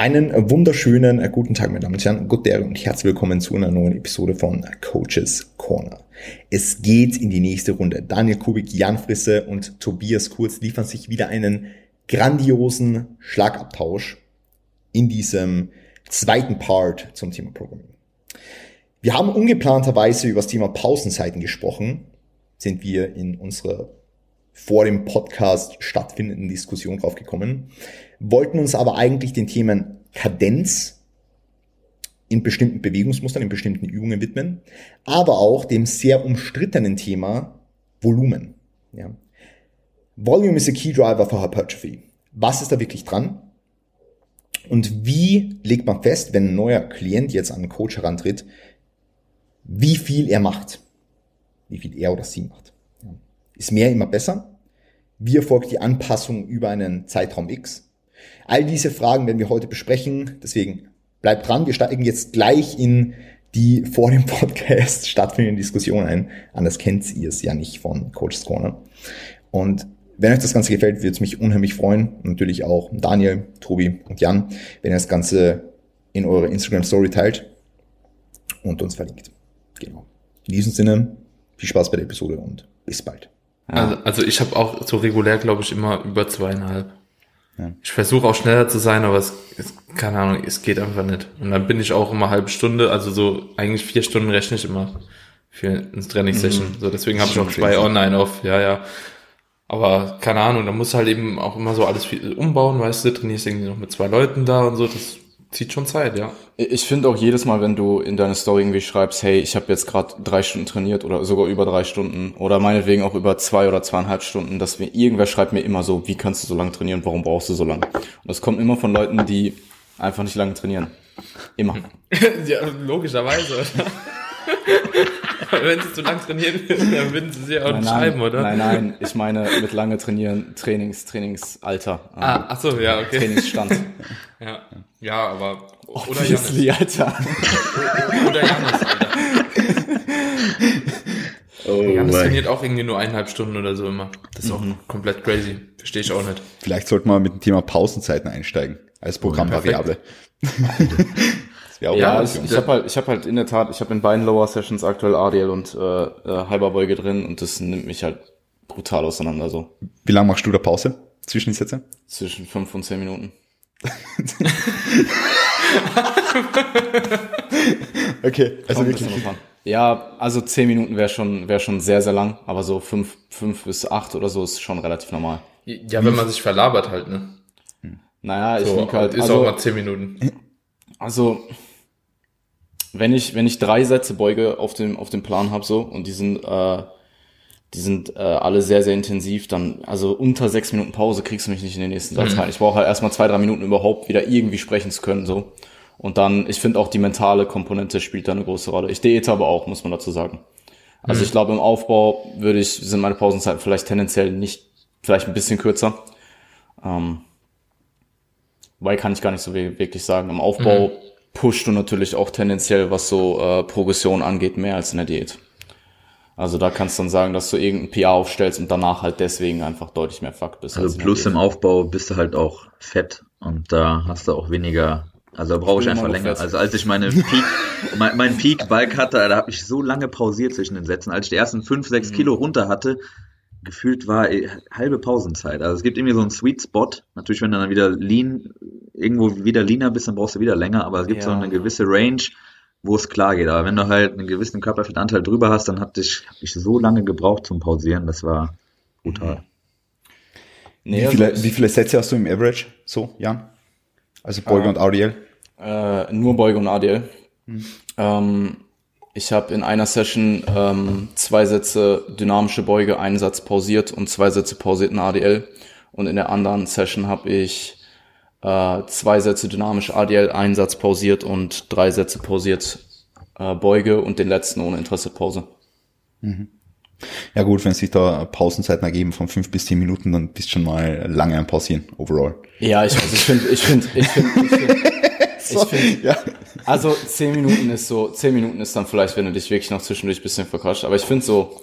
Einen wunderschönen äh, guten Tag, meine Damen und Herren, Good Day und herzlich willkommen zu einer neuen Episode von Coaches Corner. Es geht in die nächste Runde. Daniel Kubik, Jan Frisse und Tobias Kurz liefern sich wieder einen grandiosen Schlagabtausch in diesem zweiten Part zum Thema Programming. Wir haben ungeplanterweise über das Thema Pausenzeiten gesprochen, sind wir in unserer vor dem Podcast stattfindenden Diskussion draufgekommen, wollten uns aber eigentlich den Themen Kadenz in bestimmten Bewegungsmustern, in bestimmten Übungen widmen, aber auch dem sehr umstrittenen Thema Volumen. Ja. Volume is a key driver for hypertrophy. Was ist da wirklich dran? Und wie legt man fest, wenn ein neuer Klient jetzt an einen Coach herantritt, wie viel er macht? Wie viel er oder sie macht? Ist mehr immer besser? Wie erfolgt die Anpassung über einen Zeitraum X? All diese Fragen werden wir heute besprechen. Deswegen bleibt dran. Wir steigen jetzt gleich in die vor dem Podcast stattfindende Diskussion ein. Anders kennt ihr es ja nicht von Coach's Corner. Und wenn euch das Ganze gefällt, würde es mich unheimlich freuen. Natürlich auch Daniel, Tobi und Jan, wenn ihr das Ganze in eure Instagram Story teilt und uns verlinkt. Genau. In diesem Sinne, viel Spaß bei der Episode und bis bald. Also, also ich habe auch so regulär, glaube ich, immer über zweieinhalb. Ja. Ich versuche auch schneller zu sein, aber es, es, keine Ahnung, es geht einfach nicht. Und dann bin ich auch immer halbe Stunde, also so eigentlich vier Stunden rechne ich immer für eine Trainingssession. Mhm. So deswegen habe ich auch zwei online auf, ja, ja. Aber keine Ahnung, da muss halt eben auch immer so alles viel umbauen, weißt du, trainierst irgendwie noch mit zwei Leuten da und so, das zieht schon Zeit, ja. Ich finde auch jedes Mal, wenn du in deine Story irgendwie schreibst, hey, ich habe jetzt gerade drei Stunden trainiert oder sogar über drei Stunden oder meinetwegen auch über zwei oder zweieinhalb Stunden, dass mir irgendwer schreibt mir immer so, wie kannst du so lange trainieren, warum brauchst du so lange? Und das kommt immer von Leuten, die einfach nicht lange trainieren. Immer. ja, logischerweise. Wenn sie zu lang trainieren würden, dann würden sie sie auch nein, nicht schreiben, oder? Nein, nein, ich meine mit lange trainieren, Trainings, Trainingsalter. Ah, ach so, ja, okay. Trainingsstand. ja. ja, aber oder Obviously, Janis. Alter. oder Janis, Alter. Oh Janis trainiert auch irgendwie nur eineinhalb Stunden oder so immer. Das ist mhm. auch komplett crazy. Verstehe ich auch nicht. Vielleicht sollten wir mit dem Thema Pausenzeiten einsteigen als Programmvariable. Ja, ja ich, ich habe halt, ich habe halt in der Tat, ich habe in beiden Lower Sessions aktuell ADL und äh, äh, Halberbeuge drin und das nimmt mich halt brutal auseinander so. Wie lange machst du da Pause? Zwischensätze? Zwischen fünf und zehn Minuten. okay, also wirklich. Ja, also zehn Minuten wäre schon, wäre schon sehr, sehr lang, aber so fünf, fünf bis acht oder so ist schon relativ normal. Ja, wenn man sich verlabert halt, ne? Naja, ich so, denke halt. Ist also, auch mal zehn Minuten. Also, wenn ich, wenn ich drei Sätze Beuge auf dem, auf dem Plan habe so und die sind, äh, die sind äh, alle sehr, sehr intensiv, dann, also unter sechs Minuten Pause kriegst du mich nicht in den nächsten Satz mhm. rein. Ich brauche halt erstmal zwei, drei Minuten überhaupt wieder irgendwie sprechen zu können. so Und dann, ich finde auch die mentale Komponente spielt da eine große Rolle. Ich diete aber auch, muss man dazu sagen. Also mhm. ich glaube, im Aufbau würde ich, sind meine Pausenzeiten vielleicht tendenziell nicht, vielleicht ein bisschen kürzer. Ähm, weil kann ich gar nicht so wirklich sagen. Im Aufbau mhm pusht du natürlich auch tendenziell, was so äh, Progression angeht, mehr als in der Diät. Also da kannst du dann sagen, dass du irgendein PR aufstellst und danach halt deswegen einfach deutlich mehr Fuck bist. Also plus im Aufbau bist du halt auch fett und da hast du auch weniger, also da brauche ich einfach länger. Fett. Also als ich meine Peak, mein, mein Peak-Bike hatte, da habe ich so lange pausiert zwischen den Sätzen. Als ich die ersten 5, 6 mhm. Kilo runter hatte, gefühlt war äh, halbe Pausenzeit. Also es gibt irgendwie so einen Sweet Spot. Natürlich, wenn du dann wieder lean, irgendwo wieder leaner bist, dann brauchst du wieder länger, aber es gibt ja. so eine gewisse Range, wo es klar geht. Aber wenn du halt einen gewissen Körperfettanteil drüber hast, dann hatte ich, hab ich so lange gebraucht zum Pausieren, das war brutal. Nee, wie, viele, also wie viele Sätze hast du im Average so, Jan? Also Beuge äh, und ADL? Äh, nur Beuge und ADL. Hm. Ähm, ich habe in einer Session ähm, zwei Sätze dynamische Beuge, einen Satz pausiert und zwei Sätze pausierten ADL. Und in der anderen Session habe ich äh, zwei Sätze dynamische ADL, einen Satz pausiert und drei Sätze pausiert äh, Beuge und den letzten ohne Interessepause. Mhm. Ja gut, wenn sich da Pausenzeiten ergeben von fünf bis zehn Minuten, dann bist du schon mal lange am Pausieren, overall. Ja, ich, also ich finde, ich finde, ich finde, ich finde, so, find, ja. Also zehn Minuten ist so, zehn Minuten ist dann vielleicht, wenn du dich wirklich noch zwischendurch ein bisschen verquatscht. Aber ich finde so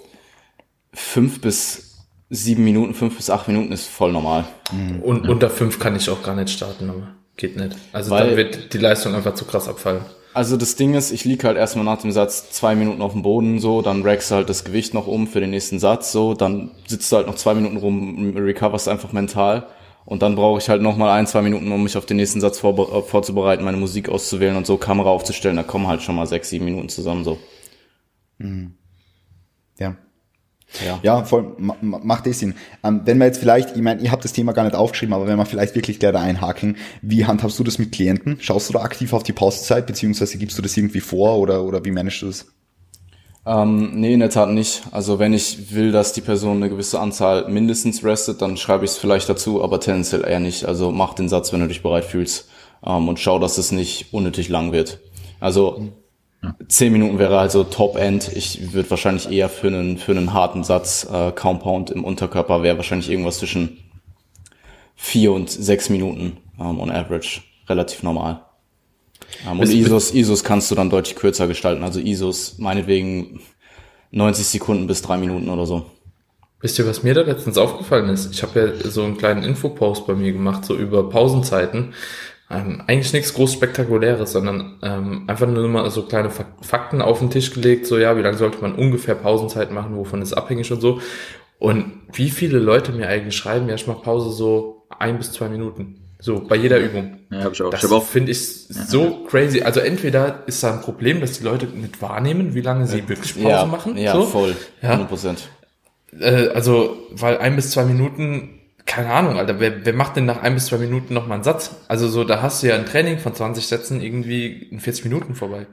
fünf bis sieben Minuten, fünf bis acht Minuten ist voll normal. Mhm. Und unter fünf kann ich auch gar nicht starten, aber. geht nicht. Also Weil, dann wird die Leistung einfach zu krass abfallen. Also das Ding ist, ich lieg halt erstmal nach dem Satz zwei Minuten auf dem Boden so, dann rackst du halt das Gewicht noch um für den nächsten Satz so, dann sitzt du halt noch zwei Minuten rum, recoverst einfach mental und dann brauche ich halt nochmal ein, zwei Minuten, um mich auf den nächsten Satz vor, äh, vorzubereiten, meine Musik auszuwählen und so Kamera aufzustellen, da kommen halt schon mal sechs, sieben Minuten zusammen so. Mhm. Ja. Ja. ja, voll, macht das Sinn. Ähm, wenn wir jetzt vielleicht, ich meine, ihr habt das Thema gar nicht aufgeschrieben, aber wenn wir vielleicht wirklich gleich da einhaken, wie handhabst du das mit Klienten? Schaust du da aktiv auf die Pausezeit, beziehungsweise gibst du das irgendwie vor oder, oder wie managst du das? Ähm, nee, in der Tat nicht. Also wenn ich will, dass die Person eine gewisse Anzahl mindestens restet, dann schreibe ich es vielleicht dazu, aber tendenziell eher nicht. Also mach den Satz, wenn du dich bereit fühlst ähm, und schau, dass es nicht unnötig lang wird. Also Zehn Minuten wäre also Top-End. Ich würde wahrscheinlich eher für einen, für einen harten Satz äh, Compound im Unterkörper wäre wahrscheinlich irgendwas zwischen vier und sechs Minuten ähm, on average. Relativ normal. Ähm, und ISOs, ISOs kannst du dann deutlich kürzer gestalten. Also ISOs meinetwegen 90 Sekunden bis drei Minuten oder so. Wisst ihr, was mir da letztens aufgefallen ist? Ich habe ja so einen kleinen Infopost bei mir gemacht, so über Pausenzeiten. Ähm, eigentlich nichts groß Spektakuläres, sondern ähm, einfach nur mal so kleine Fakten auf den Tisch gelegt, so ja, wie lange sollte man ungefähr Pausenzeit machen, wovon ist abhängig und so. Und wie viele Leute mir eigentlich schreiben, ja, ich mache Pause so ein bis zwei Minuten. So, bei jeder Übung. Ja, hab ich auch. Das finde ich so crazy. Also entweder ist da ein Problem, dass die Leute nicht wahrnehmen, wie lange sie wirklich Pause ja, machen. Ja, so. voll. 100%. Ja. Äh, also, weil ein bis zwei Minuten keine Ahnung, Alter, wer, wer macht denn nach ein bis zwei Minuten nochmal einen Satz? Also so, da hast du ja ein Training von 20 Sätzen irgendwie in 40 Minuten vorbei.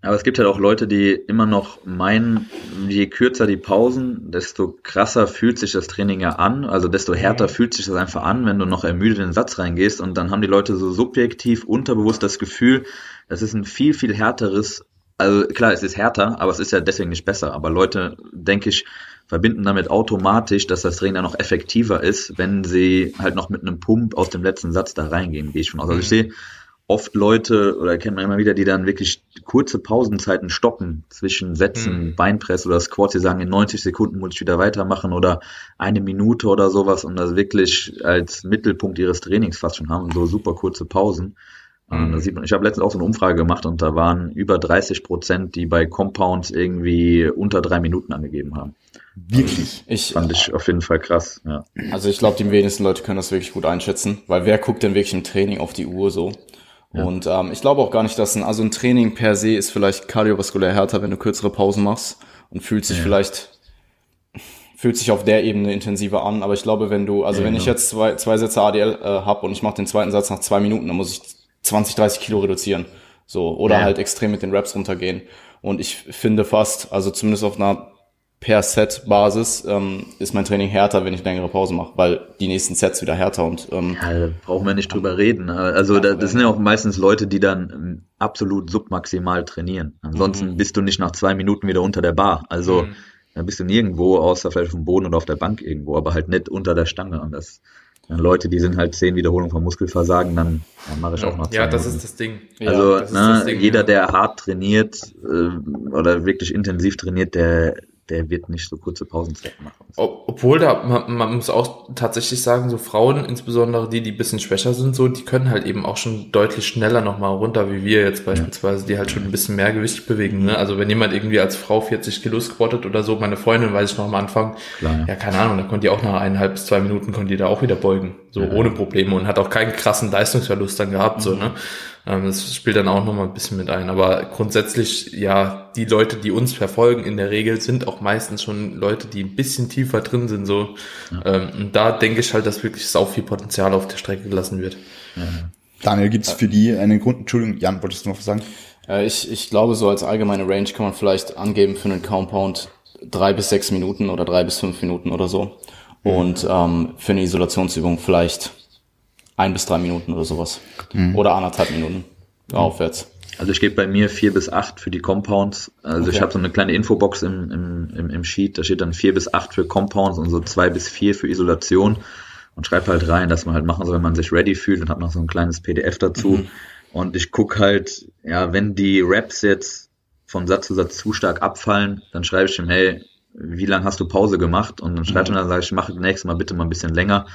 Aber es gibt halt auch Leute, die immer noch meinen, je kürzer die Pausen, desto krasser fühlt sich das Training ja an, also desto härter mhm. fühlt sich das einfach an, wenn du noch ermüdet in den Satz reingehst und dann haben die Leute so subjektiv, unterbewusst das Gefühl, das ist ein viel, viel härteres, also klar, es ist härter, aber es ist ja deswegen nicht besser, aber Leute, denke ich, verbinden damit automatisch, dass das Training dann noch effektiver ist, wenn sie halt noch mit einem Pump aus dem letzten Satz da reingehen, gehe ich von aus. Also ich mhm. sehe oft Leute oder kennt man immer wieder, die dann wirklich kurze Pausenzeiten stoppen zwischen Sätzen, mhm. Beinpress oder Squats, die sagen, in 90 Sekunden muss ich wieder weitermachen oder eine Minute oder sowas und das wirklich als Mittelpunkt ihres Trainings fast schon haben, so super kurze Pausen. Mhm. Da sieht man, ich habe letztens auch so eine Umfrage gemacht und da waren über 30 Prozent, die bei Compounds irgendwie unter drei Minuten angegeben haben. Wirklich. Ich fand ich auf jeden Fall krass. Ja. Also ich glaube, die wenigsten Leute können das wirklich gut einschätzen, weil wer guckt denn wirklich im Training auf die Uhr so? Ja. Und ähm, ich glaube auch gar nicht, dass ein, also ein Training per se ist vielleicht kardiovaskulär härter, wenn du kürzere Pausen machst und fühlt sich ja. vielleicht fühlt sich auf der Ebene intensiver an. Aber ich glaube, wenn du, also ja, wenn genau. ich jetzt zwei, zwei Sätze ADL äh, habe und ich mache den zweiten Satz nach zwei Minuten, dann muss ich 20, 30 Kilo reduzieren. So, oder halt extrem mit den Raps runtergehen. Und ich finde fast, also zumindest auf einer per Set Basis ähm, ist mein Training härter, wenn ich längere Pause mache, weil die nächsten Sets wieder härter und ähm, ja, da brauchen wir nicht drüber reden. Also da, das sind ja auch meistens Leute, die dann ähm, absolut submaximal trainieren. Ansonsten mhm. bist du nicht nach zwei Minuten wieder unter der Bar. Also mhm. dann bist du nirgendwo, außer vielleicht auf dem Boden oder auf der Bank irgendwo, aber halt nicht unter der Stange. Und das Leute, die sind halt zehn Wiederholungen vom Muskelversagen, dann, dann mache ich auch noch zwei. Ja, das ist das Ding. Also ja, ne, Ding, jeder, ja. der hart trainiert äh, oder wirklich intensiv trainiert, der der wird nicht so kurze Pausenzeiten machen. Obwohl da, man, man, muss auch tatsächlich sagen, so Frauen, insbesondere die, die ein bisschen schwächer sind, so, die können halt eben auch schon deutlich schneller nochmal runter, wie wir jetzt beispielsweise, die halt schon ein bisschen mehr Gewicht bewegen. Ne? Also wenn jemand irgendwie als Frau 40 Kilo squattet oder so, meine Freundin weiß ich noch am Anfang, Klar, ja. ja. keine Ahnung, da konnte die auch nach eineinhalb bis zwei Minuten, konnte die da auch wieder beugen, so ja. ohne Probleme und hat auch keinen krassen Leistungsverlust dann gehabt, mhm. so, ne? Ähm, das spielt dann auch nochmal ein bisschen mit ein. Aber grundsätzlich, ja, die Leute, die uns verfolgen, in der Regel sind auch meistens schon Leute, die ein bisschen tiefer drin sind. So. Ja. Ähm, und da denke ich halt, dass wirklich sau viel Potenzial auf der Strecke gelassen wird. Ja. Daniel, gibt es für die einen Grund? Entschuldigung, Jan, wolltest du noch was sagen? Äh, ich, ich glaube, so als allgemeine Range kann man vielleicht angeben für einen Compound drei bis sechs Minuten oder drei bis fünf Minuten oder so. Und ähm, für eine Isolationsübung vielleicht ein bis drei Minuten oder sowas. Mhm. Oder anderthalb Minuten mhm. aufwärts. Also ich gebe bei mir vier bis acht für die Compounds. Also okay. ich habe so eine kleine Infobox im, im, im, im Sheet, da steht dann vier bis acht für Compounds und so zwei bis vier für Isolation und schreibe halt rein, dass man halt machen soll, wenn man sich ready fühlt und habe noch so ein kleines PDF dazu. Mhm. Und ich guck halt, ja, wenn die Raps jetzt von Satz zu Satz zu stark abfallen, dann schreibe ich ihm, hey, wie lange hast du Pause gemacht? Und dann schreibt mhm. er dann, sage ich, mach nächstes Mal bitte mal ein bisschen länger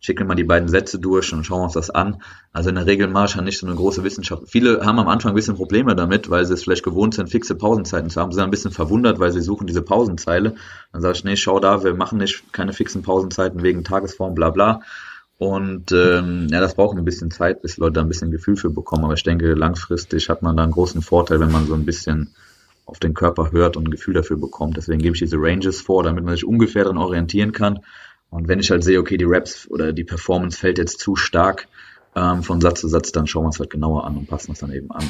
schicken mal die beiden Sätze durch und schauen uns das an. Also in der Regel mache ich ja nicht so eine große Wissenschaft. Viele haben am Anfang ein bisschen Probleme damit, weil sie es vielleicht gewohnt sind, fixe Pausenzeiten zu haben. Sie sind ein bisschen verwundert, weil sie suchen diese Pausenzeile. Dann sage ich, nee, schau da, wir machen nicht keine fixen Pausenzeiten wegen Tagesform, bla bla. Und ähm, ja, das braucht ein bisschen Zeit, bis Leute da ein bisschen Gefühl für bekommen. Aber ich denke, langfristig hat man da einen großen Vorteil, wenn man so ein bisschen auf den Körper hört und ein Gefühl dafür bekommt. Deswegen gebe ich diese Ranges vor, damit man sich ungefähr daran orientieren kann. Und wenn ich halt sehe, okay, die Raps oder die Performance fällt jetzt zu stark ähm, von Satz zu Satz, dann schauen wir uns halt genauer an und passen das dann eben an.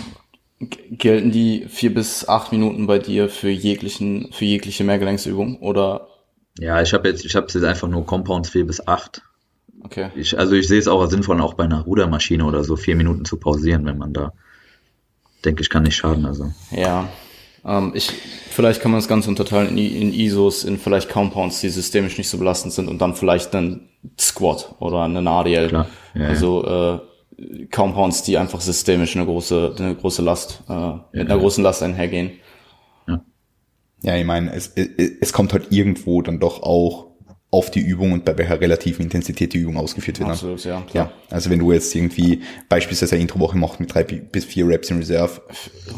Gelten die vier bis acht Minuten bei dir für jeglichen, für jegliche Mehrgelenksübung oder? Ja, ich habe jetzt, ich habe jetzt einfach nur Compounds vier bis acht. Okay. Ich, also ich sehe es auch als sinnvoll, auch bei einer Rudermaschine oder so vier Minuten zu pausieren, wenn man da, denke ich, kann nicht schaden. Also. Ja, ähm, ich, vielleicht kann man das Ganze unterteilen in, in ISOs, in vielleicht Compounds, die systemisch nicht so belastend sind und dann vielleicht einen Squat oder eine ADL. Klar. Ja, also äh, Compounds, die einfach systemisch eine große, eine große Last, äh, ja, mit einer ja. großen Last einhergehen. Ja, ja ich meine, es, es, es kommt halt irgendwo dann doch auch auf die Übung und bei welcher relativen Intensität die Übung ausgeführt wird. Absolut, ja, klar. ja. Also wenn du jetzt irgendwie beispielsweise eine Introwoche machst mit drei bis vier Reps in Reserve,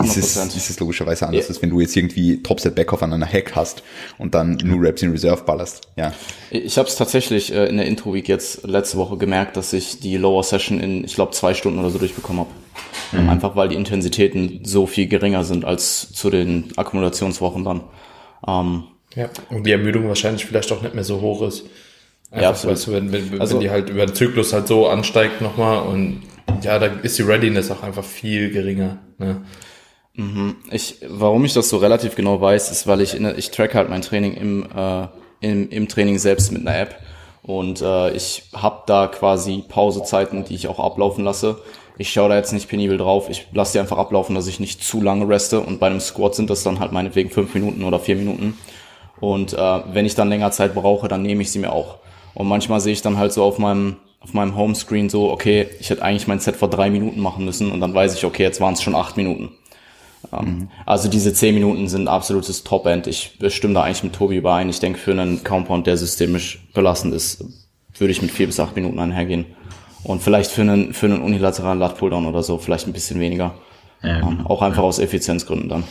ist es, ist es logischerweise anders, ja. als wenn du jetzt irgendwie Topset Backoff an einer Hack hast und dann nur Reps in Reserve ballerst. Ja. Ich habe es tatsächlich äh, in der Intro Week jetzt letzte Woche gemerkt, dass ich die Lower Session in, ich glaube, zwei Stunden oder so durchbekommen habe. Mhm. Einfach weil die Intensitäten so viel geringer sind als zu den Akkumulationswochen dann. Ähm, ja, und die Ermüdung wahrscheinlich vielleicht auch nicht mehr so hoch ist. Einfach, ja, absolut. Weißt du, wenn, wenn, also, wenn die halt über den Zyklus halt so ansteigt nochmal und ja, da ist die Readiness auch einfach viel geringer. Ne? Mhm. Ich, warum ich das so relativ genau weiß, ist, weil ich in, ich track halt mein Training im, äh, im, im Training selbst mit einer App und äh, ich habe da quasi Pausezeiten, die ich auch ablaufen lasse. Ich schaue da jetzt nicht penibel drauf, ich lasse die einfach ablaufen, dass ich nicht zu lange reste und bei einem Squat sind das dann halt meinetwegen fünf Minuten oder vier Minuten. Und äh, wenn ich dann länger Zeit brauche, dann nehme ich sie mir auch. Und manchmal sehe ich dann halt so auf meinem auf meinem Homescreen so, okay, ich hätte eigentlich mein Set vor drei Minuten machen müssen und dann weiß ich, okay, jetzt waren es schon acht Minuten. Ähm, mhm. Also diese zehn Minuten sind absolutes Top-End. Ich stimme da eigentlich mit Tobi überein. Ich denke, für einen Compound, der systemisch belastend ist, würde ich mit vier bis acht Minuten einhergehen. Und vielleicht für einen, für einen unilateralen Lat Pulldown oder so, vielleicht ein bisschen weniger. Ja, ähm, auch einfach aus Effizienzgründen dann.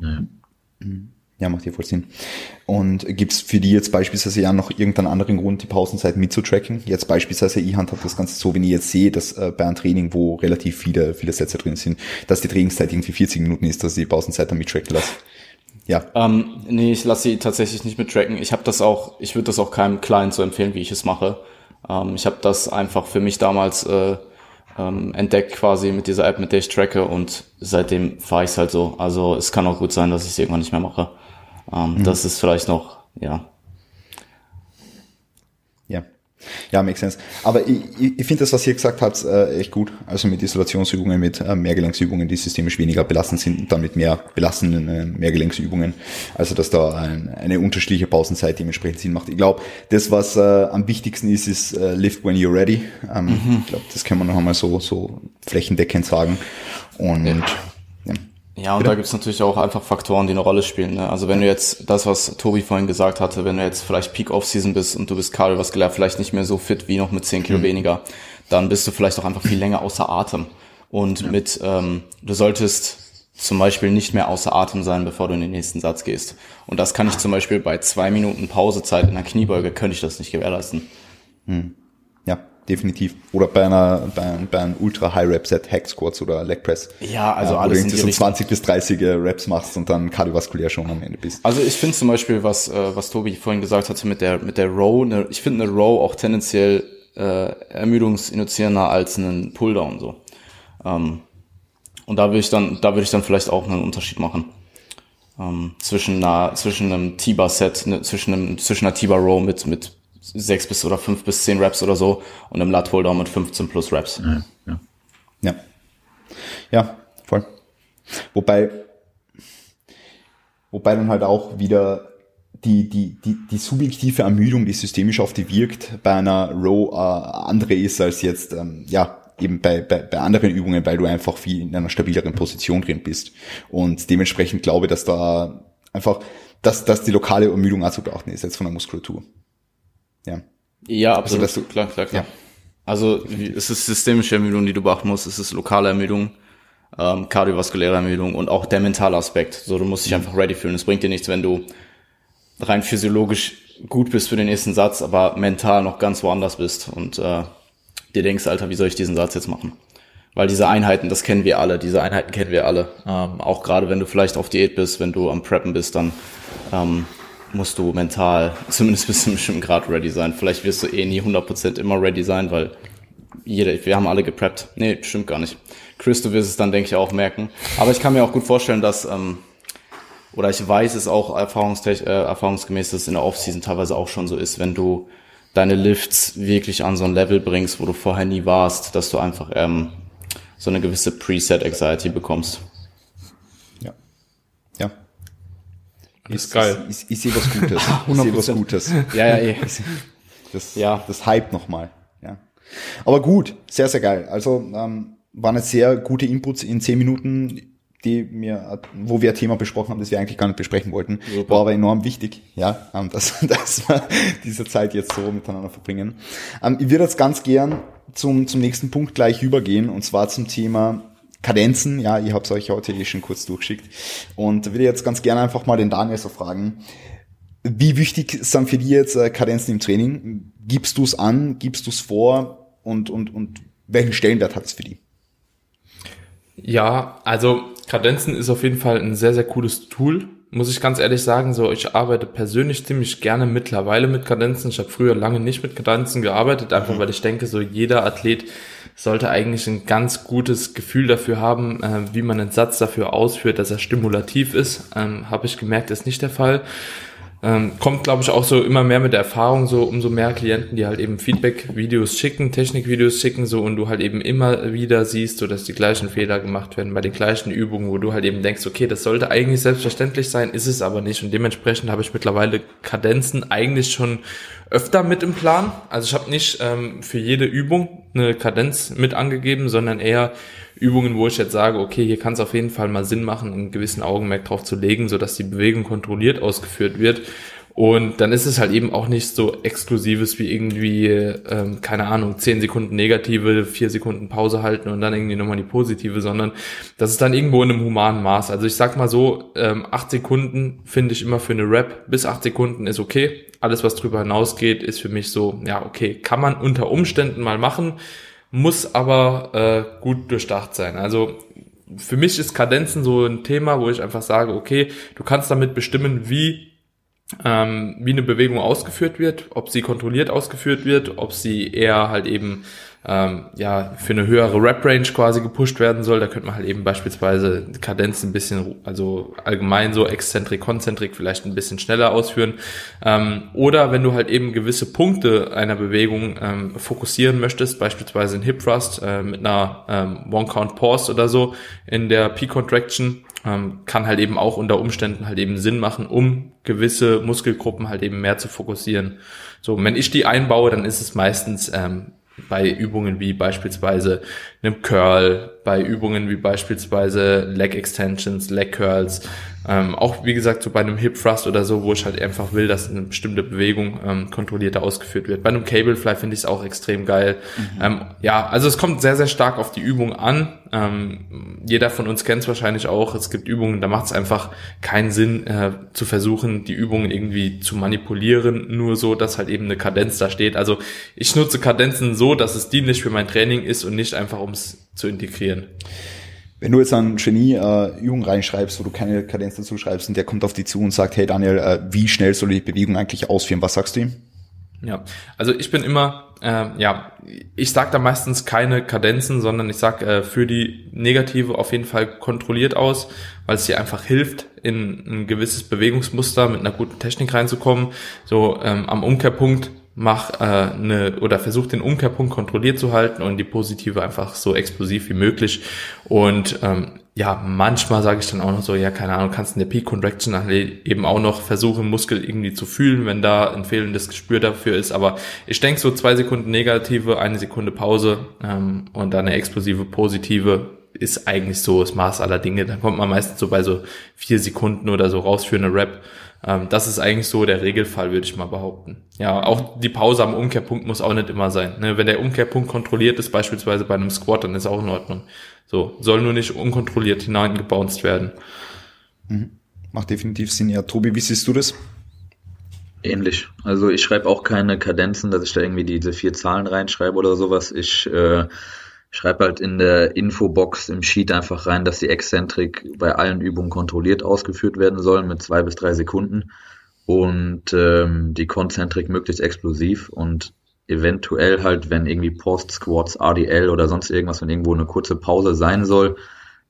Ja. Mhm. Ja, macht ja voll Sinn. Und gibt's für die jetzt beispielsweise ja noch irgendeinen anderen Grund, die Pausenzeit mitzutracken? Jetzt beispielsweise, handhabe das Ganze so, wenn ich jetzt sehe, dass äh, bei einem Training, wo relativ viele, viele Sätze drin sind, dass die Trainingszeit irgendwie 40 Minuten ist, dass ich die Pausenzeit dann mittracken lasse. Ja. Ähm, nee, ich lasse sie tatsächlich nicht mittracken. Ich habe das auch, ich würde das auch keinem Client so empfehlen, wie ich es mache. Ähm, ich habe das einfach für mich damals äh, ähm, entdeckt quasi mit dieser App, mit der ich tracke und seitdem fahre ich es halt so. Also es kann auch gut sein, dass ich es irgendwann nicht mehr mache. Ähm, mhm. Das ist vielleicht noch, ja. Ja. Ja, makes sense. Aber ich, ich, finde das, was ihr gesagt habt, äh, echt gut. Also mit Isolationsübungen, mit äh, Mehrgelenksübungen, die systemisch weniger belastend sind und dann mit mehr belastenden äh, Mehrgelenksübungen. Also dass da ein, eine unterschiedliche Pausenzeit dementsprechend Sinn macht. Ich glaube, das, was äh, am wichtigsten ist, ist äh, lift when you're ready. Ähm, mhm. Ich glaube, das kann man noch einmal so, so flächendeckend sagen. Und ja. Ja, und Bitte? da gibt's natürlich auch einfach Faktoren, die eine Rolle spielen. Ne? Also wenn du jetzt das, was Tobi vorhin gesagt hatte, wenn du jetzt vielleicht Peak Off-Season bist und du bist kardiovaskulär vielleicht nicht mehr so fit wie noch mit 10 Kilo mhm. weniger, dann bist du vielleicht auch einfach viel länger außer Atem. Und ja. mit, ähm, du solltest zum Beispiel nicht mehr außer Atem sein, bevor du in den nächsten Satz gehst. Und das kann ich zum Beispiel bei zwei Minuten Pausezeit in der Kniebeuge, könnte ich das nicht gewährleisten. Mhm definitiv. Oder bei einer, bei, einem, bei einem Ultra High Rep Set, Hack Squats oder Leg Press. Ja, also ja, alles. Wo du so 20 bis 30 Reps machst und dann kardiovaskulär schon am Ende bist. Also ich finde zum Beispiel, was, äh, was Tobi vorhin gesagt hatte mit der, mit der Row, ne, ich finde eine Row auch tendenziell äh, ermüdungsinduzierender als einen Pulldown so. Ähm, und da würde ich dann, da würde ich dann vielleicht auch einen Unterschied machen. Ähm, zwischen einer, zwischen einem T-Bar-Set, ne, zwischen einem, zwischen einer T-Bar-Row mit, mit sechs bis oder fünf bis zehn Raps oder so und im Lat Holdown mit 15 plus Raps. Ja, ja. ja. Ja, voll. Wobei, wobei dann halt auch wieder die, die, die, die subjektive Ermüdung, die systemisch auf die wirkt, bei einer Row äh, andere ist als jetzt, ähm, ja, eben bei, bei, bei anderen Übungen, weil du einfach viel in einer stabileren Position drin bist. Und dementsprechend glaube, ich, dass da einfach, dass, dass die lokale Ermüdung auch zu beachten ist jetzt von der Muskulatur. Ja. Ja, absolut. Also, du, klar, klar, klar. Ja. Also es ist systemische Ermüdung, die du beachten musst, es ist lokale Ermüdung, ähm, kardiovaskuläre Ermüdung und auch der mentale Aspekt. So, du musst dich einfach ready fühlen. Es bringt dir nichts, wenn du rein physiologisch gut bist für den nächsten Satz, aber mental noch ganz woanders bist und äh, dir denkst, Alter, wie soll ich diesen Satz jetzt machen? Weil diese Einheiten, das kennen wir alle, diese Einheiten kennen wir alle. Ähm, auch gerade wenn du vielleicht auf Diät bist, wenn du am Preppen bist, dann ähm, musst du mental zumindest bis zu einem bestimmten Grad ready sein. Vielleicht wirst du eh nie 100% immer ready sein, weil jeder, wir haben alle gepreppt. Nee, stimmt gar nicht. Chris, du wirst es dann, denke ich, auch merken. Aber ich kann mir auch gut vorstellen, dass, ähm, oder ich weiß es auch erfahrungstech äh, erfahrungsgemäß, dass es in der Offseason teilweise auch schon so ist, wenn du deine Lifts wirklich an so ein Level bringst, wo du vorher nie warst, dass du einfach ähm, so eine gewisse Preset-Anxiety bekommst. Ja. Ja. Das ist geil. Ich, ich, ich sehe was Gutes. ich sehe was Gutes. Ja, ja, eh. Das, ja. das Hype nochmal. Ja. Aber gut, sehr, sehr geil. Also ähm, waren jetzt sehr gute Inputs in zehn Minuten, die mir, wo wir ein Thema besprochen haben, das wir eigentlich gar nicht besprechen wollten. Super. War aber enorm wichtig, ja, ähm, dass, dass wir diese Zeit jetzt so miteinander verbringen. Ähm, ich würde jetzt ganz gern zum, zum nächsten Punkt gleich übergehen, und zwar zum Thema Kadenzen. Ja, ich habe es euch heute eh schon kurz durchgeschickt. Und würde jetzt ganz gerne einfach mal den Daniel so fragen, wie wichtig sind für dich jetzt äh, Kadenzen im Training? Gibst du es an, gibst du es vor und, und, und welchen Stellenwert hat es für dich? Ja, also Kadenzen ist auf jeden Fall ein sehr, sehr cooles Tool, muss ich ganz ehrlich sagen. So, ich arbeite persönlich ziemlich gerne mittlerweile mit Kadenzen. Ich habe früher lange nicht mit Kadenzen gearbeitet, einfach mhm. weil ich denke, so jeder Athlet sollte eigentlich ein ganz gutes Gefühl dafür haben, äh, wie man einen Satz dafür ausführt, dass er stimulativ ist. Ähm, habe ich gemerkt, ist nicht der Fall. Ähm, kommt, glaube ich, auch so immer mehr mit der Erfahrung, so umso mehr Klienten, die halt eben Feedback-Videos schicken, Technik-Videos schicken, so und du halt eben immer wieder siehst, so dass die gleichen Fehler gemacht werden bei den gleichen Übungen, wo du halt eben denkst, okay, das sollte eigentlich selbstverständlich sein, ist es aber nicht. Und dementsprechend habe ich mittlerweile Kadenzen eigentlich schon öfter mit im Plan. Also ich habe nicht ähm, für jede Übung eine Kadenz mit angegeben, sondern eher Übungen, wo ich jetzt sage, okay, hier kann es auf jeden Fall mal Sinn machen, einen gewissen Augenmerk drauf zu legen, so dass die Bewegung kontrolliert ausgeführt wird. Und dann ist es halt eben auch nicht so exklusives wie irgendwie, ähm, keine Ahnung, 10 Sekunden negative, 4 Sekunden Pause halten und dann irgendwie nochmal die positive, sondern das ist dann irgendwo in einem humanen Maß. Also ich sag mal so, ähm, 8 Sekunden finde ich immer für eine Rap, bis 8 Sekunden ist okay. Alles, was drüber hinausgeht, ist für mich so, ja, okay, kann man unter Umständen mal machen muss aber äh, gut durchdacht sein. Also für mich ist Kadenzen so ein Thema, wo ich einfach sage, okay, du kannst damit bestimmen, wie ähm, wie eine Bewegung ausgeführt wird, ob sie kontrolliert ausgeführt wird, ob sie eher halt eben ähm, ja, für eine höhere Rap-Range quasi gepusht werden soll. Da könnte man halt eben beispielsweise Kadenz ein bisschen, also allgemein so Exzentrik, Konzentrik vielleicht ein bisschen schneller ausführen. Ähm, oder wenn du halt eben gewisse Punkte einer Bewegung ähm, fokussieren möchtest, beispielsweise ein Hip Thrust äh, mit einer ähm, One Count Pause oder so in der P-Contraction, ähm, kann halt eben auch unter Umständen halt eben Sinn machen, um gewisse Muskelgruppen halt eben mehr zu fokussieren. So, wenn ich die einbaue, dann ist es meistens ähm, bei Übungen wie beispielsweise einem Curl, bei Übungen wie beispielsweise Leg Extensions, Leg Curls, ähm, auch wie gesagt so bei einem Hip Thrust oder so, wo ich halt einfach will, dass eine bestimmte Bewegung ähm, kontrollierter ausgeführt wird. Bei einem Cable Fly finde ich es auch extrem geil. Mhm. Ähm, ja, also es kommt sehr, sehr stark auf die Übung an. Ähm, jeder von uns kennt es wahrscheinlich auch. Es gibt Übungen, da macht es einfach keinen Sinn äh, zu versuchen, die Übungen irgendwie zu manipulieren, nur so, dass halt eben eine Kadenz da steht. Also ich nutze Kadenzen so, dass es dienlich für mein Training ist und nicht einfach um es zu integrieren. Wenn du jetzt einen Genie äh, Übung reinschreibst, wo du keine Kadenz dazu schreibst und der kommt auf dich zu und sagt, hey Daniel, äh, wie schnell soll die Bewegung eigentlich ausführen? Was sagst du ihm? Ja, also ich bin immer, äh, ja, ich sag da meistens keine Kadenzen, sondern ich sag äh, für die Negative auf jeden Fall kontrolliert aus, weil es dir einfach hilft, in ein gewisses Bewegungsmuster mit einer guten Technik reinzukommen. So ähm, am Umkehrpunkt mach äh, eine oder versuch den Umkehrpunkt kontrolliert zu halten und die positive einfach so explosiv wie möglich. Und ähm, ja, manchmal sage ich dann auch noch so, ja, keine Ahnung, kannst in der Peak Contraction eben auch noch versuchen, Muskel irgendwie zu fühlen, wenn da ein fehlendes Gespür dafür ist. Aber ich denke so zwei Sekunden negative, eine Sekunde Pause ähm, und dann eine explosive positive ist eigentlich so das Maß aller Dinge. Dann kommt man meistens so bei so vier Sekunden oder so raus für eine Rap. Ähm, das ist eigentlich so der Regelfall, würde ich mal behaupten. Ja, auch die Pause am Umkehrpunkt muss auch nicht immer sein. Ne? Wenn der Umkehrpunkt kontrolliert ist, beispielsweise bei einem Squat, dann ist auch in Ordnung. So, soll nur nicht unkontrolliert hineingebounced werden. Mhm. Macht definitiv Sinn. Ja, Tobi, wie siehst du das? Ähnlich. Also ich schreibe auch keine Kadenzen, dass ich da irgendwie diese vier Zahlen reinschreibe oder sowas. Ich äh, schreibe halt in der Infobox im Sheet einfach rein, dass die Exzentrik bei allen Übungen kontrolliert ausgeführt werden sollen mit zwei bis drei Sekunden und ähm, die Konzentrik möglichst explosiv und eventuell halt, wenn irgendwie Post Squats, RDL oder sonst irgendwas, wenn irgendwo eine kurze Pause sein soll,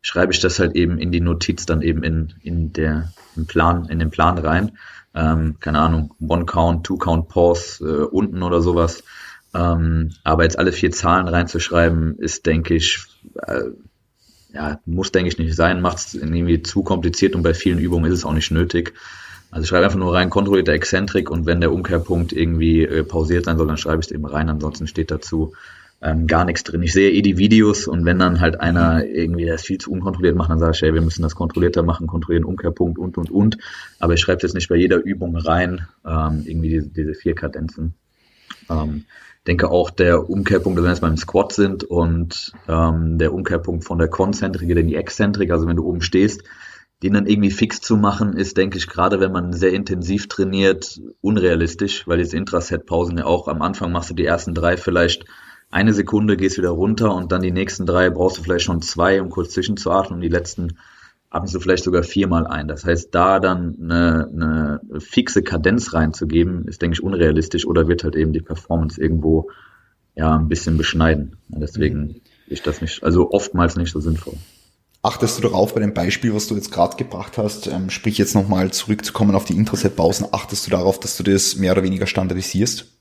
schreibe ich das halt eben in die Notiz dann eben in, in der, im Plan, in den Plan rein ähm, keine Ahnung, One Count, Two Count Pause äh, unten oder sowas. Ähm, aber jetzt alle vier Zahlen reinzuschreiben, ist, denke ich, äh, ja, muss, denke ich, nicht sein, macht es irgendwie zu kompliziert und bei vielen Übungen ist es auch nicht nötig. Also ich schreibe einfach nur rein, kontrollierte Exzentrik und wenn der Umkehrpunkt irgendwie äh, pausiert sein soll, dann schreibe ich es eben rein, ansonsten steht dazu ähm, gar nichts drin. Ich sehe eh die Videos und wenn dann halt einer irgendwie das viel zu unkontrolliert macht, dann sage ich, hey, wir müssen das kontrollierter machen, kontrollieren Umkehrpunkt und und und. Aber ich schreibe es jetzt nicht bei jeder Übung rein, ähm, irgendwie diese, diese vier Kadenzen. Ähm, denke auch der Umkehrpunkt, wenn wir jetzt beim Squat sind und ähm, der Umkehrpunkt von der Konzentrik in die Exzentrik, also wenn du oben stehst, den dann irgendwie fix zu machen, ist, denke ich, gerade wenn man sehr intensiv trainiert, unrealistisch, weil jetzt Intraset-Pausen ja auch am Anfang machst du die ersten drei vielleicht eine Sekunde gehst wieder runter und dann die nächsten drei brauchst du vielleicht schon zwei, um kurz zwischenzuatmen und die letzten atmest du vielleicht sogar viermal ein. Das heißt, da dann eine, eine fixe Kadenz reinzugeben, ist, denke ich, unrealistisch oder wird halt eben die Performance irgendwo ja ein bisschen beschneiden. Deswegen ist das nicht, also oftmals nicht so sinnvoll. Achtest du darauf bei dem Beispiel, was du jetzt gerade gebracht hast, ähm, sprich jetzt nochmal zurückzukommen auf die Intraset-Pausen, achtest du darauf, dass du das mehr oder weniger standardisierst?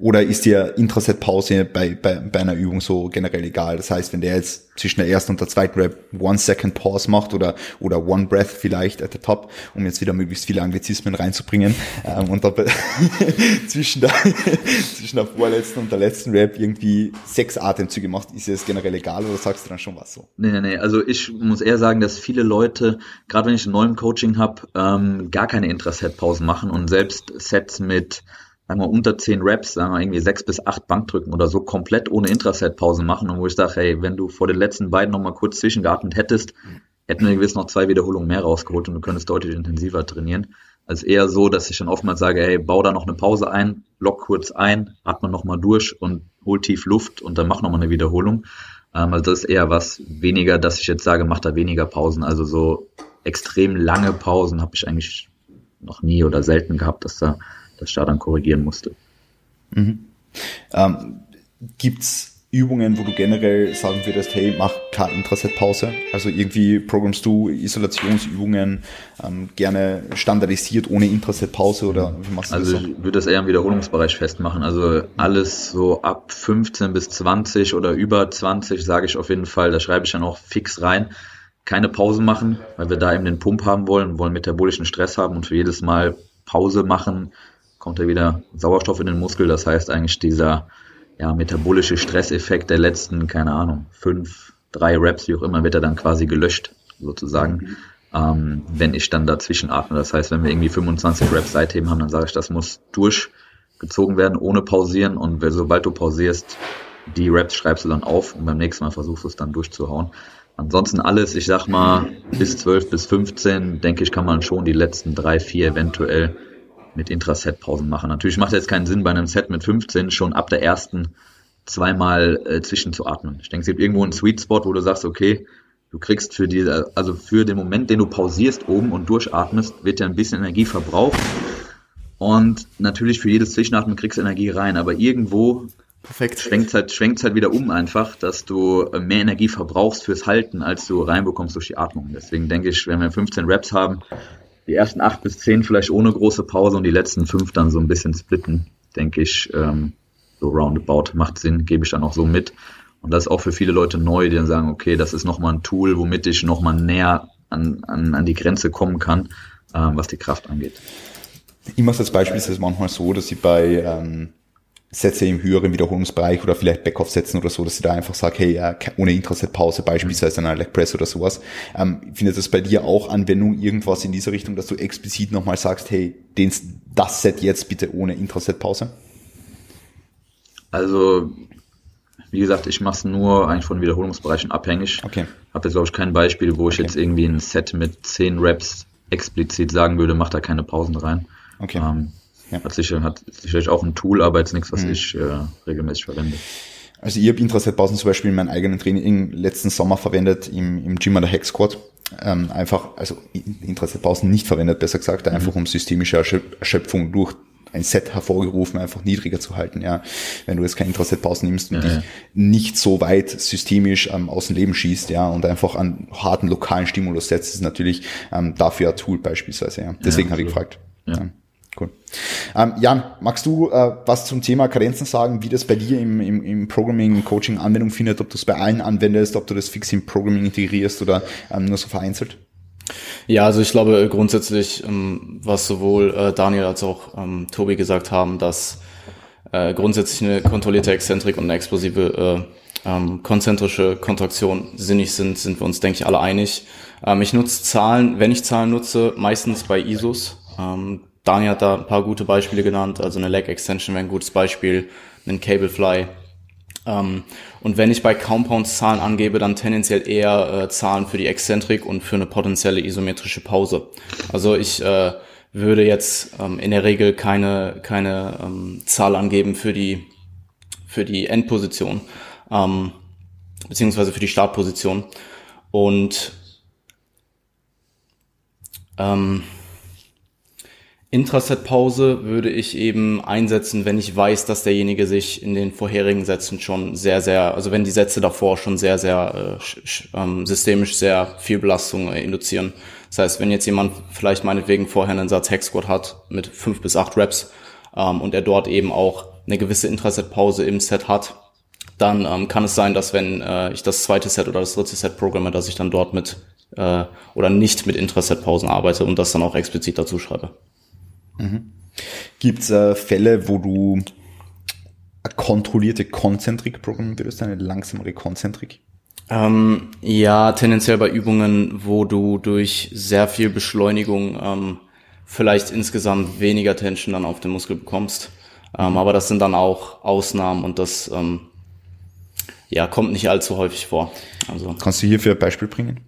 Oder ist dir Intraset-Pause bei, bei, bei einer Übung so generell egal? Das heißt, wenn der jetzt zwischen der ersten und der zweiten Rep One Second Pause macht oder, oder One Breath vielleicht at the top, um jetzt wieder möglichst viele Anglizismen reinzubringen, ähm, und dabei zwischen, der, zwischen der vorletzten und der letzten Rep irgendwie sechs Atemzüge macht, ist es generell egal oder sagst du dann schon was so? Nee, nee, nee. Also ich muss eher sagen, dass viele Leute, gerade wenn ich einen neuen Coaching habe, ähm, gar keine Intraset-Pausen machen und selbst Sets mit sagen wir unter zehn Reps, sagen wir irgendwie sechs bis acht Bankdrücken oder so komplett ohne Intraset-Pause machen und wo ich sage, hey, wenn du vor den letzten beiden nochmal kurz zwischengeatmet hättest, hätten wir gewiss noch zwei Wiederholungen mehr rausgeholt und du könntest deutlich intensiver trainieren. Also eher so, dass ich dann oftmals sage, hey, bau da noch eine Pause ein, lock kurz ein, atme nochmal durch und hol tief Luft und dann mach nochmal eine Wiederholung. Ähm, also das ist eher was weniger, dass ich jetzt sage, mach da weniger Pausen. Also so extrem lange Pausen habe ich eigentlich noch nie oder selten gehabt, dass da das da dann korrigieren musste. Mhm. Ähm, gibt's Übungen, wo du generell sagen würdest, hey, mach keine Intraset-Pause? Also irgendwie programmst du Isolationsübungen ähm, gerne standardisiert ohne Intraset-Pause oder wie machst du also das? Also ich würde das eher im Wiederholungsbereich festmachen. Also alles so ab 15 bis 20 oder über 20 sage ich auf jeden Fall, da schreibe ich dann auch fix rein. Keine Pause machen, weil wir da eben den Pump haben wollen, wollen metabolischen Stress haben und für jedes Mal Pause machen kommt ja wieder Sauerstoff in den Muskel. Das heißt eigentlich dieser ja, metabolische Stresseffekt der letzten, keine Ahnung, fünf, drei Reps, wie auch immer, wird er dann quasi gelöscht, sozusagen. Mhm. Ähm, wenn ich dann dazwischen atme. Das heißt, wenn wir irgendwie 25 Reps seitheben haben, dann sage ich, das muss durchgezogen werden, ohne pausieren. Und sobald du pausierst, die Reps schreibst du dann auf und beim nächsten Mal versuchst du es dann durchzuhauen. Ansonsten alles, ich sag mal, bis 12 bis 15, denke ich, kann man schon die letzten drei, vier eventuell mit Intraset-Pausen machen. Natürlich macht es jetzt keinen Sinn, bei einem Set mit 15 schon ab der ersten zweimal äh, zwischenzuatmen. Ich denke, es gibt irgendwo einen Sweet Spot, wo du sagst, okay, du kriegst für diese, also für den Moment, den du pausierst oben und durchatmest, wird ja ein bisschen Energie verbraucht. Und natürlich für jedes Zwischenatmen kriegst du Energie rein, aber irgendwo Perfekt. Schwenkt halt, schwenkt halt wieder um einfach, dass du mehr Energie verbrauchst fürs Halten, als du reinbekommst durch die Atmung. Deswegen denke ich, wenn wir 15 Reps haben, die ersten acht bis zehn vielleicht ohne große Pause und die letzten fünf dann so ein bisschen splitten, denke ich, ähm, so roundabout macht Sinn, gebe ich dann auch so mit. Und das ist auch für viele Leute neu, die dann sagen, okay, das ist nochmal ein Tool, womit ich nochmal näher an, an, an die Grenze kommen kann, ähm, was die Kraft angeht. Ich mache es als Beispiel ist es manchmal so, dass ich bei ähm, Sätze im höheren Wiederholungsbereich oder vielleicht Backoff-Sätzen oder so, dass sie da einfach sagt, hey, ja, ohne Intraset-Pause beispielsweise einer Leg Press oder sowas. Ähm, findet das bei dir auch Anwendung, irgendwas in dieser Richtung, dass du explizit nochmal sagst, hey, den, das Set jetzt bitte ohne Intraset-Pause? Also, wie gesagt, ich mache es nur eigentlich von Wiederholungsbereichen abhängig. Okay. Habe jetzt, glaube ich, kein Beispiel, wo ich okay. jetzt irgendwie ein Set mit 10 Reps explizit sagen würde, mach da keine Pausen rein. Okay. Ähm, ja. Hat, sicher, hat sicherlich auch ein Tool, aber jetzt nichts, was mhm. ich äh, regelmäßig verwende. Also ich habe Intraset-Pausen zum Beispiel in meinem eigenen Training letzten Sommer verwendet im, im Gym an der Hex Squad. Ähm, einfach, also Intraset-Pausen nicht verwendet, besser gesagt, mhm. einfach um systemische Erschöpfung durch ein Set hervorgerufen, einfach niedriger zu halten, ja. Wenn du jetzt kein Intraset-Pausen nimmst und ja, dich ja. nicht so weit systemisch ähm, aus dem Leben schießt, ja, und einfach an harten lokalen Stimulus setzt, ist natürlich ähm, dafür ein Tool beispielsweise, ja. Deswegen ja, habe ich gefragt. Ja. Cool. Ähm, Jan, magst du äh, was zum Thema Karenzen sagen, wie das bei dir im, im, im Programming, Coaching Anwendung findet, ob du es bei allen anwendest, ob du das fix im Programming integrierst oder ähm, nur so vereinzelt? Ja, also ich glaube grundsätzlich, ähm, was sowohl äh, Daniel als auch ähm, Tobi gesagt haben, dass äh, grundsätzlich eine kontrollierte Exzentrik und eine explosive äh, ähm, konzentrische Kontraktion sinnig sind, sind wir uns, denke ich, alle einig. Ähm, ich nutze Zahlen, wenn ich Zahlen nutze, meistens bei ISOs. Daniel hat da ein paar gute Beispiele genannt, also eine Leg Extension wäre ein gutes Beispiel, ein Cablefly. Ähm, und wenn ich bei Compounds Zahlen angebe, dann tendenziell eher äh, Zahlen für die Exzentrik und für eine potenzielle isometrische Pause. Also ich äh, würde jetzt ähm, in der Regel keine, keine ähm, Zahl angeben für die, für die Endposition, ähm, beziehungsweise für die Startposition. Und ähm, Intraset-Pause würde ich eben einsetzen, wenn ich weiß, dass derjenige sich in den vorherigen Sätzen schon sehr, sehr, also wenn die Sätze davor schon sehr, sehr äh, ähm, systemisch sehr viel Belastung äh, induzieren. Das heißt, wenn jetzt jemand vielleicht meinetwegen vorher einen Satz Hex Squat hat mit fünf bis acht Reps ähm, und er dort eben auch eine gewisse Intraset-Pause im Set hat, dann ähm, kann es sein, dass wenn äh, ich das zweite Set oder das dritte Set programme, dass ich dann dort mit äh, oder nicht mit Intraset-Pausen arbeite und das dann auch explizit dazu schreibe. Mhm. Gibt es äh, Fälle, wo du eine kontrollierte Konzentrik programmieren würdest, eine langsamere Konzentrik? Ähm, ja, tendenziell bei Übungen, wo du durch sehr viel Beschleunigung ähm, vielleicht insgesamt weniger Tension dann auf den Muskel bekommst. Ähm, aber das sind dann auch Ausnahmen und das ähm, ja, kommt nicht allzu häufig vor. Also, Kannst du hierfür ein Beispiel bringen?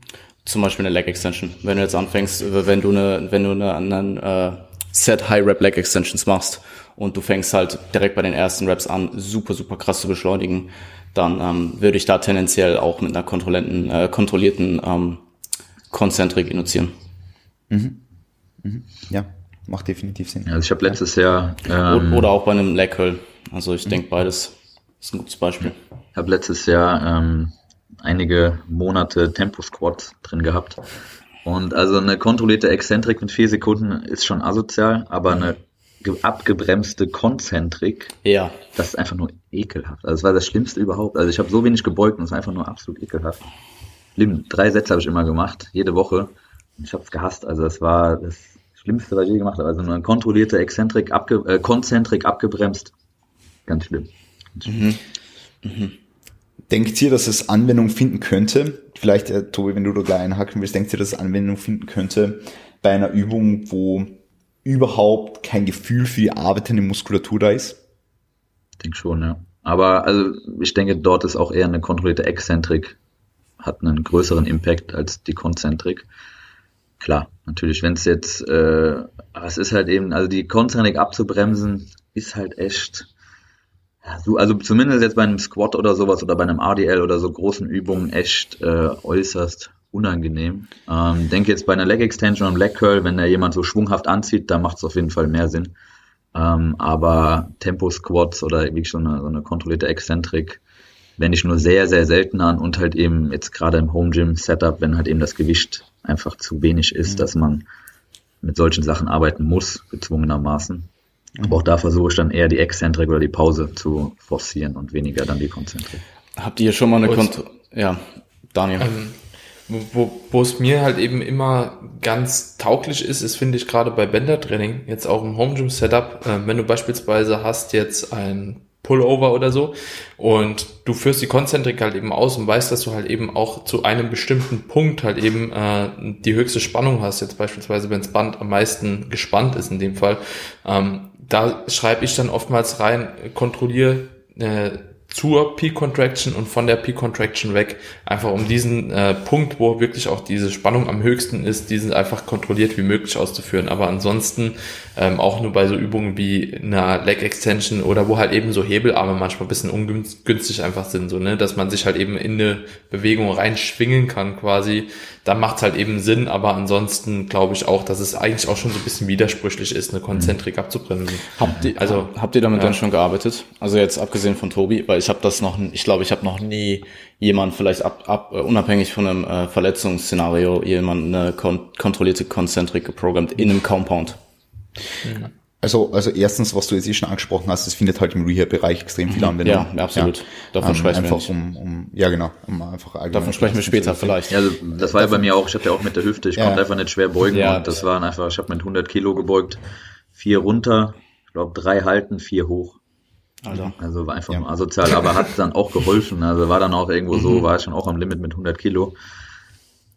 Zum Beispiel eine Leg Extension. Wenn du jetzt anfängst, wenn du eine, wenn du eine, eine äh, Set High Rep Leg Extensions machst und du fängst halt direkt bei den ersten Reps an, super, super krass zu beschleunigen, dann ähm, würde ich da tendenziell auch mit einer kontrollierten, äh, kontrollierten ähm, Konzentrik induzieren. Mhm. Mhm. Ja, macht definitiv Sinn. Also ich habe letztes Jahr... Ähm, Oder auch bei einem Leg Curl. Also ich mhm. denke beides ist ein gutes Beispiel. Ich habe letztes Jahr ähm, einige Monate Tempo Squats drin gehabt und also eine kontrollierte Exzentrik mit vier Sekunden ist schon asozial, aber eine abgebremste Konzentrik, ja. das ist einfach nur ekelhaft. Also das war das Schlimmste überhaupt. Also ich habe so wenig gebeugt und es war einfach nur absolut ekelhaft. Schlimm. Drei Sätze habe ich immer gemacht, jede Woche. Und ich habe es gehasst. Also es war das Schlimmste, was ich je gemacht habe. Also nur eine kontrollierte Exzentrik, abge äh, Konzentrik abgebremst. Ganz schlimm. Ganz schlimm. Mhm. Mhm. Denkt ihr, dass es Anwendung finden könnte? Vielleicht, äh, Tobi, wenn du da gleich einhaken willst, denkt ihr, dass es Anwendung finden könnte bei einer Übung, wo überhaupt kein Gefühl für die arbeitende Muskulatur da ist? Ich denke schon, ja. Aber also ich denke, dort ist auch eher eine kontrollierte Exzentrik, hat einen größeren Impact als die Konzentrik. Klar, natürlich, wenn es jetzt, äh, es ist halt eben, also die Konzentrik abzubremsen, ist halt echt also zumindest jetzt bei einem Squat oder sowas oder bei einem RDL oder so großen Übungen echt äh, äußerst unangenehm. Ähm, denke jetzt bei einer Leg Extension und Leg Curl, wenn da jemand so schwunghaft anzieht, da macht es auf jeden Fall mehr Sinn. Ähm, aber Tempo Squats oder wirklich so eine, so eine kontrollierte Exzentrik wende ich nur sehr, sehr selten an und halt eben jetzt gerade im Home Gym Setup, wenn halt eben das Gewicht einfach zu wenig ist, mhm. dass man mit solchen Sachen arbeiten muss, gezwungenermaßen. Aber auch da versuche ich dann eher die Exzentrik oder die Pause zu forcieren und weniger dann die Konzentrik. Habt ihr schon mal eine Kontrolle? Ja, Daniel. Ähm, wo, wo es mir halt eben immer ganz tauglich ist, ist, finde ich, gerade bei Bändertraining, jetzt auch im Home Gym Setup, äh, wenn du beispielsweise hast jetzt ein Pullover oder so. Und du führst die Konzentrik halt eben aus und weißt, dass du halt eben auch zu einem bestimmten Punkt halt eben äh, die höchste Spannung hast. Jetzt beispielsweise, wenn das Band am meisten gespannt ist in dem Fall. Ähm, da schreibe ich dann oftmals rein, kontrolliere äh, zur Peak Contraction und von der Peak Contraction weg, einfach um diesen äh, Punkt, wo wirklich auch diese Spannung am höchsten ist, diesen einfach kontrolliert wie möglich auszuführen. Aber ansonsten ähm, auch nur bei so Übungen wie einer Leg Extension oder wo halt eben so Hebelarme manchmal ein bisschen ungünstig einfach sind, so ne, dass man sich halt eben in eine Bewegung reinschwingen kann quasi. Da macht halt eben Sinn, aber ansonsten glaube ich auch, dass es eigentlich auch schon so ein bisschen widersprüchlich ist, eine Konzentrik abzubremsen. Habt ihr, also habt ihr damit ja. dann schon gearbeitet? Also jetzt abgesehen von Tobi, weil ich habe das noch, ich glaube, ich habe noch nie jemand vielleicht ab, ab unabhängig von einem äh, Verletzungsszenario jemand eine kon kontrollierte Konzentrik geprogrammt in einem Compound. Also, also erstens, was du jetzt eh schon angesprochen hast, es findet halt im Rehab-Bereich extrem viel mhm. Anwendung. Ja, absolut. Ja. Davon ähm, sprechen wir nicht. Um, um, ja, genau. Um einfach Davon sprechen wir später vielleicht. Ja, also das war ja bei mir auch, ich hatte ja auch mit der Hüfte, ich ja. konnte einfach nicht schwer beugen ja, und das waren einfach, ich habe mit 100 Kilo gebeugt, vier runter, ich glaube drei halten, vier hoch. Also, also war einfach ja. asozial, aber hat dann auch geholfen. Also war dann auch irgendwo so, mhm. war ich schon auch am Limit mit 100 Kilo.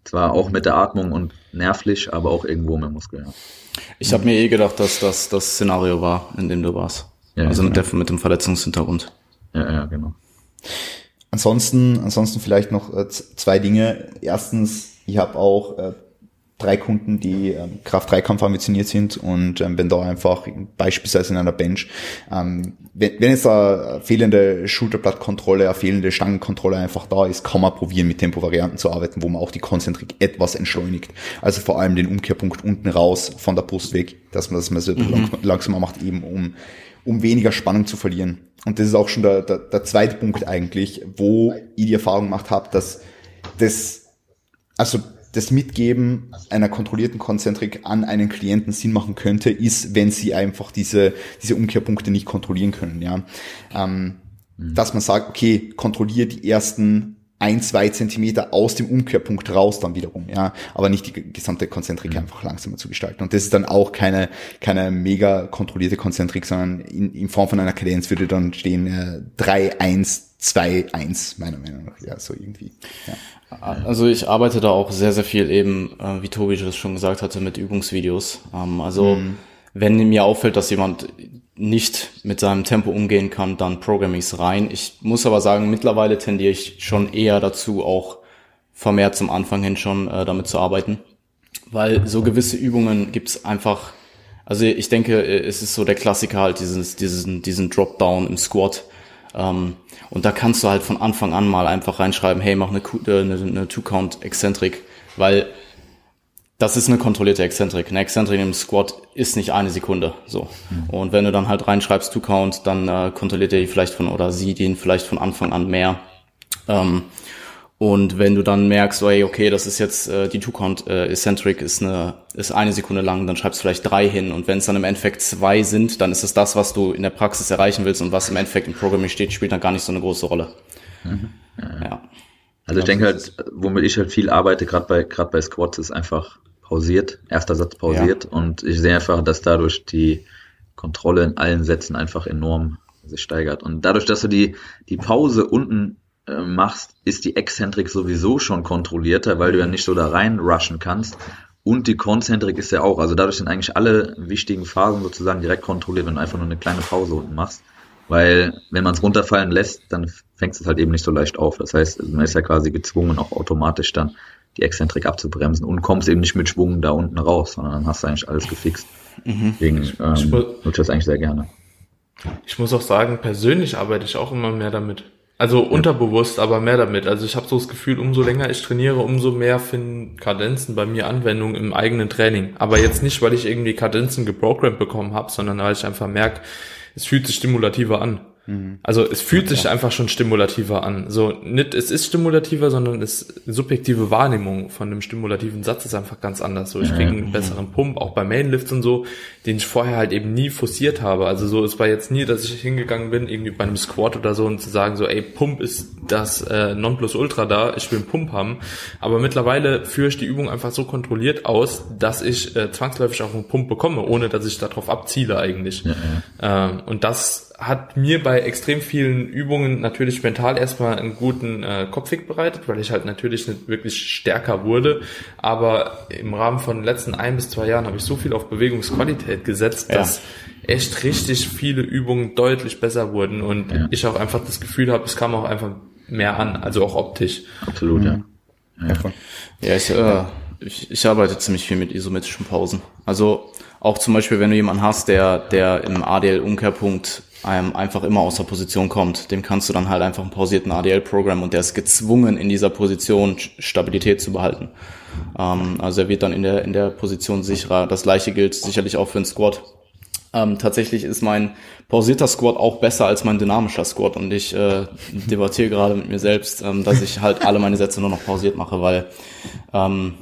Zwar auch mit der Atmung und nervlich, aber auch irgendwo mit Muskel. Ja. Ich habe mir eh gedacht, dass das das Szenario war, in dem du warst. Ja, also genau. mit, der, mit dem Verletzungshintergrund. Ja, ja, genau. Ansonsten, ansonsten vielleicht noch äh, zwei Dinge. Erstens, ich habe auch äh, drei Kunden, die ähm, Kraft-3-Kampf ambitioniert sind und ähm, wenn da einfach beispielsweise in einer Bench, ähm, wenn, wenn jetzt da fehlende Schulterblattkontrolle, eine fehlende Stangenkontrolle einfach da ist, kann man probieren mit Tempovarianten zu arbeiten, wo man auch die Konzentrik etwas entschleunigt. Also vor allem den Umkehrpunkt unten raus von der Brust weg, dass man das mal so mhm. langsamer macht, eben um, um weniger Spannung zu verlieren. Und das ist auch schon der, der, der zweite Punkt eigentlich, wo ich die Erfahrung gemacht habe, dass das, also das Mitgeben einer kontrollierten Konzentrik an einen Klienten Sinn machen könnte, ist, wenn sie einfach diese, diese Umkehrpunkte nicht kontrollieren können, ja. Ähm, mhm. Dass man sagt, okay, kontrolliere die ersten ein, zwei Zentimeter aus dem Umkehrpunkt raus dann wiederum, ja, aber nicht die gesamte Konzentrik mhm. einfach langsamer zu gestalten. Und das ist dann auch keine, keine mega kontrollierte Konzentrik, sondern in, in Form von einer Kadenz würde dann stehen äh, 3, 1, 2, 1, meiner Meinung nach, ja, so irgendwie. Ja. Also ich arbeite da auch sehr, sehr viel eben, äh, wie Tobi das schon gesagt hatte, mit Übungsvideos. Ähm, also mhm. wenn mir auffällt, dass jemand nicht mit seinem Tempo umgehen kann, dann programme ich es rein. Ich muss aber sagen, mittlerweile tendiere ich schon eher dazu, auch vermehrt zum Anfang hin schon äh, damit zu arbeiten. Weil so gewisse Übungen gibt's einfach, also ich denke, es ist so der Klassiker halt, dieses, diesen, diesen Dropdown im Squat ähm, und da kannst du halt von Anfang an mal einfach reinschreiben, hey, mach eine, äh, eine, eine Two-Count-Exzentrik, weil das ist eine kontrollierte Exzentrik. Eine Exzentrik im Squat ist nicht eine Sekunde. So. Mhm. Und wenn du dann halt reinschreibst Two Count, dann äh, kontrolliert er die vielleicht von oder sie den vielleicht von Anfang an mehr. Ähm, und wenn du dann merkst, oh, hey, okay, das ist jetzt äh, die Two-Count äh, Eccentric ist eine ist eine Sekunde lang, dann schreibst du vielleicht drei hin und wenn es dann im Endeffekt zwei sind, dann ist es das, was du in der Praxis erreichen willst und was im Endeffekt im Programming steht, spielt dann gar nicht so eine große Rolle. Mhm. Ja. Also ich denke halt, womit ich halt viel arbeite, gerade bei gerade bei Squats, ist einfach pausiert, erster Satz pausiert ja. und ich sehe einfach, dass dadurch die Kontrolle in allen Sätzen einfach enorm sich steigert und dadurch, dass du die die Pause unten äh, machst, ist die Exzentrik sowieso schon kontrollierter, weil du ja nicht so da rein rushen kannst. Und die Konzentrik ist ja auch, also dadurch sind eigentlich alle wichtigen Phasen sozusagen direkt kontrolliert, wenn du einfach nur eine kleine Pause unten machst. Weil wenn man es runterfallen lässt, dann fängt es halt eben nicht so leicht auf. Das heißt, man ist ja quasi gezwungen, auch automatisch dann die Exzentrik abzubremsen und kommst eben nicht mit Schwung da unten raus, sondern dann hast du eigentlich alles gefixt. Mhm. Deswegen ähm, nutze ich das eigentlich sehr gerne. Ich muss auch sagen, persönlich arbeite ich auch immer mehr damit. Also unterbewusst, aber mehr damit. Also ich habe so das Gefühl, umso länger ich trainiere, umso mehr finden Kadenzen bei mir Anwendung im eigenen Training. Aber jetzt nicht, weil ich irgendwie Kadenzen geprogrammt bekommen habe, sondern weil ich einfach merke, es fühlt sich stimulativer an. Mhm. Also es fühlt sich einfach schon stimulativer an. So nicht, es ist stimulativer, sondern es subjektive Wahrnehmung von einem stimulativen Satz ist einfach ganz anders. So ich kriege einen besseren Pump, auch bei Mainlifts und so, den ich vorher halt eben nie forciert habe. Also so es war jetzt nie, dass ich hingegangen bin irgendwie bei einem Squat oder so und zu sagen so, ey Pump ist das äh, Nonplusultra da, ich will einen Pump haben. Aber mittlerweile führe ich die Übung einfach so kontrolliert aus, dass ich äh, zwangsläufig auch einen Pump bekomme, ohne dass ich darauf abziele eigentlich. Ja, ja. Ähm, und das hat mir bei extrem vielen Übungen natürlich mental erstmal einen guten äh, Kopfweg bereitet, weil ich halt natürlich nicht wirklich stärker wurde. Aber im Rahmen von den letzten ein bis zwei Jahren habe ich so viel auf Bewegungsqualität gesetzt, ja. dass echt richtig viele Übungen deutlich besser wurden und ja. ich auch einfach das Gefühl habe, es kam auch einfach mehr an, also auch optisch. Absolut, ja. Ja, ja ich, äh, ich, ich arbeite ziemlich viel mit isometrischen Pausen. Also auch zum Beispiel, wenn du jemanden hast, der, der im ADL-Umkehrpunkt einem einfach immer aus der Position kommt, dem kannst du dann halt einfach einen pausierten ADL-Programm und der ist gezwungen, in dieser Position Stabilität zu behalten. Ähm, also er wird dann in der, in der Position sicherer. Das gleiche gilt sicherlich auch für einen Squat. Ähm, tatsächlich ist mein pausierter Squat auch besser als mein dynamischer Squat und ich äh, debattiere gerade mit mir selbst, ähm, dass ich halt alle meine Sätze nur noch pausiert mache, weil ähm,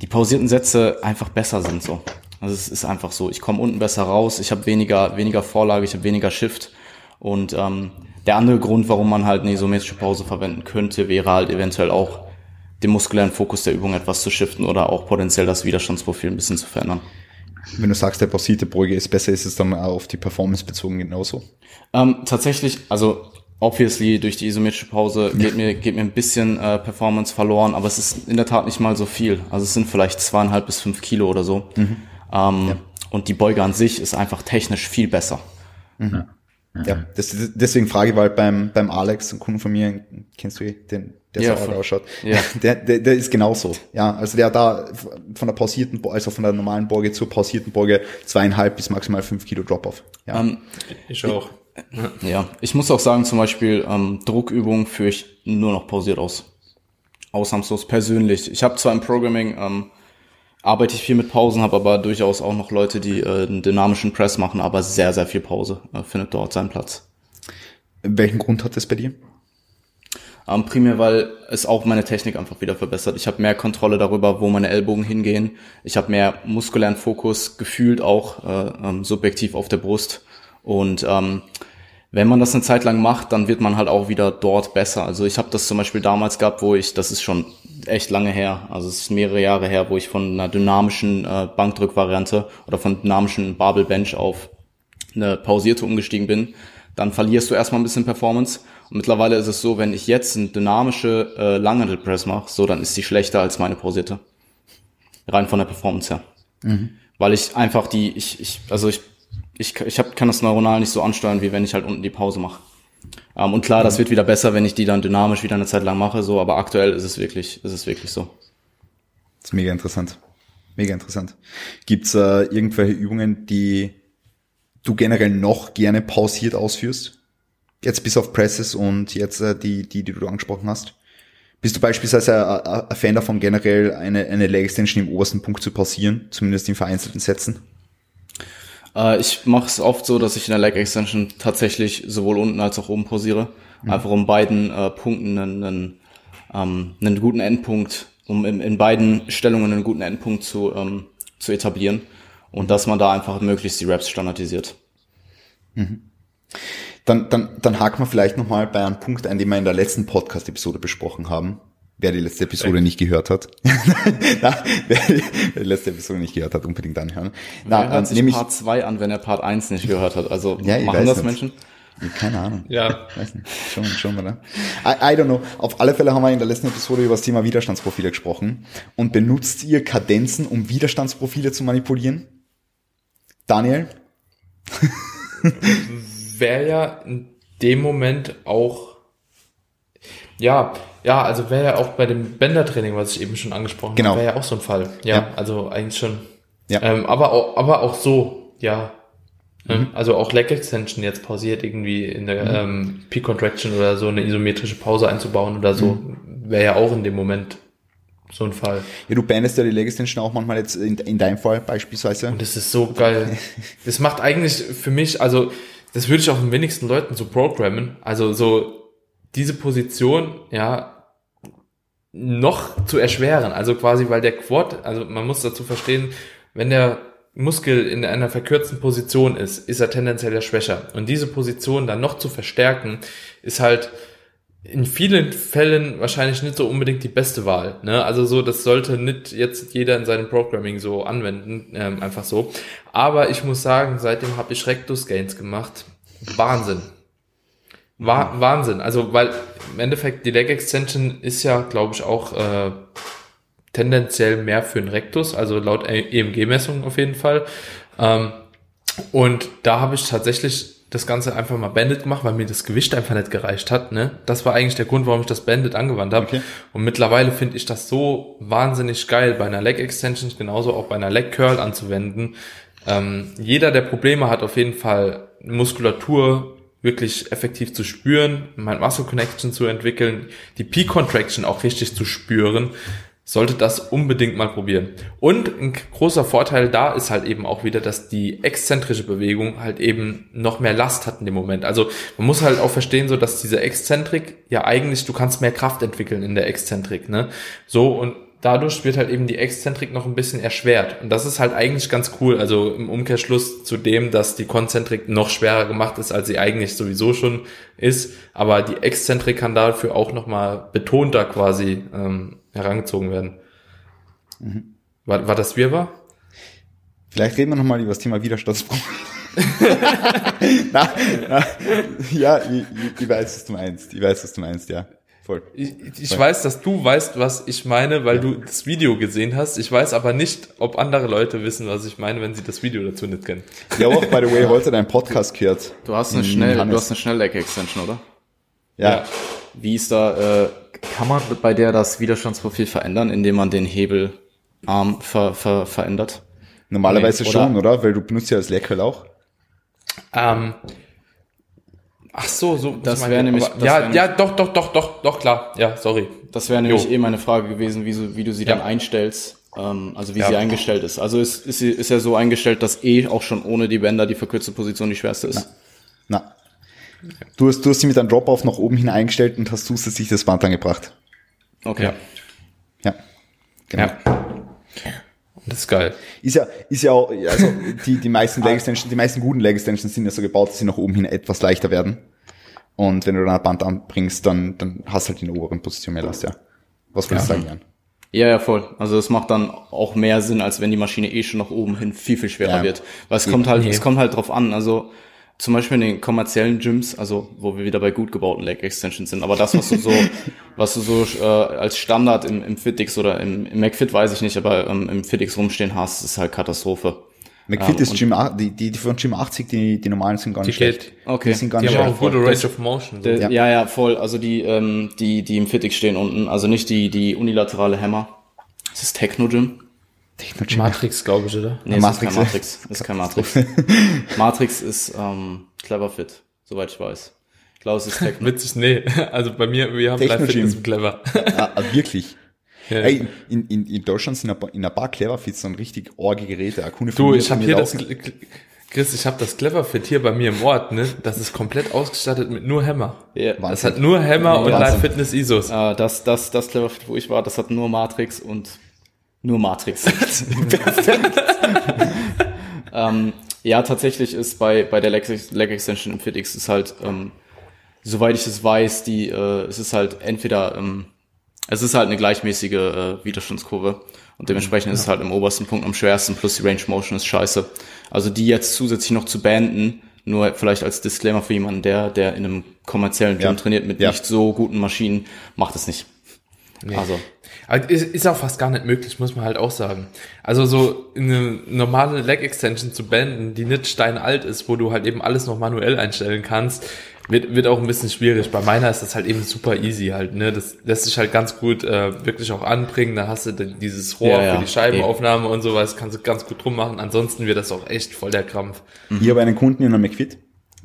die pausierten Sätze einfach besser sind so. Also es ist einfach so, ich komme unten besser raus, ich habe weniger, weniger Vorlage, ich habe weniger Shift. Und ähm, der andere Grund, warum man halt eine isometrische Pause verwenden könnte, wäre halt eventuell auch den muskulären Fokus der Übung etwas zu shiften oder auch potenziell das Widerstandsprofil ein bisschen zu verändern. Wenn du sagst, der pausierte Beuge ist besser, ist es dann auch auf die Performance bezogen genauso? Ähm, tatsächlich, also obviously durch die isometrische Pause geht mir geht mir ein bisschen äh, Performance verloren, aber es ist in der Tat nicht mal so viel. Also es sind vielleicht zweieinhalb bis fünf Kilo oder so. Mhm. Ähm, ja. Und die Beuge an sich ist einfach technisch viel besser. Mhm. Ja, ja das, deswegen frage ich weil beim, beim Alex, ein Kunde von mir, kennst du ihn, den, der ja, so ausschaut. Ja. Der, der, der ist genauso. Ja, also der hat da von der pausierten, also von der normalen Beuge zur pausierten Beuge zweieinhalb bis maximal fünf Kilo Drop-off. Ja. Um, ähm, ich auch. Ja, ich muss auch sagen, zum Beispiel ähm, Druckübungen führe ich nur noch pausiert aus. Ausnahmslos persönlich. Ich habe zwar im Programming ähm, arbeite ich viel mit Pausen, habe aber durchaus auch noch Leute, die äh, einen dynamischen Press machen, aber sehr, sehr viel Pause äh, findet dort seinen Platz. Welchen Grund hat das bei dir? Ähm, primär, weil es auch meine Technik einfach wieder verbessert. Ich habe mehr Kontrolle darüber, wo meine Ellbogen hingehen. Ich habe mehr muskulären Fokus gefühlt auch äh, ähm, subjektiv auf der Brust. Und ähm, wenn man das eine Zeit lang macht, dann wird man halt auch wieder dort besser. Also ich habe das zum Beispiel damals gehabt, wo ich, das ist schon echt lange her, also es ist mehrere Jahre her, wo ich von einer dynamischen äh, Bankdrückvariante oder von dynamischen Barbell Bench auf eine pausierte umgestiegen bin, dann verlierst du erstmal ein bisschen Performance. Und mittlerweile ist es so, wenn ich jetzt eine dynamische äh, Langhandel Press mache, so dann ist die schlechter als meine pausierte. Rein von der Performance her. Mhm. Weil ich einfach die, ich, ich, also ich ich, ich hab, kann das neuronal nicht so ansteuern, wie wenn ich halt unten die Pause mache. Ähm, und klar, das wird wieder besser, wenn ich die dann dynamisch wieder eine Zeit lang mache, so, aber aktuell ist es wirklich, ist es wirklich so. Das ist mega interessant. Mega interessant. Gibt's äh, irgendwelche Übungen, die du generell noch gerne pausiert ausführst? Jetzt bis auf Presses und jetzt äh, die, die, die du angesprochen hast. Bist du beispielsweise ein Fan davon, generell eine, eine Leg Extension im obersten Punkt zu pausieren, zumindest in vereinzelten Sätzen? Äh, ich mache es oft so, dass ich in der Leg Extension tatsächlich sowohl unten als auch oben posiere. Mhm. Einfach um beiden äh, Punkten einen, einen, ähm, einen guten Endpunkt, um in, in beiden Stellungen einen guten Endpunkt zu, ähm, zu etablieren. Und dass man da einfach möglichst die Raps standardisiert. Mhm. Dann, dann, dann haken wir vielleicht nochmal bei einem Punkt ein, den wir in der letzten Podcast-Episode besprochen haben wer die letzte Episode Echt? nicht gehört hat, Na, wer die letzte Episode nicht gehört hat, unbedingt anhören. Na, wer hört sich nämlich, Part 2 an, wenn er Part 1 nicht gehört hat? Also ja, machen das nicht. Menschen? Keine Ahnung. Ja. Weiß nicht. Schon, schon mal, ne? I, I don't know. Auf alle Fälle haben wir in der letzten Episode über das Thema Widerstandsprofile gesprochen. Und benutzt ihr Kadenzen, um Widerstandsprofile zu manipulieren? Daniel? Wäre ja in dem Moment auch, ja, ja, also wäre ja auch bei dem Bändertraining, was ich eben schon angesprochen genau. habe, wäre ja auch so ein Fall. Ja, ja. also eigentlich schon. Ja. Ähm, aber, auch, aber auch so, ja. Ähm, mhm. Also auch Leg Extension jetzt pausiert irgendwie in der mhm. ähm, Peak Contraction oder so eine isometrische Pause einzubauen oder so, mhm. wäre ja auch in dem Moment so ein Fall. Ja, du bandest ja die Leg Extension auch manchmal jetzt in, in deinem Fall beispielsweise. Und das ist so geil. das macht eigentlich für mich, also das würde ich auch den wenigsten Leuten so programmen. Also so diese Position, ja, noch zu erschweren. Also quasi, weil der Quad, also man muss dazu verstehen, wenn der Muskel in einer verkürzten Position ist, ist er tendenziell ja schwächer. Und diese Position dann noch zu verstärken, ist halt in vielen Fällen wahrscheinlich nicht so unbedingt die beste Wahl. Ne? Also so, das sollte nicht jetzt jeder in seinem Programming so anwenden, ähm, einfach so. Aber ich muss sagen, seitdem habe ich Rectus Gains gemacht Wahnsinn. Wa mhm. Wahnsinn. Also, weil im Endeffekt die Leg Extension ist ja, glaube ich, auch äh, tendenziell mehr für den Rectus, also laut EMG-Messungen auf jeden Fall. Ähm, und da habe ich tatsächlich das Ganze einfach mal Bandit gemacht, weil mir das Gewicht einfach nicht gereicht hat. Ne? Das war eigentlich der Grund, warum ich das Bandit angewandt habe. Okay. Und mittlerweile finde ich das so wahnsinnig geil, bei einer Leg Extension, genauso auch bei einer Leg Curl anzuwenden. Ähm, jeder, der Probleme hat, auf jeden Fall Muskulatur wirklich effektiv zu spüren, mein Muscle Connection zu entwickeln, die Peak Contraction auch richtig zu spüren, sollte das unbedingt mal probieren. Und ein großer Vorteil da ist halt eben auch wieder, dass die exzentrische Bewegung halt eben noch mehr Last hat in dem Moment. Also man muss halt auch verstehen, so dass diese Exzentrik ja eigentlich, du kannst mehr Kraft entwickeln in der Exzentrik, ne? So und dadurch wird halt eben die Exzentrik noch ein bisschen erschwert. Und das ist halt eigentlich ganz cool. Also im Umkehrschluss zu dem, dass die Konzentrik noch schwerer gemacht ist, als sie eigentlich sowieso schon ist. Aber die Exzentrik kann dafür auch nochmal betonter quasi ähm, herangezogen werden. Mhm. War, war das Wirrwarr? Vielleicht reden wir nochmal über das Thema Widerstandsbruch. na, na, ja, ich, ich, ich weiß, was du meinst. Ich weiß, was du meinst, ja voll. Ich, ich weiß, dass du weißt, was ich meine, weil ja. du das Video gesehen hast. Ich weiß aber nicht, ob andere Leute wissen, was ich meine, wenn sie das Video dazu nicht kennen. Ja, auch, by the way, heute dein Podcast gehört. Du hast eine schnell, du hast eine Schnelleck-Extension, oder? Ja. ja. Wie ist da, äh, kann man bei der das Widerstandsprofil verändern, indem man den Hebelarm ver, ver, verändert? Normalerweise nee, oder? schon, oder? Weil du benutzt ja das Leckerl auch. Ähm, Ach so, so. Das wäre nämlich. Das ja, wär ja, doch, doch, doch, doch, doch, klar. Ja, sorry. Das wäre nämlich jo. eh meine Frage gewesen, wie, so, wie du sie ja. dann einstellst. Ähm, also wie ja. sie eingestellt ist. Also ist, ist, sie, ist ja so eingestellt, dass eh auch schon ohne die Bänder die verkürzte Position die schwerste ist. Na. Na. Du hast, du hast sie mit einem Drop-Off nach oben hin eingestellt und hast zusätzlich das Band angebracht. Okay. Ja. Ja. Genau. Ja. Das ist geil. Ist ja, ist ja auch, also die, die meisten Leg Extensions, die meisten guten Leg Extensions sind ja so gebaut, dass sie nach oben hin etwas leichter werden. Und wenn du dann ein Band anbringst, dann, dann hast du halt in der oberen Position mehr Last, ja. Was würdest du ja. sagen, Jan? Ja, ja, voll. Also es macht dann auch mehr Sinn, als wenn die Maschine eh schon nach oben hin viel, viel schwerer ja. wird. Weil es kommt halt, es kommt halt drauf an. Also zum Beispiel in den kommerziellen Gyms, also wo wir wieder bei gut gebauten Leg Extensions sind, aber das, was du so, was du so äh, als Standard im, im Fitix oder im, im McFit weiß ich nicht, aber ähm, im Fitix rumstehen hast, ist halt Katastrophe. McFit ähm, ist Gym, die, die, von Gym 80, die, die normalen sind gar nicht schlecht. Okay. Die sind gar die nicht haben schlecht. auch gute Range of Motion. Der, ja. ja, ja, voll. Also die, ähm, die, die im Fitix stehen unten, also nicht die, die unilaterale Hammer. Das ist Techno Gym. Technology. Matrix, glaube ich, oder? Nee, Matrix. Das ist kein Matrix. Das ist kein Matrix. Matrix ist ähm, Clever Fit, soweit ich weiß. Ich glaube, es ist Techno. Witzig, nee. Also bei mir, wir haben Live Fitness und Clever. ah, ah, wirklich? Ja. Ey, in, in, in Deutschland sind in ein paar Clever Fits so ein richtig orge Geräte. Kunde du, ich habe hier das, Chris, ich habe das Clever Fit hier bei mir im Ort, ne? Das ist komplett ausgestattet mit nur Hammer. Ja, das hat nur Hammer und Live Fitness ISOs. Ah, das, das, das Clever Fit, wo ich war, das hat nur Matrix und nur Matrix. ähm, ja, tatsächlich ist bei, bei der Leg, Extension im FitX ist halt, ähm, soweit ich es weiß, die, äh, es ist halt entweder, ähm, es ist halt eine gleichmäßige äh, Widerstandskurve und dementsprechend ja. ist es halt im obersten Punkt am schwersten plus die Range Motion ist scheiße. Also die jetzt zusätzlich noch zu beenden, nur vielleicht als Disclaimer für jemanden, der, der in einem kommerziellen Gym ja. trainiert mit ja. nicht so guten Maschinen, macht es nicht. Nee. Also aber ist auch fast gar nicht möglich, muss man halt auch sagen. Also so eine normale Leg Extension zu beenden, die nicht steinalt ist, wo du halt eben alles noch manuell einstellen kannst, wird, wird auch ein bisschen schwierig. Bei meiner ist das halt eben super easy halt, ne? Das lässt sich halt ganz gut äh, wirklich auch anbringen. Da hast du dieses Rohr ja, ja. für die Scheibenaufnahme und sowas, kannst du ganz gut drum machen. Ansonsten wird das auch echt voll der Krampf. Ich habe einen Kunden in einem McFit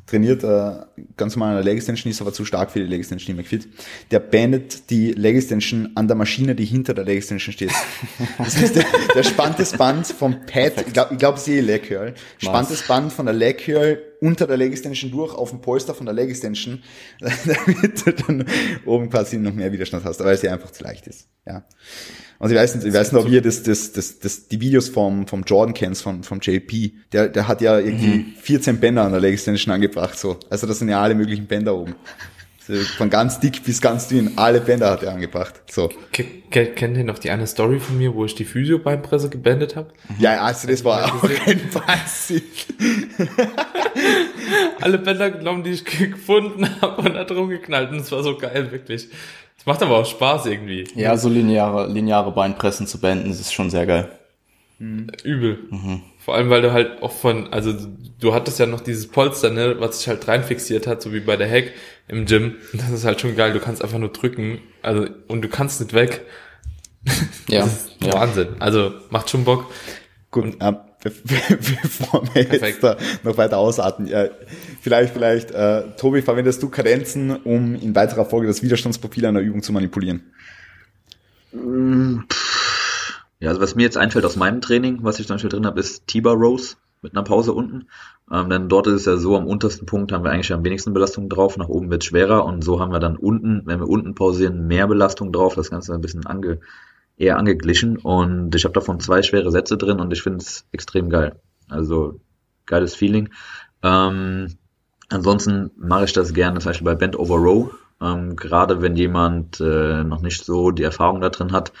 trainiert, äh, ganz normal an der Leg Extension, ist aber zu stark für die Leg Extension, nicht mehr fit. Der bandet die Leg Extension an der Maschine, die hinter der Leg Extension steht. Das heißt, der, der spannt das Band vom Pad, ich glaube, ich glaub, sie Leg Curl, spannt das Band von der Leg Curl unter der Leg Extension durch auf den Polster von der Leg Extension, damit du dann oben quasi noch mehr Widerstand hast, weil sie einfach zu leicht ist. Ja. Also ich weiß nicht, ich weiß nicht, ob ihr das, das, das, das, die Videos vom, vom Jordan kennst, vom, vom JP. Der, der hat ja irgendwie mhm. 14 Bänder an der Leg Extension angebracht, so. Also das sind ja alle möglichen Bänder oben. Von ganz dick bis ganz dünn, alle Bänder hat er angebracht. So. Kennt ihr noch die eine Story von mir, wo ich die Physio-Beinpresse gebändet habe? Ja, also das war auch ein Wahnsinn. alle Bänder genommen, die ich gefunden habe und da drum geknallt. Und es war so geil, wirklich. Es macht aber auch Spaß irgendwie. Ja, so lineare, lineare Beinpressen zu beenden, das ist schon sehr geil. Mhm. Übel. Mhm. Vor allem, weil du halt auch von, also du hattest ja noch dieses Polster, ne, was sich halt rein fixiert hat, so wie bei der Hack im Gym. Das ist halt schon geil. Du kannst einfach nur drücken, also und du kannst nicht weg. Ja. ja. Wahnsinn. Also macht schon Bock. Gut, ähm, bevor wir jetzt da noch weiter ausatmen, ja, vielleicht, vielleicht, äh, Tobi, verwendest du Kadenzen, um in weiterer Folge das Widerstandsprofil einer Übung zu manipulieren? Mm, ja, also was mir jetzt einfällt aus meinem Training, was ich zum Beispiel drin habe, ist Tiber Rose mit einer Pause unten. Ähm, denn dort ist es ja so, am untersten Punkt haben wir eigentlich am wenigsten Belastung drauf, nach oben wird schwerer und so haben wir dann unten, wenn wir unten pausieren, mehr Belastung drauf, das Ganze ein bisschen ange, eher angeglichen und ich habe davon zwei schwere Sätze drin und ich finde es extrem geil. Also geiles Feeling. Ähm, ansonsten mache ich das gerne zum Beispiel bei Bend Over Row, ähm, gerade wenn jemand äh, noch nicht so die Erfahrung da drin hat,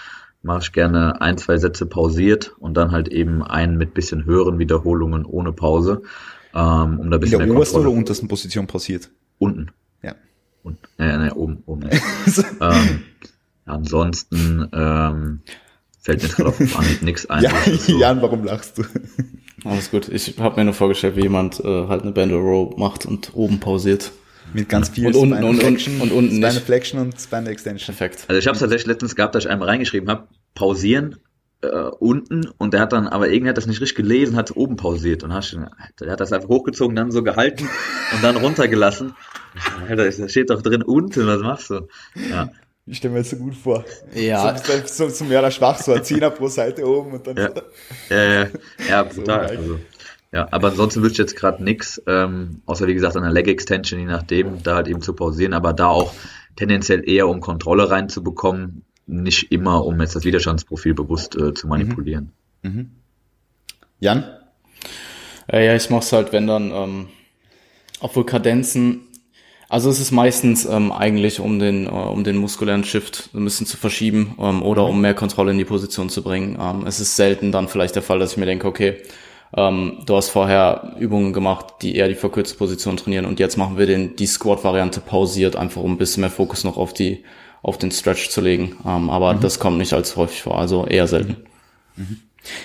mache ich gerne ein, zwei Sätze pausiert und dann halt eben einen mit bisschen höheren Wiederholungen ohne Pause. Ähm, um da ein bisschen In der obersten oder untersten Position pausiert? Unten. Ja. Unten. Ja, ne, oben, oben. ähm, ansonsten ähm, fällt mir gerade auf Anhieb nichts ein. Ja, so. Jan, warum lachst du? Alles gut. Ich habe mir nur vorgestellt, wie jemand äh, halt eine Band Row macht und oben pausiert. Mit ganz viel und unten, und, Flexion, und, unten Spine Flexion und Spine Extension. Perfekt. Also ich habe tatsächlich letztens gehabt, dass ich einem reingeschrieben habe, pausieren äh, unten und der hat dann, aber irgendwie hat das nicht richtig gelesen, hat oben pausiert und hast, der hat das einfach hochgezogen, dann so gehalten und dann runtergelassen. Alter, da steht doch drin unten, was machst du? Ja. Ich stelle mir das so gut vor. Ja. So, so, so mehr schwach, so ein Zehner pro Seite oben und dann. Ja, ja, ja, ja brutal. So also, ja, aber ansonsten wüsste ich jetzt gerade nichts, ähm, außer wie gesagt an der Leg Extension, je nachdem, da halt eben zu pausieren, aber da auch tendenziell eher um Kontrolle reinzubekommen, nicht immer, um jetzt das Widerstandsprofil bewusst äh, zu manipulieren. Mhm. Mhm. Jan? Äh, ja, ich mach's halt, wenn dann, ähm, obwohl Kadenzen, also es ist meistens ähm, eigentlich, um den, äh, um den muskulären Shift ein bisschen zu verschieben ähm, oder mhm. um mehr Kontrolle in die Position zu bringen. Ähm, es ist selten dann vielleicht der Fall, dass ich mir denke, okay, ähm, du hast vorher Übungen gemacht, die eher die verkürzte Position trainieren und jetzt machen wir den, die Squat-Variante pausiert, einfach um ein bisschen mehr Fokus noch auf die, auf den Stretch zu legen. Ähm, aber mhm. das kommt nicht allzu häufig vor, also eher selten. Mhm.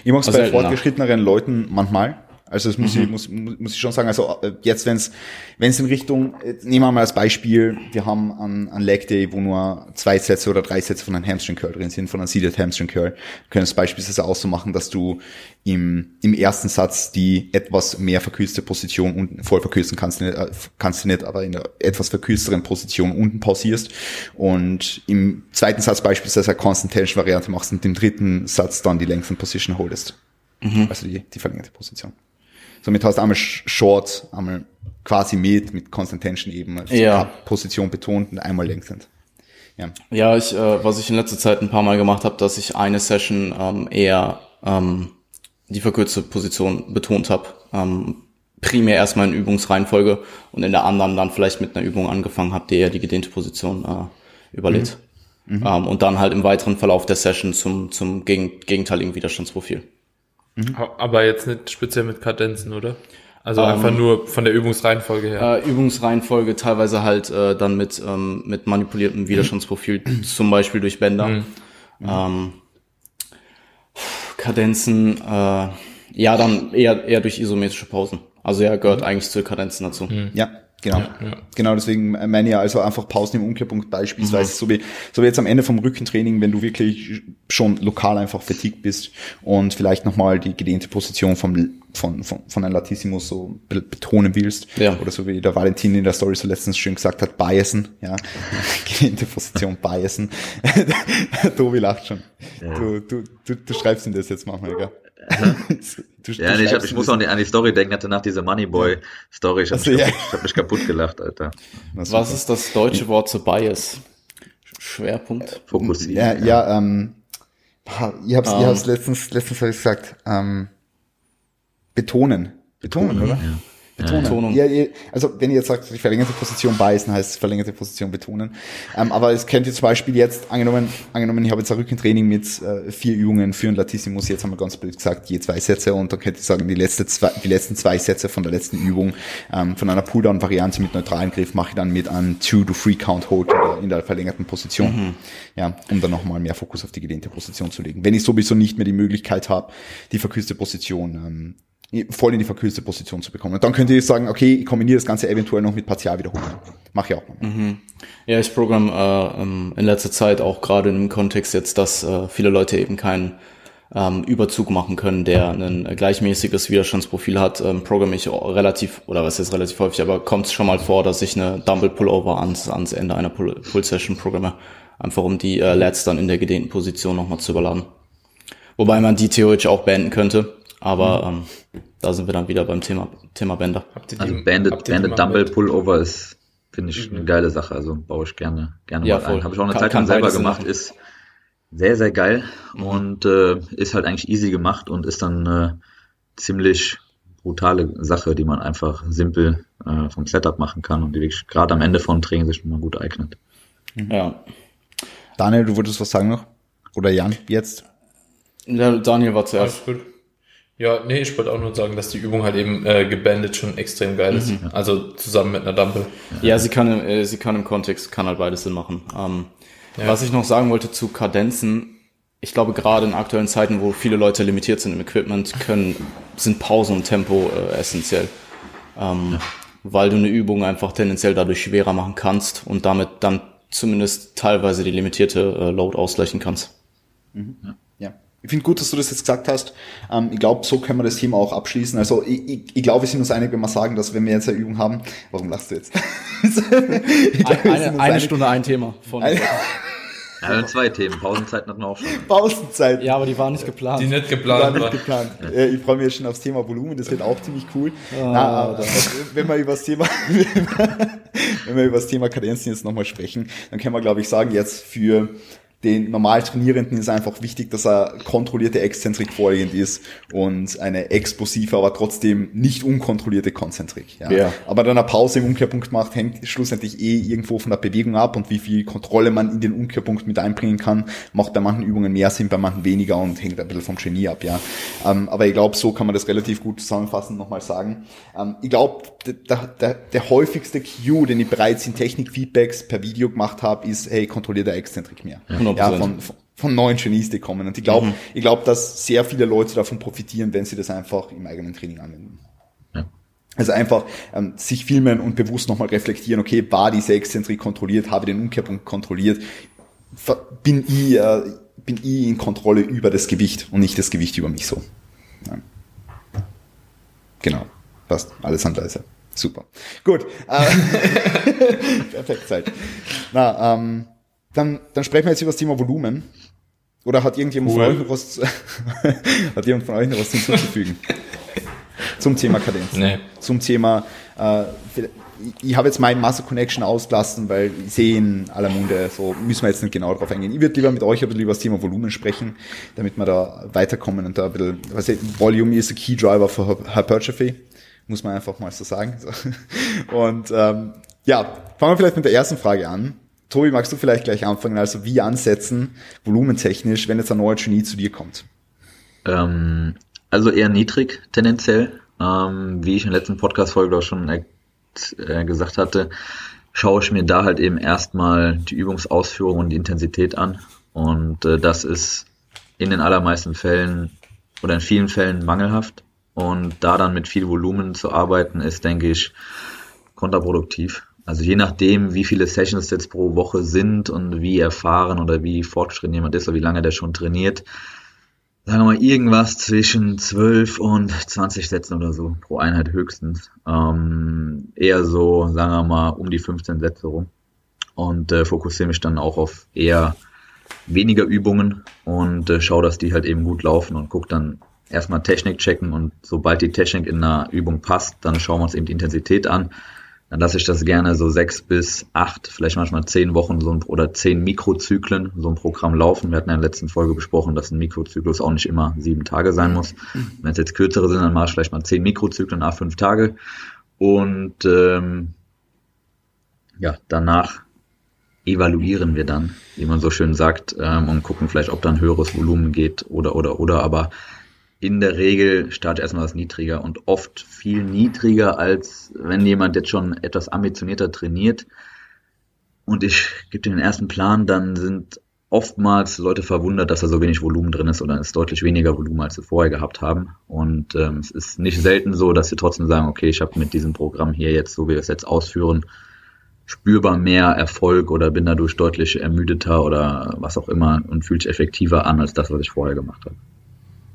Ich mache es bei fortgeschritteneren Leuten manchmal, also das muss, mhm. ich, muss, muss ich schon sagen, also äh, jetzt, wenn es wenn es in Richtung, nehmen wir mal als Beispiel, wir haben an, an Leg Day, wo nur zwei Sätze oder drei Sätze von einem Hamstring Curl drin sind, von einem Seated Hamstring Curl, können es beispielsweise auch so machen, dass du im, im ersten Satz die etwas mehr verkürzte Position unten, voll verkürzen kannst du nicht, äh, kannst du nicht, aber in einer etwas verkürzteren Position unten pausierst und im zweiten Satz beispielsweise eine Constant Tension Variante machst und im dritten Satz dann die Lengthen Position holdest. Mhm. Also die, die verlängerte Position. Somit hast du einmal Short, einmal quasi mit, mit Constant Tension eben als ja. Position betont und einmal längsend. Ja, ja ich, äh, was ich in letzter Zeit ein paar Mal gemacht habe, dass ich eine Session ähm, eher ähm, die verkürzte Position betont habe. Ähm, primär erstmal in Übungsreihenfolge und in der anderen dann vielleicht mit einer Übung angefangen habe, die eher die gedehnte Position äh, überlädt. Mhm. Mhm. Ähm, und dann halt im weiteren Verlauf der Session zum, zum gegenteiligen Widerstandsprofil. Mhm. Aber jetzt nicht speziell mit Kadenzen, oder? Also um, einfach ähm, nur von der Übungsreihenfolge her. Äh, Übungsreihenfolge teilweise halt äh, dann mit, ähm, mit manipuliertem Widerstandsprofil, zum Beispiel durch Bänder. Mhm. Ähm, Kadenzen, äh, ja, dann eher, eher durch isometrische Pausen. Also ja, gehört mhm. eigentlich zu Kadenzen dazu. Mhm. Ja, Genau. Ja, ja. Genau, deswegen meine ich also einfach Pausen im Umkehrpunkt beispielsweise, mhm. so, wie, so wie jetzt am Ende vom Rückentraining, wenn du wirklich schon lokal einfach fatigued bist und vielleicht nochmal die gedehnte Position vom, von, von, von einem Latissimus so betonen willst. Ja. Oder so wie der Valentin in der Story so letztens schön gesagt hat, biasen, ja. gedehnte Position biasen. Tobi lacht schon. Du, du, du, du schreibst ihm das jetzt manchmal, gell? Du, ja, nee, ich, hab, ich muss auch an die Story denken, hatte nach dieser Moneyboy-Story. Ich habe mich, ja. hab mich, kaputt gelacht, Alter. Was, Was ist das deutsche Wort zu Bias? Schwerpunkt? Fokussieren. Ja, ja, ähm, ich hab's, um. ich hab's ähm. letztens, letztens hab ich gesagt, ähm, betonen. Betonen, oder? Ja. Betonen. Ja, also wenn ihr jetzt sagt, die verlängerte Position beißen, heißt verlängerte Position betonen. Ähm, aber es könnte zum Beispiel jetzt, angenommen, angenommen, ich habe jetzt ein Rückentraining mit äh, vier Übungen für ein Latissimus, jetzt haben wir ganz blöd gesagt, je zwei Sätze und dann könnte ich sagen, die, letzte zwei, die letzten zwei Sätze von der letzten Übung ähm, von einer Pulldown-Variante mit neutralen Griff mache ich dann mit einem Two-to-Three-Count-Hold in der verlängerten Position. Mhm. Ja, um dann nochmal mehr Fokus auf die gelehnte Position zu legen. Wenn ich sowieso nicht mehr die Möglichkeit habe, die verkürzte Position ähm, voll in die verkürzte Position zu bekommen. Und dann könnt ihr sagen, okay, ich kombiniere das Ganze eventuell noch mit Partialwiederholungen. Mach ich auch. Mhm. Ja, ich programm äh, ähm, in letzter Zeit auch gerade im Kontext jetzt, dass äh, viele Leute eben keinen ähm, Überzug machen können, der ein gleichmäßiges Widerstandsprofil hat, ähm, programme ich relativ, oder was ist relativ häufig, aber kommt es schon mal vor, dass ich eine Dumble Pullover ans, ans Ende einer Pull-Session programme, einfach um die äh, Lats dann in der gedehnten Position nochmal zu überladen. Wobei man die theoretisch auch beenden könnte, aber mhm. ähm, da sind wir dann wieder beim Thema, Thema Bänder. Also Banded, Banded Dumble Pullover ist, finde ich, mhm. eine geile Sache. Also baue ich gerne, gerne ja, mal ein. Habe ich auch eine kann, Zeit lang selber gemacht. Ist sehr, sehr geil mhm. und äh, ist halt eigentlich easy gemacht und ist dann eine ziemlich brutale Sache, die man einfach simpel äh, vom Setup machen kann und die wirklich gerade am Ende von Training sich mal gut eignet. Mhm. Ja. Daniel, du wolltest was sagen noch? Oder Jan, jetzt? Ja, Daniel war zuerst. Alles gut. Ja, nee, ich wollte auch nur sagen, dass die Übung halt eben äh, gebandet schon extrem geil ist. Mhm. Also zusammen mit einer Dumble. Ja, sie kann, äh, sie kann im Kontext, kann halt beides Sinn machen. Ähm, ja. Was ich noch sagen wollte zu Kadenzen, ich glaube gerade in aktuellen Zeiten, wo viele Leute limitiert sind im Equipment, können, sind Pause und Tempo äh, essentiell. Ähm, ja. Weil du eine Übung einfach tendenziell dadurch schwerer machen kannst und damit dann zumindest teilweise die limitierte äh, Load ausgleichen kannst. Mhm. Ja. Ich finde gut, dass du das jetzt gesagt hast. Ähm, ich glaube, so können wir das Thema auch abschließen. Also ich, ich, ich glaube, wir sind uns einig, wenn wir sagen, dass wenn wir jetzt eine Übung haben, warum lachst du jetzt? glaub, eine, eine Stunde ein Thema von. Eine, ja, zwei Themen. Pausenzeiten hatten wir auch schon. Pausenzeit. Ja, aber die waren nicht geplant. Die nicht geplant war. Nicht geplant. Ja. Ich freue mich jetzt schon aufs Thema Volumen. Das wird auch ziemlich cool. Oh, Na, wenn wir über das Thema, wenn wir über das Thema Kadenzen jetzt nochmal sprechen, dann können wir, glaube ich, sagen, jetzt für den normal Trainierenden ist einfach wichtig, dass er kontrollierte Exzentrik vorliegend ist und eine explosive, aber trotzdem nicht unkontrollierte Konzentrik. Ja. ja. Aber dann eine Pause im Umkehrpunkt macht, hängt schlussendlich eh irgendwo von der Bewegung ab und wie viel Kontrolle man in den Umkehrpunkt mit einbringen kann, macht bei manchen Übungen mehr Sinn, bei manchen weniger und hängt ein bisschen vom Genie ab. Ja. Ähm, aber ich glaube, so kann man das relativ gut zusammenfassend nochmal sagen. Ähm, ich glaube, der, der, der häufigste Cue, den ich bereits in Technik-Feedbacks per Video gemacht habe, ist, hey, kontrolliert der Exzentrik mehr. Ja, ja von, von neuen Genies, die kommen. Und ich glaube, mhm. ich glaube, dass sehr viele Leute davon profitieren, wenn sie das einfach im eigenen Training anwenden. Ja. Also einfach ähm, sich filmen und bewusst nochmal reflektieren, okay, war diese Exzentrik kontrolliert, habe den Umkehrpunkt kontrolliert, bin ich, äh, bin ich in Kontrolle über das Gewicht und nicht das Gewicht über mich so. Ja. Genau. Passt. Alles Handleise. Super. Gut. Äh, perfekt Zeit. Na, ähm, dann, dann sprechen wir jetzt über das Thema Volumen. Oder hat irgendjemand cool. von euch noch was, hat jemand von euch noch was hinzuzufügen? Zum Thema Kadenz. Nee. Zum Thema, äh, ich habe jetzt meinen Master Connection ausgelassen, weil ich sehe in aller Munde, so müssen wir jetzt nicht genau drauf eingehen. Ich würde lieber mit euch ein bisschen über das Thema Volumen sprechen, damit wir da weiterkommen und da ein bisschen, was ich, Volume ist a Key Driver für Hypertrophy, muss man einfach mal so sagen. Und ähm, ja, fangen wir vielleicht mit der ersten Frage an. Tobi, magst du vielleicht gleich anfangen? Also wie ansetzen, volumentechnisch, wenn jetzt ein neuer Genie zu dir kommt? Ähm, also eher niedrig tendenziell. Ähm, wie ich in der letzten Podcast-Folge auch schon äh, gesagt hatte, schaue ich mir da halt eben erstmal die Übungsausführung und die Intensität an. Und äh, das ist in den allermeisten Fällen oder in vielen Fällen mangelhaft. Und da dann mit viel Volumen zu arbeiten, ist, denke ich, kontraproduktiv. Also je nachdem, wie viele Sessions jetzt pro Woche sind und wie erfahren oder wie fortgeschritten jemand ist oder wie lange der schon trainiert, sagen wir mal irgendwas zwischen 12 und 20 Sätzen oder so pro Einheit höchstens. Ähm, eher so, sagen wir mal, um die 15 Sätze rum. Und äh, fokussiere mich dann auch auf eher weniger Übungen und äh, schaue, dass die halt eben gut laufen und gucke dann erstmal Technik checken und sobald die Technik in einer Übung passt, dann schauen wir uns eben die Intensität an dann lasse ich das gerne so sechs bis acht, vielleicht manchmal zehn Wochen so ein, oder zehn Mikrozyklen so ein Programm laufen. Wir hatten ja in der letzten Folge besprochen, dass ein Mikrozyklus auch nicht immer sieben Tage sein muss. Wenn es jetzt kürzere sind, dann mache ich vielleicht mal zehn Mikrozyklen nach fünf Tage Und ähm, ja, danach evaluieren wir dann, wie man so schön sagt, ähm, und gucken vielleicht, ob da ein höheres Volumen geht oder oder oder. Aber in der Regel starte erstmal das niedriger und oft viel niedriger, als wenn jemand jetzt schon etwas ambitionierter trainiert und ich gebe den ersten Plan, dann sind oftmals Leute verwundert, dass da so wenig Volumen drin ist oder es ist deutlich weniger Volumen, als sie vorher gehabt haben. Und ähm, es ist nicht selten so, dass sie trotzdem sagen, okay, ich habe mit diesem Programm hier jetzt, so wie wir es jetzt ausführen, spürbar mehr Erfolg oder bin dadurch deutlich ermüdeter oder was auch immer und fühlt sich effektiver an als das, was ich vorher gemacht habe.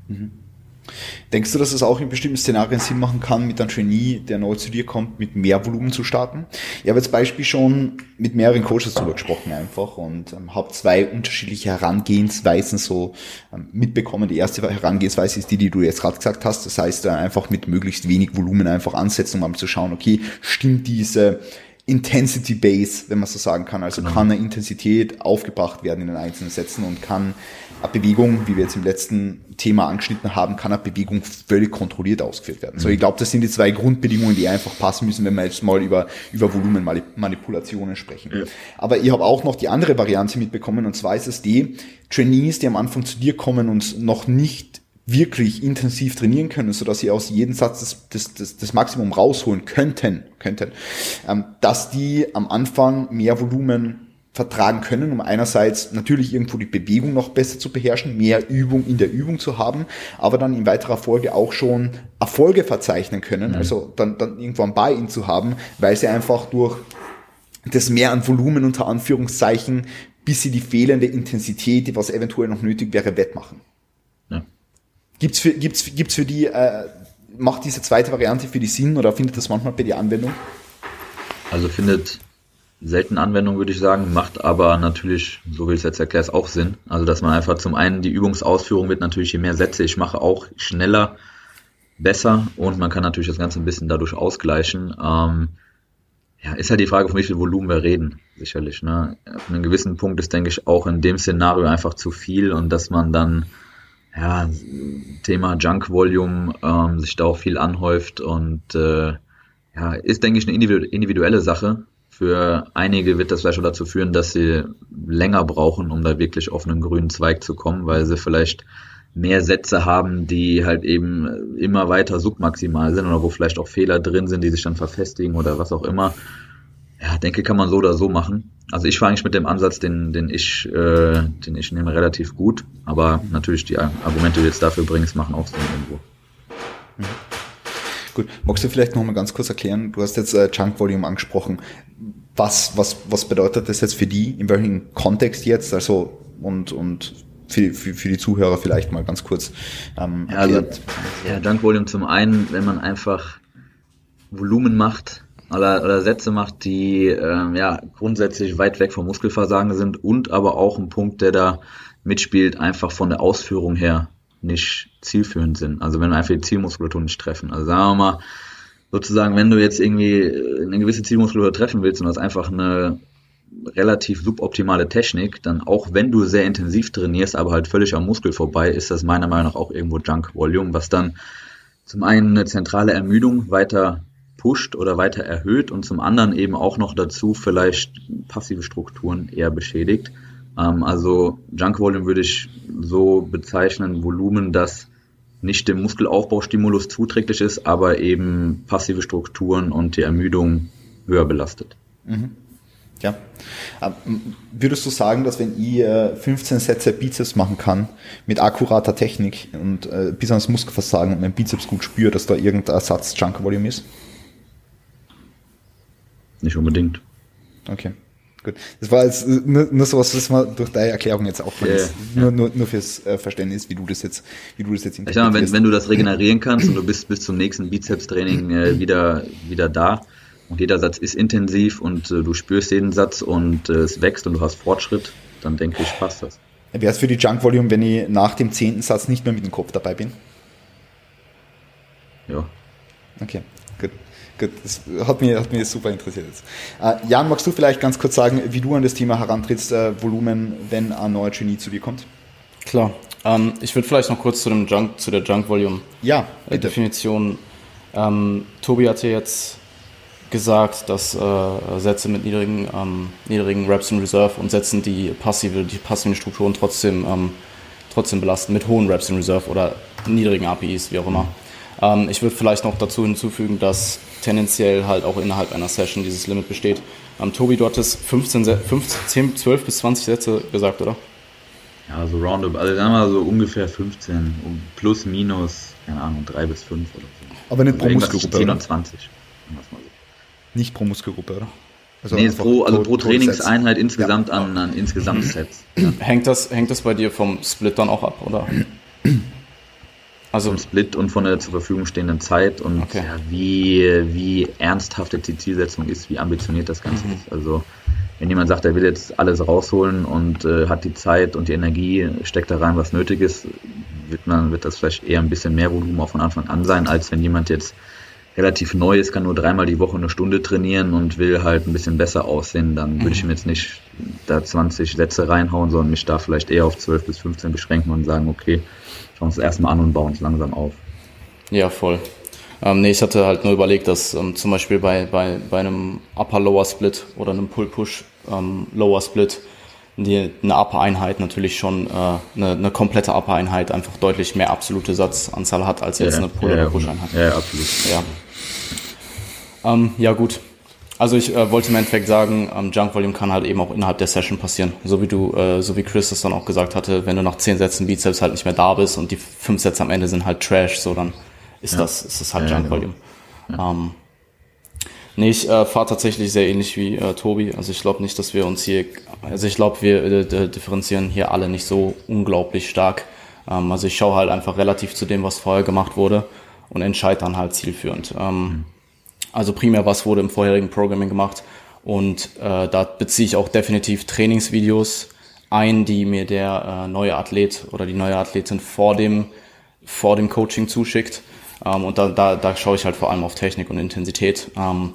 Mhm. Denkst du, dass es auch in bestimmten Szenarien Sinn machen kann, mit einem Genie, der neu zu dir kommt, mit mehr Volumen zu starten? Ich habe jetzt Beispiel schon mit mehreren Coaches darüber gesprochen einfach und ähm, habe zwei unterschiedliche Herangehensweisen so ähm, mitbekommen. Die erste Herangehensweise ist die, die du jetzt gerade gesagt hast. Das heißt, äh, einfach mit möglichst wenig Volumen einfach ansetzen, um mal zu schauen, okay, stimmt diese Intensity Base, wenn man so sagen kann. Also genau. kann eine Intensität aufgebracht werden in den einzelnen Sätzen und kann eine Bewegung, wie wir jetzt im letzten Thema angeschnitten haben, kann eine Bewegung völlig kontrolliert ausgeführt werden. Mhm. So, ich glaube, das sind die zwei Grundbedingungen, die einfach passen müssen, wenn wir jetzt mal über, über Volumenmanipulationen sprechen. Ja. Aber ich habe auch noch die andere Variante mitbekommen, und zwar ist es die Trainees, die am Anfang zu dir kommen und noch nicht wirklich intensiv trainieren können, so dass sie aus jedem Satz das, das, das, das Maximum rausholen könnten, könnten, ähm, dass die am Anfang mehr Volumen vertragen können, um einerseits natürlich irgendwo die Bewegung noch besser zu beherrschen, mehr Übung in der Übung zu haben, aber dann in weiterer Folge auch schon Erfolge verzeichnen können, mhm. also dann, dann irgendwo ein Buy-in zu haben, weil sie einfach durch das Mehr an Volumen unter Anführungszeichen, bis sie die fehlende Intensität, die was eventuell noch nötig wäre, wettmachen. Gibt's für, gibt's, gibt's für die, äh, macht diese zweite Variante für die Sinn oder findet das manchmal bei dir Anwendung? Also findet selten Anwendung, würde ich sagen, macht aber natürlich, so wie ich es jetzt erkläre, auch Sinn. Also dass man einfach zum einen die Übungsausführung wird natürlich, je mehr Sätze ich mache, auch schneller, besser und man kann natürlich das Ganze ein bisschen dadurch ausgleichen. Ähm, ja, ist halt die Frage, von wie viel Volumen wir reden, sicherlich. Ne? Auf einem gewissen Punkt ist, denke ich, auch in dem Szenario einfach zu viel und dass man dann ja, Thema Junk Volume ähm, sich da auch viel anhäuft und äh, ja, ist, denke ich, eine individuelle Sache. Für einige wird das vielleicht auch dazu führen, dass sie länger brauchen, um da wirklich auf einen grünen Zweig zu kommen, weil sie vielleicht mehr Sätze haben, die halt eben immer weiter submaximal sind oder wo vielleicht auch Fehler drin sind, die sich dann verfestigen oder was auch immer. Ja, denke, kann man so oder so machen. Also ich fahre eigentlich mit dem Ansatz, den, den ich, äh, den ich nehme, relativ gut. Aber natürlich die Argumente, die du jetzt dafür bringst, machen auch Sinn irgendwo. Mhm. Gut, magst du vielleicht noch mal ganz kurz erklären? Du hast jetzt äh, Chunk Volume angesprochen. Was, was, was bedeutet das jetzt für die? In welchem Kontext jetzt? Also und und für, für, für die Zuhörer vielleicht mal ganz kurz ähm, erklärt. Ja, also, ja, Junk Volume zum einen, wenn man einfach Volumen macht, oder, oder Sätze macht, die ähm, ja grundsätzlich weit weg vom Muskelversagen sind und aber auch ein Punkt, der da mitspielt, einfach von der Ausführung her nicht zielführend sind. Also wenn wir einfach die Zielmuskulatur nicht treffen. Also sagen wir mal, sozusagen, wenn du jetzt irgendwie eine gewisse Zielmuskulatur treffen willst und das einfach eine relativ suboptimale Technik, dann auch wenn du sehr intensiv trainierst, aber halt völlig am Muskel vorbei, ist das meiner Meinung nach auch irgendwo Junk Volume, was dann zum einen eine zentrale Ermüdung weiter pusht oder weiter erhöht und zum anderen eben auch noch dazu vielleicht passive Strukturen eher beschädigt. Ähm, also Junk Volume würde ich so bezeichnen, Volumen, das nicht dem Muskelaufbaustimulus zuträglich ist, aber eben passive Strukturen und die Ermüdung höher belastet. Mhm. Ja. Ähm, würdest du sagen, dass wenn ich 15 Sätze Bizeps machen kann mit akkurater Technik und äh, bis ans Muskelversagen und mein Bizeps gut spüre, dass da irgendein Satz Junk Volume ist? Nicht unbedingt. Okay. Gut. Das war jetzt nur, nur sowas, was man durch deine Erklärung jetzt auch yeah, nur, nur, nur fürs äh, Verständnis, wie du das jetzt, wie du das jetzt Ich sag mal, wenn, wenn du das regenerieren kannst und du bist bis zum nächsten Bizeps-Training äh, wieder, wieder da und jeder Satz ist intensiv und äh, du spürst jeden Satz und äh, es wächst und du hast Fortschritt, dann denke ich, passt das. Wäre es für die Junk Volume, wenn ich nach dem zehnten Satz nicht mehr mit dem Kopf dabei bin? Ja. Okay. Gut, das hat mich, hat mich super interessiert jetzt. Äh, Jan, magst du vielleicht ganz kurz sagen, wie du an das Thema herantrittst, äh, Volumen, wenn ein neuer Genie zu dir kommt? Klar. Ähm, ich würde vielleicht noch kurz zu, dem Junk, zu der Junk Volume ja, äh, Definition. Ähm, Tobi hat ja jetzt gesagt, dass äh, Sätze mit niedrigen, ähm, niedrigen Reps in Reserve und Sätzen, die passive, die passiven Strukturen trotzdem, ähm, trotzdem belasten, mit hohen Reps in Reserve oder niedrigen APIs, wie auch immer. Ähm, ich würde vielleicht noch dazu hinzufügen, dass tendenziell halt auch innerhalb einer Session dieses Limit besteht. Ähm, Tobi, du hattest 15, 15, 12 bis 20 Sätze gesagt, oder? Ja, so roundabout, also sagen wir mal so ungefähr 15, plus, minus, keine Ahnung, 3 bis 5 oder so. Aber nicht pro Muskelgruppe, 10 und 20. Nicht pro Muskelgruppe, oder? Also nee, pro, also pro Trainingseinheit insgesamt ja. an, an insgesamt Sets. Ja. Hängt, das, hängt das bei dir vom Split dann auch ab, oder? Also vom Split und von der zur Verfügung stehenden Zeit und okay. ja, wie, wie ernsthaft die Zielsetzung ist, wie ambitioniert das Ganze mhm. ist. Also wenn jemand sagt, er will jetzt alles rausholen und äh, hat die Zeit und die Energie, steckt da rein, was nötig ist, wird man, wird das vielleicht eher ein bisschen mehr Volumen auch von Anfang an sein, als wenn jemand jetzt relativ neu ist, kann nur dreimal die Woche eine Stunde trainieren und will halt ein bisschen besser aussehen, dann würde ich mir jetzt nicht da 20 Sätze reinhauen, sondern mich da vielleicht eher auf 12 bis 15 beschränken und sagen, okay, schauen uns erstmal an und bauen es langsam auf. Ja, voll. Ähm, nee, ich hatte halt nur überlegt, dass ähm, zum Beispiel bei, bei, bei einem Upper-Lower-Split oder einem Pull-Push-Lower-Split ähm, die, eine Upper-Einheit natürlich schon äh, eine, eine komplette Upper-Einheit einfach deutlich mehr absolute Satzanzahl hat als jetzt ja, eine Pull- oder Push-Einheit. Ja, absolut. Ja, ähm, ja gut. Also ich äh, wollte im Endeffekt sagen, ähm, Junk Volume kann halt eben auch innerhalb der Session passieren. So wie du, äh, so wie Chris das dann auch gesagt hatte, wenn du nach zehn Sätzen Bizeps halt nicht mehr da bist und die fünf Sätze am Ende sind halt Trash, so dann ist ja. das, ist das halt ja, Junk Volume. Ja. Ähm, nee, ich äh, fahre tatsächlich sehr ähnlich wie äh, Tobi. Also ich glaube nicht, dass wir uns hier, also ich glaube, wir äh, differenzieren hier alle nicht so unglaublich stark. Ähm, also ich schaue halt einfach relativ zu dem, was vorher gemacht wurde und entscheide dann halt zielführend. Ähm, mhm also primär, was wurde im vorherigen Programming gemacht. Und äh, da beziehe ich auch definitiv Trainingsvideos ein, die mir der äh, neue Athlet oder die neue Athletin vor dem, vor dem Coaching zuschickt. Ähm, und da, da, da schaue ich halt vor allem auf Technik und Intensität ähm,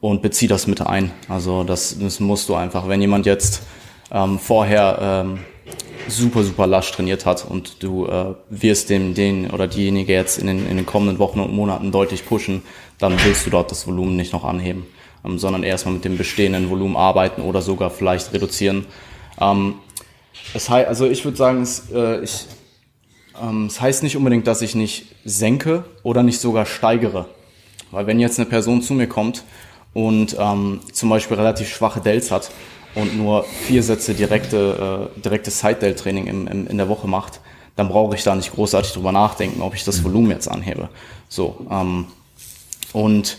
und beziehe das mit ein. Also das, das musst du einfach, wenn jemand jetzt ähm, vorher ähm, super, super lasch trainiert hat und du äh, wirst dem, den oder diejenige jetzt in den, in den kommenden Wochen und Monaten deutlich pushen, dann willst du dort das Volumen nicht noch anheben, ähm, sondern erstmal mit dem bestehenden Volumen arbeiten oder sogar vielleicht reduzieren. Ähm, es heißt, also ich würde sagen, es, äh, ich, ähm, es heißt nicht unbedingt, dass ich nicht senke oder nicht sogar steigere. Weil wenn jetzt eine Person zu mir kommt und ähm, zum Beispiel relativ schwache Delts hat und nur vier Sätze direkte, äh, direktes Side-Delt-Training im, im, in der Woche macht, dann brauche ich da nicht großartig drüber nachdenken, ob ich das Volumen jetzt anhebe. So, ähm, und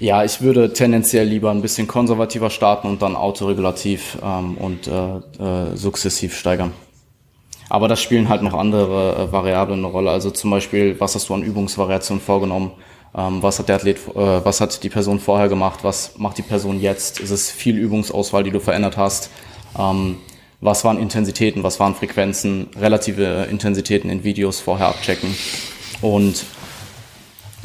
ja, ich würde tendenziell lieber ein bisschen konservativer starten und dann autoregulativ ähm, und äh, äh, sukzessiv steigern. Aber da spielen halt noch andere äh, Variablen eine Rolle. Also zum Beispiel, was hast du an Übungsvariationen vorgenommen? Ähm, was hat der Athlet, äh, was hat die Person vorher gemacht? Was macht die Person jetzt? Ist es viel Übungsauswahl, die du verändert hast? Ähm, was waren Intensitäten? Was waren Frequenzen? Relative Intensitäten in Videos vorher abchecken. Und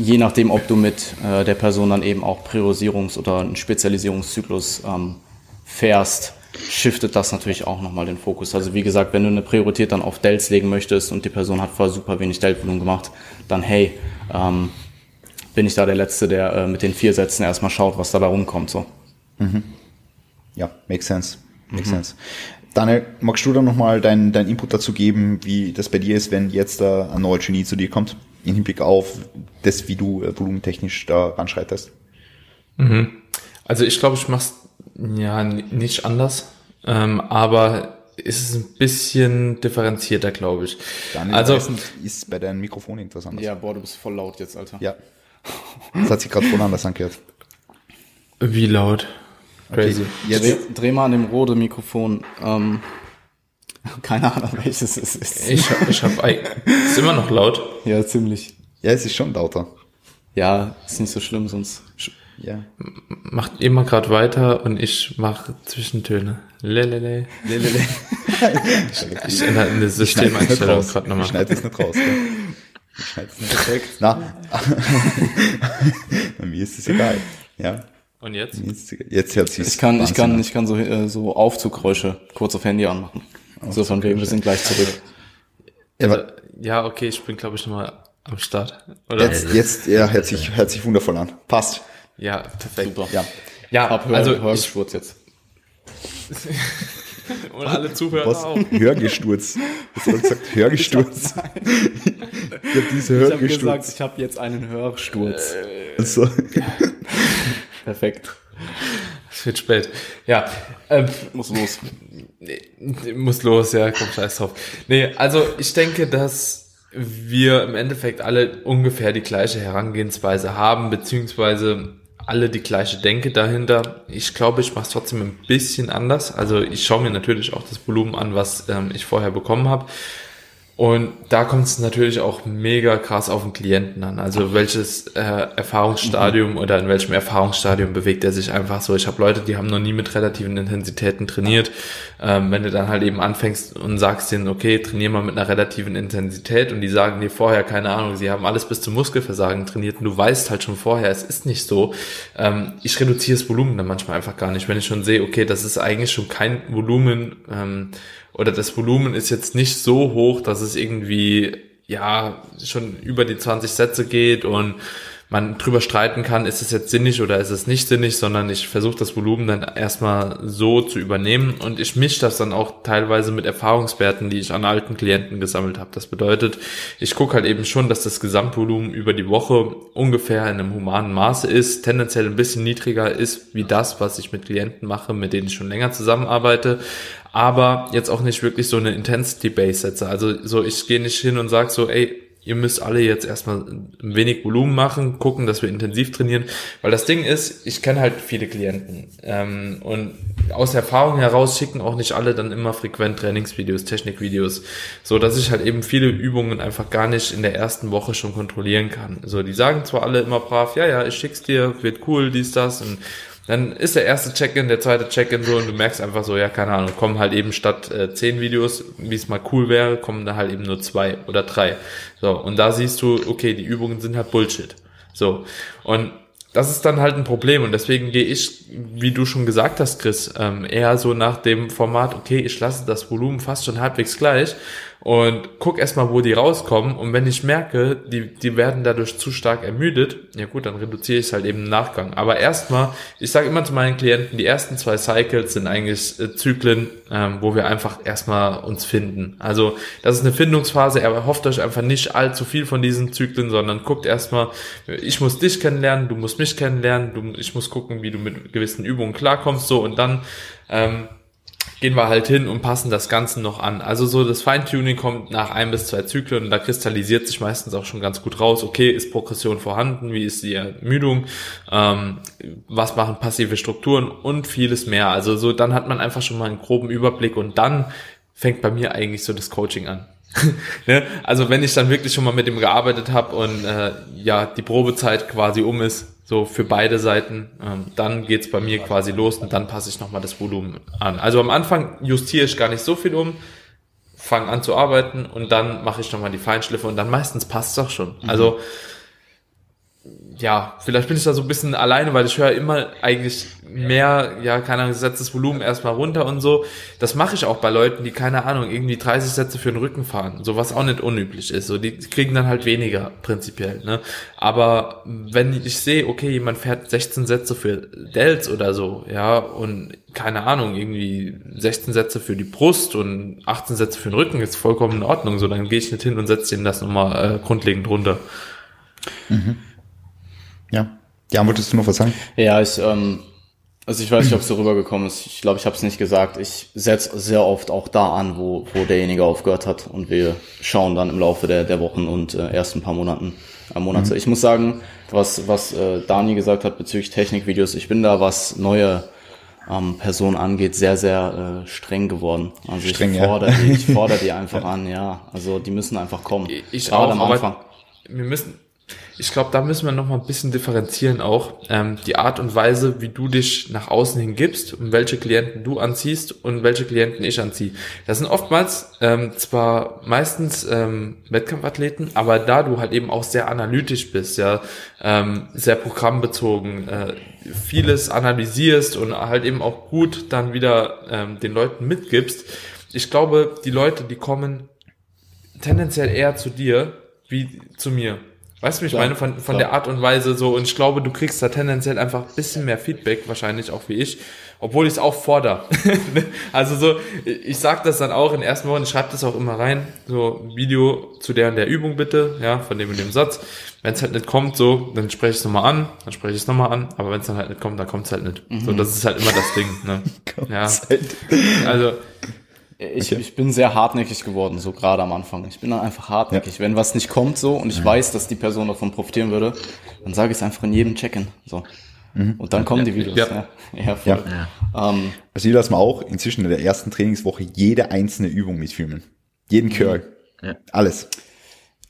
je nachdem, ob du mit äh, der Person dann eben auch Priorisierungs- oder einen Spezialisierungszyklus ähm, fährst, shiftet das natürlich auch nochmal den Fokus. Also wie gesagt, wenn du eine Priorität dann auf Delts legen möchtest und die Person hat vorher super wenig Deltvolumen gemacht, dann hey, ähm, bin ich da der Letzte, der äh, mit den vier Sätzen erstmal schaut, was da da rumkommt. So. Mhm. Ja, makes sense. Makes mhm. sense. Daniel, magst du da nochmal deinen dein Input dazu geben, wie das bei dir ist, wenn jetzt da ein neuer Genie zu dir kommt? Im Hinblick auf das, wie du äh, volumentechnisch da ranschreitest? Mhm. Also ich glaube, ich mache es ja nicht anders, ähm, aber ist es ein bisschen differenzierter, glaube ich. Daniel also ist bei deinem Mikrofon interessant. Ja, boah, du bist voll laut jetzt, Alter. Ja. Das hat sich gerade voll anders angehört. Wie laut? Crazy. Okay, jetzt dreh, dreh mal an dem rote Mikrofon. Ähm, Keine Ahnung, welches es ist. Ich hab, ich hab, ist immer noch laut. Ja, ziemlich. Ja, es ist schon lauter. Ja, ist nicht so schlimm, sonst. Ja. Macht immer gerade weiter und ich mache Zwischentöne. Lelele. Lelele. ich ändere eine Systemeinstellung gerade nochmal. Ich schneide es nicht raus. Gell? Ich schneide es nicht perfekt. Na, mir ist es egal. Ja. Und jetzt? Jetzt hört sich Ich kann, ich kann, ich kann so, äh, so Aufzuggeräusche kurz auf Handy anmachen. So von wegen, wir sind gleich zurück. Ja, also, ja okay, ich bin glaube ich nochmal am Start. Oder? Jetzt, jetzt, ja, hört sich, hört sich wundervoll an. Passt. Ja, perfekt. Super. Ja, ja Hab Hör, also Hörsturz jetzt. Und alle Zuhörer Was? auch. Hörgesturz. Hast du gesagt? Hörgesturz. Ich habe diese Hörgesturz. Ich habe gesagt, ich habe jetzt einen Hörsturz. Äh, also. Perfekt. Es wird spät. Ja. Ähm, muss los. Muss los, ja, komm, scheiß drauf. Nee, also ich denke, dass wir im Endeffekt alle ungefähr die gleiche Herangehensweise haben, beziehungsweise alle die gleiche Denke dahinter. Ich glaube, ich mache es trotzdem ein bisschen anders. Also ich schaue mir natürlich auch das Volumen an, was ähm, ich vorher bekommen habe. Und da kommt es natürlich auch mega krass auf den Klienten an. Also welches äh, Erfahrungsstadium mhm. oder in welchem Erfahrungsstadium bewegt er sich einfach so. Ich habe Leute, die haben noch nie mit relativen Intensitäten trainiert. Ähm, wenn du dann halt eben anfängst und sagst denen, okay, trainier mal mit einer relativen Intensität und die sagen dir vorher, keine Ahnung, sie haben alles bis zum Muskelversagen trainiert und du weißt halt schon vorher, es ist nicht so. Ähm, ich reduziere das Volumen dann manchmal einfach gar nicht. Wenn ich schon sehe, okay, das ist eigentlich schon kein Volumen, ähm, oder das Volumen ist jetzt nicht so hoch, dass es irgendwie ja schon über die 20 Sätze geht und man drüber streiten kann, ist es jetzt sinnig oder ist es nicht sinnig, sondern ich versuche das Volumen dann erstmal so zu übernehmen und ich mische das dann auch teilweise mit Erfahrungswerten, die ich an alten Klienten gesammelt habe. Das bedeutet, ich gucke halt eben schon, dass das Gesamtvolumen über die Woche ungefähr in einem humanen Maße ist, tendenziell ein bisschen niedriger ist wie das, was ich mit Klienten mache, mit denen ich schon länger zusammenarbeite, aber jetzt auch nicht wirklich so eine Intensity Base setze. Also so, ich gehe nicht hin und sage so, ey, ihr müsst alle jetzt erstmal ein wenig Volumen machen, gucken, dass wir intensiv trainieren. Weil das Ding ist, ich kenne halt viele Klienten ähm, und aus Erfahrung heraus schicken auch nicht alle dann immer frequent Trainingsvideos, Technikvideos, so dass ich halt eben viele Übungen einfach gar nicht in der ersten Woche schon kontrollieren kann. So, die sagen zwar alle immer brav, ja, ja, ich schick's dir, wird cool, dies, das und dann ist der erste Check-in, der zweite Check-in so und du merkst einfach so, ja, keine Ahnung, kommen halt eben statt äh, zehn Videos, wie es mal cool wäre, kommen da halt eben nur zwei oder drei. So, und da siehst du, okay, die Übungen sind halt Bullshit. So, und das ist dann halt ein Problem und deswegen gehe ich, wie du schon gesagt hast, Chris, ähm, eher so nach dem Format, okay, ich lasse das Volumen fast schon halbwegs gleich und guck erstmal, wo die rauskommen. Und wenn ich merke, die, die werden dadurch zu stark ermüdet, ja gut, dann reduziere ich es halt eben im Nachgang. Aber erstmal, ich sage immer zu meinen Klienten, die ersten zwei Cycles sind eigentlich äh, Zyklen, ähm, wo wir einfach erstmal uns finden. Also das ist eine Findungsphase, aber hofft euch einfach nicht allzu viel von diesen Zyklen, sondern guckt erstmal, ich muss dich kennenlernen, du musst mich kennenlernen, du, ich muss gucken, wie du mit gewissen Übungen klarkommst, so und dann ähm, gehen wir halt hin und passen das Ganze noch an. Also so das Feintuning kommt nach ein bis zwei Zyklen und da kristallisiert sich meistens auch schon ganz gut raus, okay, ist Progression vorhanden, wie ist die Ermüdung, ähm, was machen passive Strukturen und vieles mehr. Also so dann hat man einfach schon mal einen groben Überblick und dann fängt bei mir eigentlich so das Coaching an. ne? Also wenn ich dann wirklich schon mal mit dem gearbeitet habe und äh, ja die Probezeit quasi um ist, so für beide Seiten. Ähm, dann geht's bei mir quasi los und dann passe ich nochmal das Volumen an. Also am Anfang justiere ich gar nicht so viel um, fange an zu arbeiten und dann mache ich nochmal die Feinschliffe und dann meistens passt es auch schon. Mhm. Also ja, vielleicht bin ich da so ein bisschen alleine, weil ich höre immer eigentlich mehr, ja, keine Ahnung, setzt das Volumen erstmal runter und so. Das mache ich auch bei Leuten, die, keine Ahnung, irgendwie 30 Sätze für den Rücken fahren. So was auch nicht unüblich ist. So, die kriegen dann halt weniger, prinzipiell, ne. Aber wenn ich sehe, okay, jemand fährt 16 Sätze für Delts oder so, ja, und keine Ahnung, irgendwie 16 Sätze für die Brust und 18 Sätze für den Rücken, ist vollkommen in Ordnung. So, dann gehe ich nicht hin und setze ihm das nochmal äh, grundlegend runter. Mhm. Ja. Ja, wolltest du noch was sagen? Ja, ich, ähm, also ich weiß nicht, ob es so rübergekommen ist. Ich glaube, ich habe es nicht gesagt. Ich setze sehr oft auch da an, wo, wo derjenige aufgehört hat. Und wir schauen dann im Laufe der, der Wochen und äh, ersten paar Monaten, äh, Monate. Mhm. Ich muss sagen, was, was äh, Dani gesagt hat bezüglich Technikvideos, ich bin da, was neue ähm, Personen angeht, sehr, sehr äh, streng geworden. Also streng, ich fordere ja. die, ich fordere die einfach an, ja. Also die müssen einfach kommen. Ich Gerade auch, am Anfang. wir müssen, ich glaube, da müssen wir noch mal ein bisschen differenzieren auch. Ähm, die Art und Weise, wie du dich nach außen hin gibst und welche Klienten du anziehst und welche Klienten ich anziehe. Das sind oftmals ähm, zwar meistens ähm, Wettkampfathleten, aber da du halt eben auch sehr analytisch bist, ja, ähm, sehr programmbezogen, äh, vieles analysierst und halt eben auch gut dann wieder ähm, den Leuten mitgibst. Ich glaube, die Leute, die kommen tendenziell eher zu dir wie zu mir. Weißt du, ich meine, von, von der Art und Weise so, und ich glaube, du kriegst da tendenziell einfach ein bisschen mehr Feedback, wahrscheinlich auch wie ich, obwohl ich es auch fordere. also so, ich sag das dann auch in den ersten Wochen, ich schreibe das auch immer rein, so Video zu der und der Übung bitte, ja, von dem und dem Satz. Wenn es halt nicht kommt, so, dann spreche ich es nochmal an, dann spreche ich es nochmal an, aber wenn es dann halt nicht kommt, dann kommt es halt nicht. Mhm. So, das ist halt immer das Ding, ne? ja. Also, ich, okay. ich bin sehr hartnäckig geworden, so gerade am Anfang. Ich bin dann einfach hartnäckig. Ja. Wenn was nicht kommt so und ich ja. weiß, dass die Person davon profitieren würde, dann sage ich es einfach in jedem Check-in. So. Mhm. Und dann kommen die Videos. Ja, ja. ja. Ähm, also hier lassen wir auch inzwischen in der ersten Trainingswoche jede einzelne Übung mitfilmen. Jeden mhm. Curl. Ja. Alles.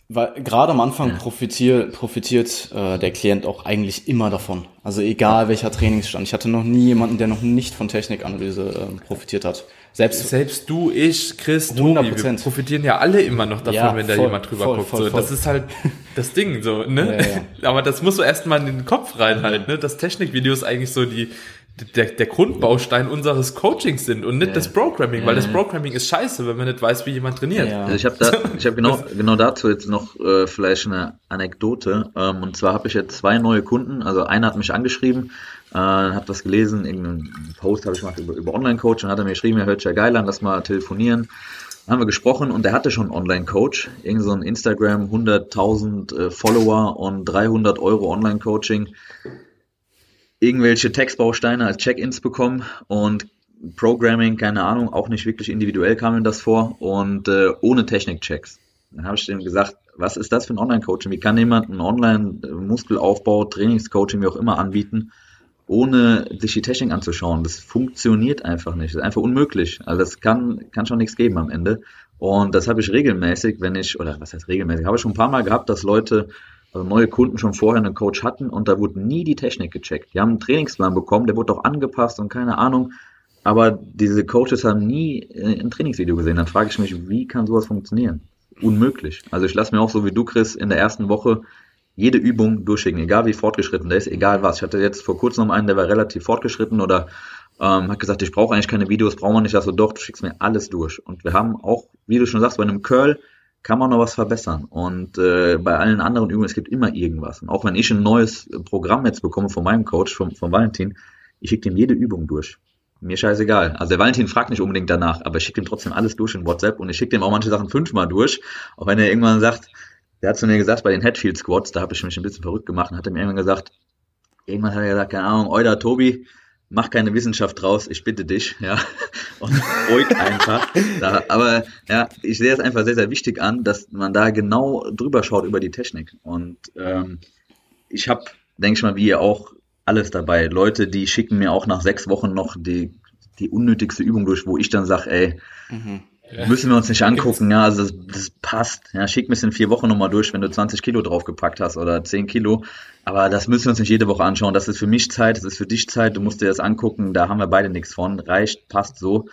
Weil gerade am Anfang ja. profitiert, profitiert äh, der Klient auch eigentlich immer davon. Also egal welcher Trainingsstand. Ich hatte noch nie jemanden, der noch nicht von Technikanalyse äh, profitiert hat. Selbst, selbst du, ich, Chris, Tobi, wir profitieren ja alle immer noch davon, ja, wenn da jemand drüber voll, guckt. Voll, so. Voll. Das ist halt das Ding, so, ne? Ja, ja. Aber das muss so erstmal in den Kopf reinhalten, ne? Das Technikvideo ist eigentlich so die, der, der Grundbaustein unseres Coachings sind und nicht ja. das Programming, ja. weil das Programming ist scheiße, wenn man nicht weiß, wie jemand trainiert. Ja. Also ich habe da, ich habe genau, genau dazu jetzt noch äh, vielleicht eine Anekdote. Ähm, und zwar habe ich jetzt zwei neue Kunden. Also einer hat mich angeschrieben, äh, habe das gelesen, irgendeinen Post habe ich gemacht über, über Online-Coach und hat er mir geschrieben, er hört ja geil an, lass mal telefonieren. Haben wir gesprochen und der hatte schon einen Online-Coach, irgend so ein Instagram, 100.000 äh, Follower und 300 Euro Online-Coaching, irgendwelche Textbausteine als Check-ins bekommen und Programming, keine Ahnung, auch nicht wirklich individuell kam ihm das vor und äh, ohne Technik-Checks. Dann habe ich dem gesagt, was ist das für ein Online-Coaching? Wie kann jemand einen Online-Muskelaufbau, Trainingscoaching, wie auch immer anbieten, ohne sich die Technik anzuschauen. Das funktioniert einfach nicht. Das ist einfach unmöglich. Also das kann, kann schon nichts geben am Ende. Und das habe ich regelmäßig, wenn ich, oder was heißt regelmäßig, habe ich schon ein paar Mal gehabt, dass Leute, also neue Kunden schon vorher einen Coach hatten und da wurde nie die Technik gecheckt. Die haben einen Trainingsplan bekommen, der wurde auch angepasst und keine Ahnung. Aber diese Coaches haben nie äh, ein Trainingsvideo gesehen. Dann frage ich mich, wie kann sowas funktionieren? Unmöglich. Also ich lasse mir auch so wie du, Chris, in der ersten Woche jede Übung durchschicken, egal wie fortgeschritten der ist, egal was. Ich hatte jetzt vor kurzem noch einen, der war relativ fortgeschritten oder ähm, hat gesagt, ich brauche eigentlich keine Videos, brauchen wir nicht. Also doch, du schickst mir alles durch. Und wir haben auch, wie du schon sagst, bei einem Curl kann man noch was verbessern. Und äh, bei allen anderen Übungen, es gibt immer irgendwas. Und auch wenn ich ein neues Programm jetzt bekomme von meinem Coach, von, von Valentin, ich schicke ihm jede Übung durch. Mir scheißegal. Also der Valentin fragt nicht unbedingt danach, aber ich schicke ihm trotzdem alles durch in WhatsApp und ich schicke ihm auch manche Sachen fünfmal durch. Auch wenn er irgendwann sagt, der hat zu mir gesagt, bei den Headfield Squats, da habe ich mich ein bisschen verrückt gemacht und hat mir irgendwann gesagt, irgendwann hat er gesagt, keine Ahnung, Euda, Tobi, mach keine Wissenschaft draus, ich bitte dich, ja, und ruhig einfach. Da, aber ja, ich sehe es einfach sehr, sehr wichtig an, dass man da genau drüber schaut über die Technik. Und ähm, ich habe, denke ich mal, wie ihr auch, alles dabei. Leute, die schicken mir auch nach sechs Wochen noch die, die unnötigste Übung durch, wo ich dann sage, ey, mhm. Müssen wir uns nicht angucken, ja, also das, das passt. Ja, schick mir es in vier Wochen nochmal durch, wenn du 20 Kilo draufgepackt hast oder 10 Kilo. Aber das müssen wir uns nicht jede Woche anschauen. Das ist für mich Zeit, das ist für dich Zeit, du musst dir das angucken, da haben wir beide nichts von. Reicht, passt so.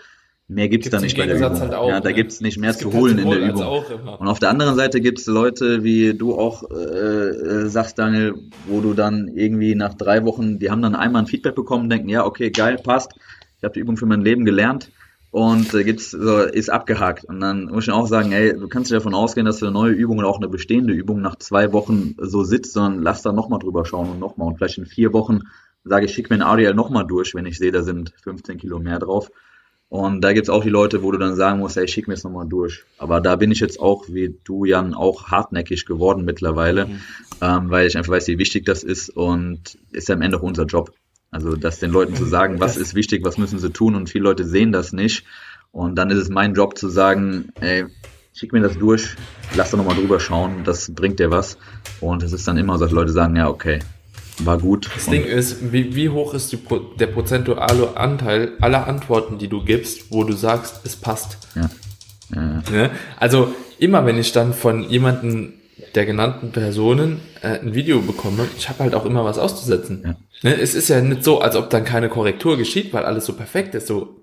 Mehr gibt's, gibt's da nicht bei der Übung. Halt auch, ja, da gibt's nicht mehr zu holen in der Übung. Und auf der anderen Seite gibt's Leute, wie du auch äh, äh, sagst, Daniel, wo du dann irgendwie nach drei Wochen, die haben dann einmal ein Feedback bekommen, denken, ja, okay, geil, passt. Ich habe die Übung für mein Leben gelernt und äh, gibt's so, ist abgehakt. Und dann muss ich auch sagen, ey, du kannst dich davon ausgehen, dass eine neue Übung oder auch eine bestehende Übung nach zwei Wochen so sitzt, sondern lass da nochmal drüber schauen und nochmal. Und vielleicht in vier Wochen sage ich, schick mir ein ADL nochmal durch, wenn ich sehe, da sind 15 Kilo mehr drauf. Und da gibt's auch die Leute, wo du dann sagen musst, ey, schick mir es nochmal durch. Aber da bin ich jetzt auch, wie du, Jan, auch hartnäckig geworden mittlerweile, mhm. ähm, weil ich einfach weiß, wie wichtig das ist und ist ja am Ende auch unser Job. Also das den Leuten zu sagen, was ist wichtig, was müssen sie tun und viele Leute sehen das nicht. Und dann ist es mein Job zu sagen, ey, schick mir das durch, lass da nochmal drüber schauen, das bringt dir was. Und es ist dann immer so, dass Leute sagen, ja, okay, war gut. Das Ding ist, wie, wie hoch ist die, der prozentuale Anteil aller Antworten, die du gibst, wo du sagst, es passt? Ja. ja. ja. Also immer wenn ich dann von jemandem der genannten Personen äh, ein Video bekomme, ich habe halt auch immer was auszusetzen. Ja. Ne? Es ist ja nicht so, als ob dann keine Korrektur geschieht, weil alles so perfekt ist. So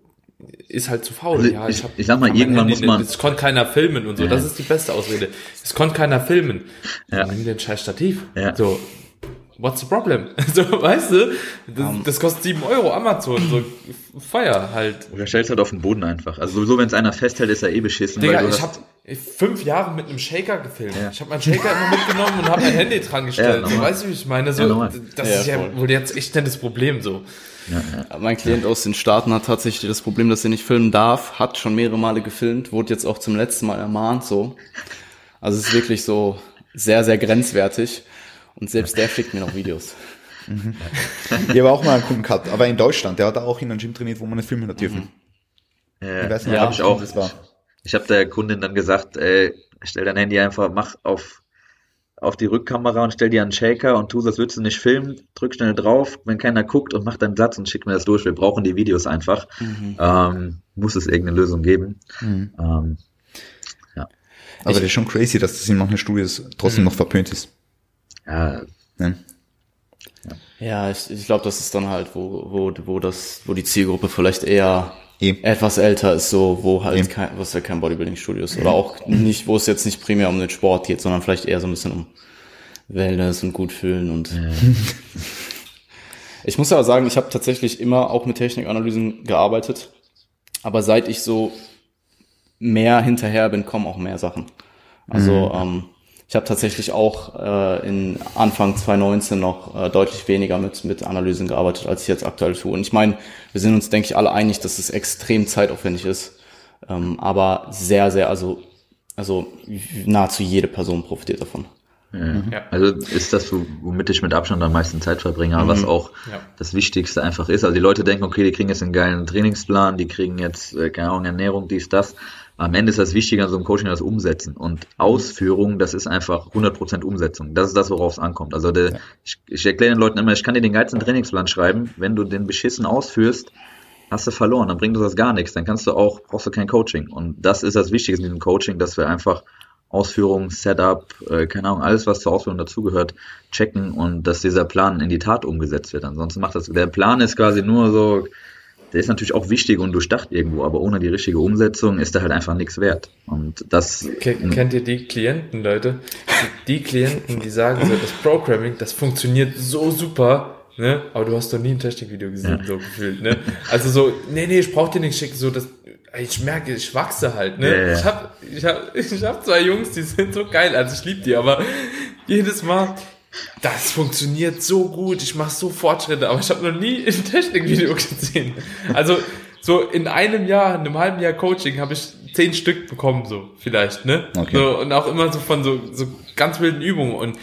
ist halt zu faul. Also ja, ich, ich, hab, ich sag mal, irgendwann muss man. Es konnte keiner filmen und so. Ja. Das ist die beste Ausrede. Es konnte keiner filmen. Ja. Nimm den scheiß Stativ. Ja. So, what's the problem? So, weißt du, das, um, das kostet sieben Euro Amazon, so Feuer halt. Oder stellst halt auf den Boden einfach. Also sowieso, wenn es einer festhält, ist er eh beschissen. Digga, ich hab, fünf Jahre mit einem Shaker gefilmt. Ja. Ich habe meinen Shaker immer mitgenommen und habe mein Handy dran gestellt. Ja, so, weißt du, wie ich meine? So, ja, das ist ja wohl jetzt echt nicht das Problem so. Ja, Mein Klient aus den Staaten hat tatsächlich das Problem, dass er nicht filmen darf, hat schon mehrere Male gefilmt, wurde jetzt auch zum letzten Mal ermahnt so. Also es ist wirklich so sehr, sehr grenzwertig. Und selbst der schickt mir noch Videos. Mhm. Ich habe auch mal einen Kunden gehabt, aber in Deutschland, der hat auch in einem Gym trainiert, wo man nicht filmen hat dürfen. Mhm. ich weiß nicht, ja, habe ich auch. Das war. Ich habe der Kundin dann gesagt, ey, stell dein Handy einfach, mach auf, auf die Rückkamera und stell dir einen Shaker und tu das würdest du nicht filmen, drück schnell drauf, wenn keiner guckt und mach deinen Satz und schick mir das durch. Wir brauchen die Videos einfach. Mhm. Ähm, muss es irgendeine Lösung geben. Mhm. Ähm, ja. Aber ich, das ist schon crazy, dass das in manchen Studios trotzdem mhm. noch verpönt ist. Ja. ja. Ja, ich, ich glaube, das ist dann halt, wo, wo, wo das, wo die Zielgruppe vielleicht eher Eben. etwas älter ist, so, wo halt Eben. kein, was ja kein Bodybuilding-Studio ist. Oder auch nicht, wo es jetzt nicht primär um den Sport geht, sondern vielleicht eher so ein bisschen um Wellness und Gutfühlen und. Ja. ich muss aber sagen, ich habe tatsächlich immer auch mit Technikanalysen gearbeitet. Aber seit ich so mehr hinterher bin, kommen auch mehr Sachen. Also, mhm. ähm, ich habe tatsächlich auch äh, in Anfang 2019 noch äh, deutlich weniger mit, mit Analysen gearbeitet, als ich jetzt aktuell tue. Und ich meine, wir sind uns, denke ich, alle einig, dass es extrem zeitaufwendig ist. Ähm, aber sehr, sehr, also, also nahezu jede Person profitiert davon. Mhm. Ja. Also ist das, womit ich mit Abstand am meisten Zeit verbringe, mhm. was auch ja. das Wichtigste einfach ist. Also die Leute denken, okay, die kriegen jetzt einen geilen Trainingsplan, die kriegen jetzt, äh, keine Ahnung, Ernährung, dies, das. Am Ende ist das Wichtige an so einem Coaching das Umsetzen. Und Ausführung, das ist einfach 100% Umsetzung. Das ist das, worauf es ankommt. Also der, ja. ich, ich erkläre den Leuten immer, ich kann dir den geilsten Trainingsplan schreiben. Wenn du den beschissen ausführst, hast du verloren. Dann bringt das gar nichts. Dann kannst du auch, brauchst du kein Coaching. Und das ist das Wichtige in diesem Coaching, dass wir einfach Ausführung, Setup, äh, keine Ahnung, alles, was zur Ausführung dazugehört, checken und dass dieser Plan in die Tat umgesetzt wird. Ansonsten macht das, der Plan ist quasi nur so, der ist natürlich auch wichtig und durchdacht irgendwo, aber ohne die richtige Umsetzung ist der halt einfach nichts wert. Und das. Kennt ihr die Klienten, Leute? Die Klienten, die sagen so, das Programming, das funktioniert so super, ne? Aber du hast doch nie ein Technikvideo gesehen, ja. so gefühlt, ne? Also so, nee, nee, ich brauch dir nichts schicken, so das. Ich merke, ich wachse halt, ne? Ja, ja. Ich hab, ich hab, ich hab zwei Jungs, die sind so geil, also ich lieb die, aber jedes Mal, das funktioniert so gut, ich mache so Fortschritte, aber ich habe noch nie ein Technikvideo gesehen. Also so in einem Jahr, in einem halben Jahr Coaching habe ich zehn Stück bekommen, so vielleicht, ne? Okay. So, und auch immer so von so, so ganz wilden Übungen und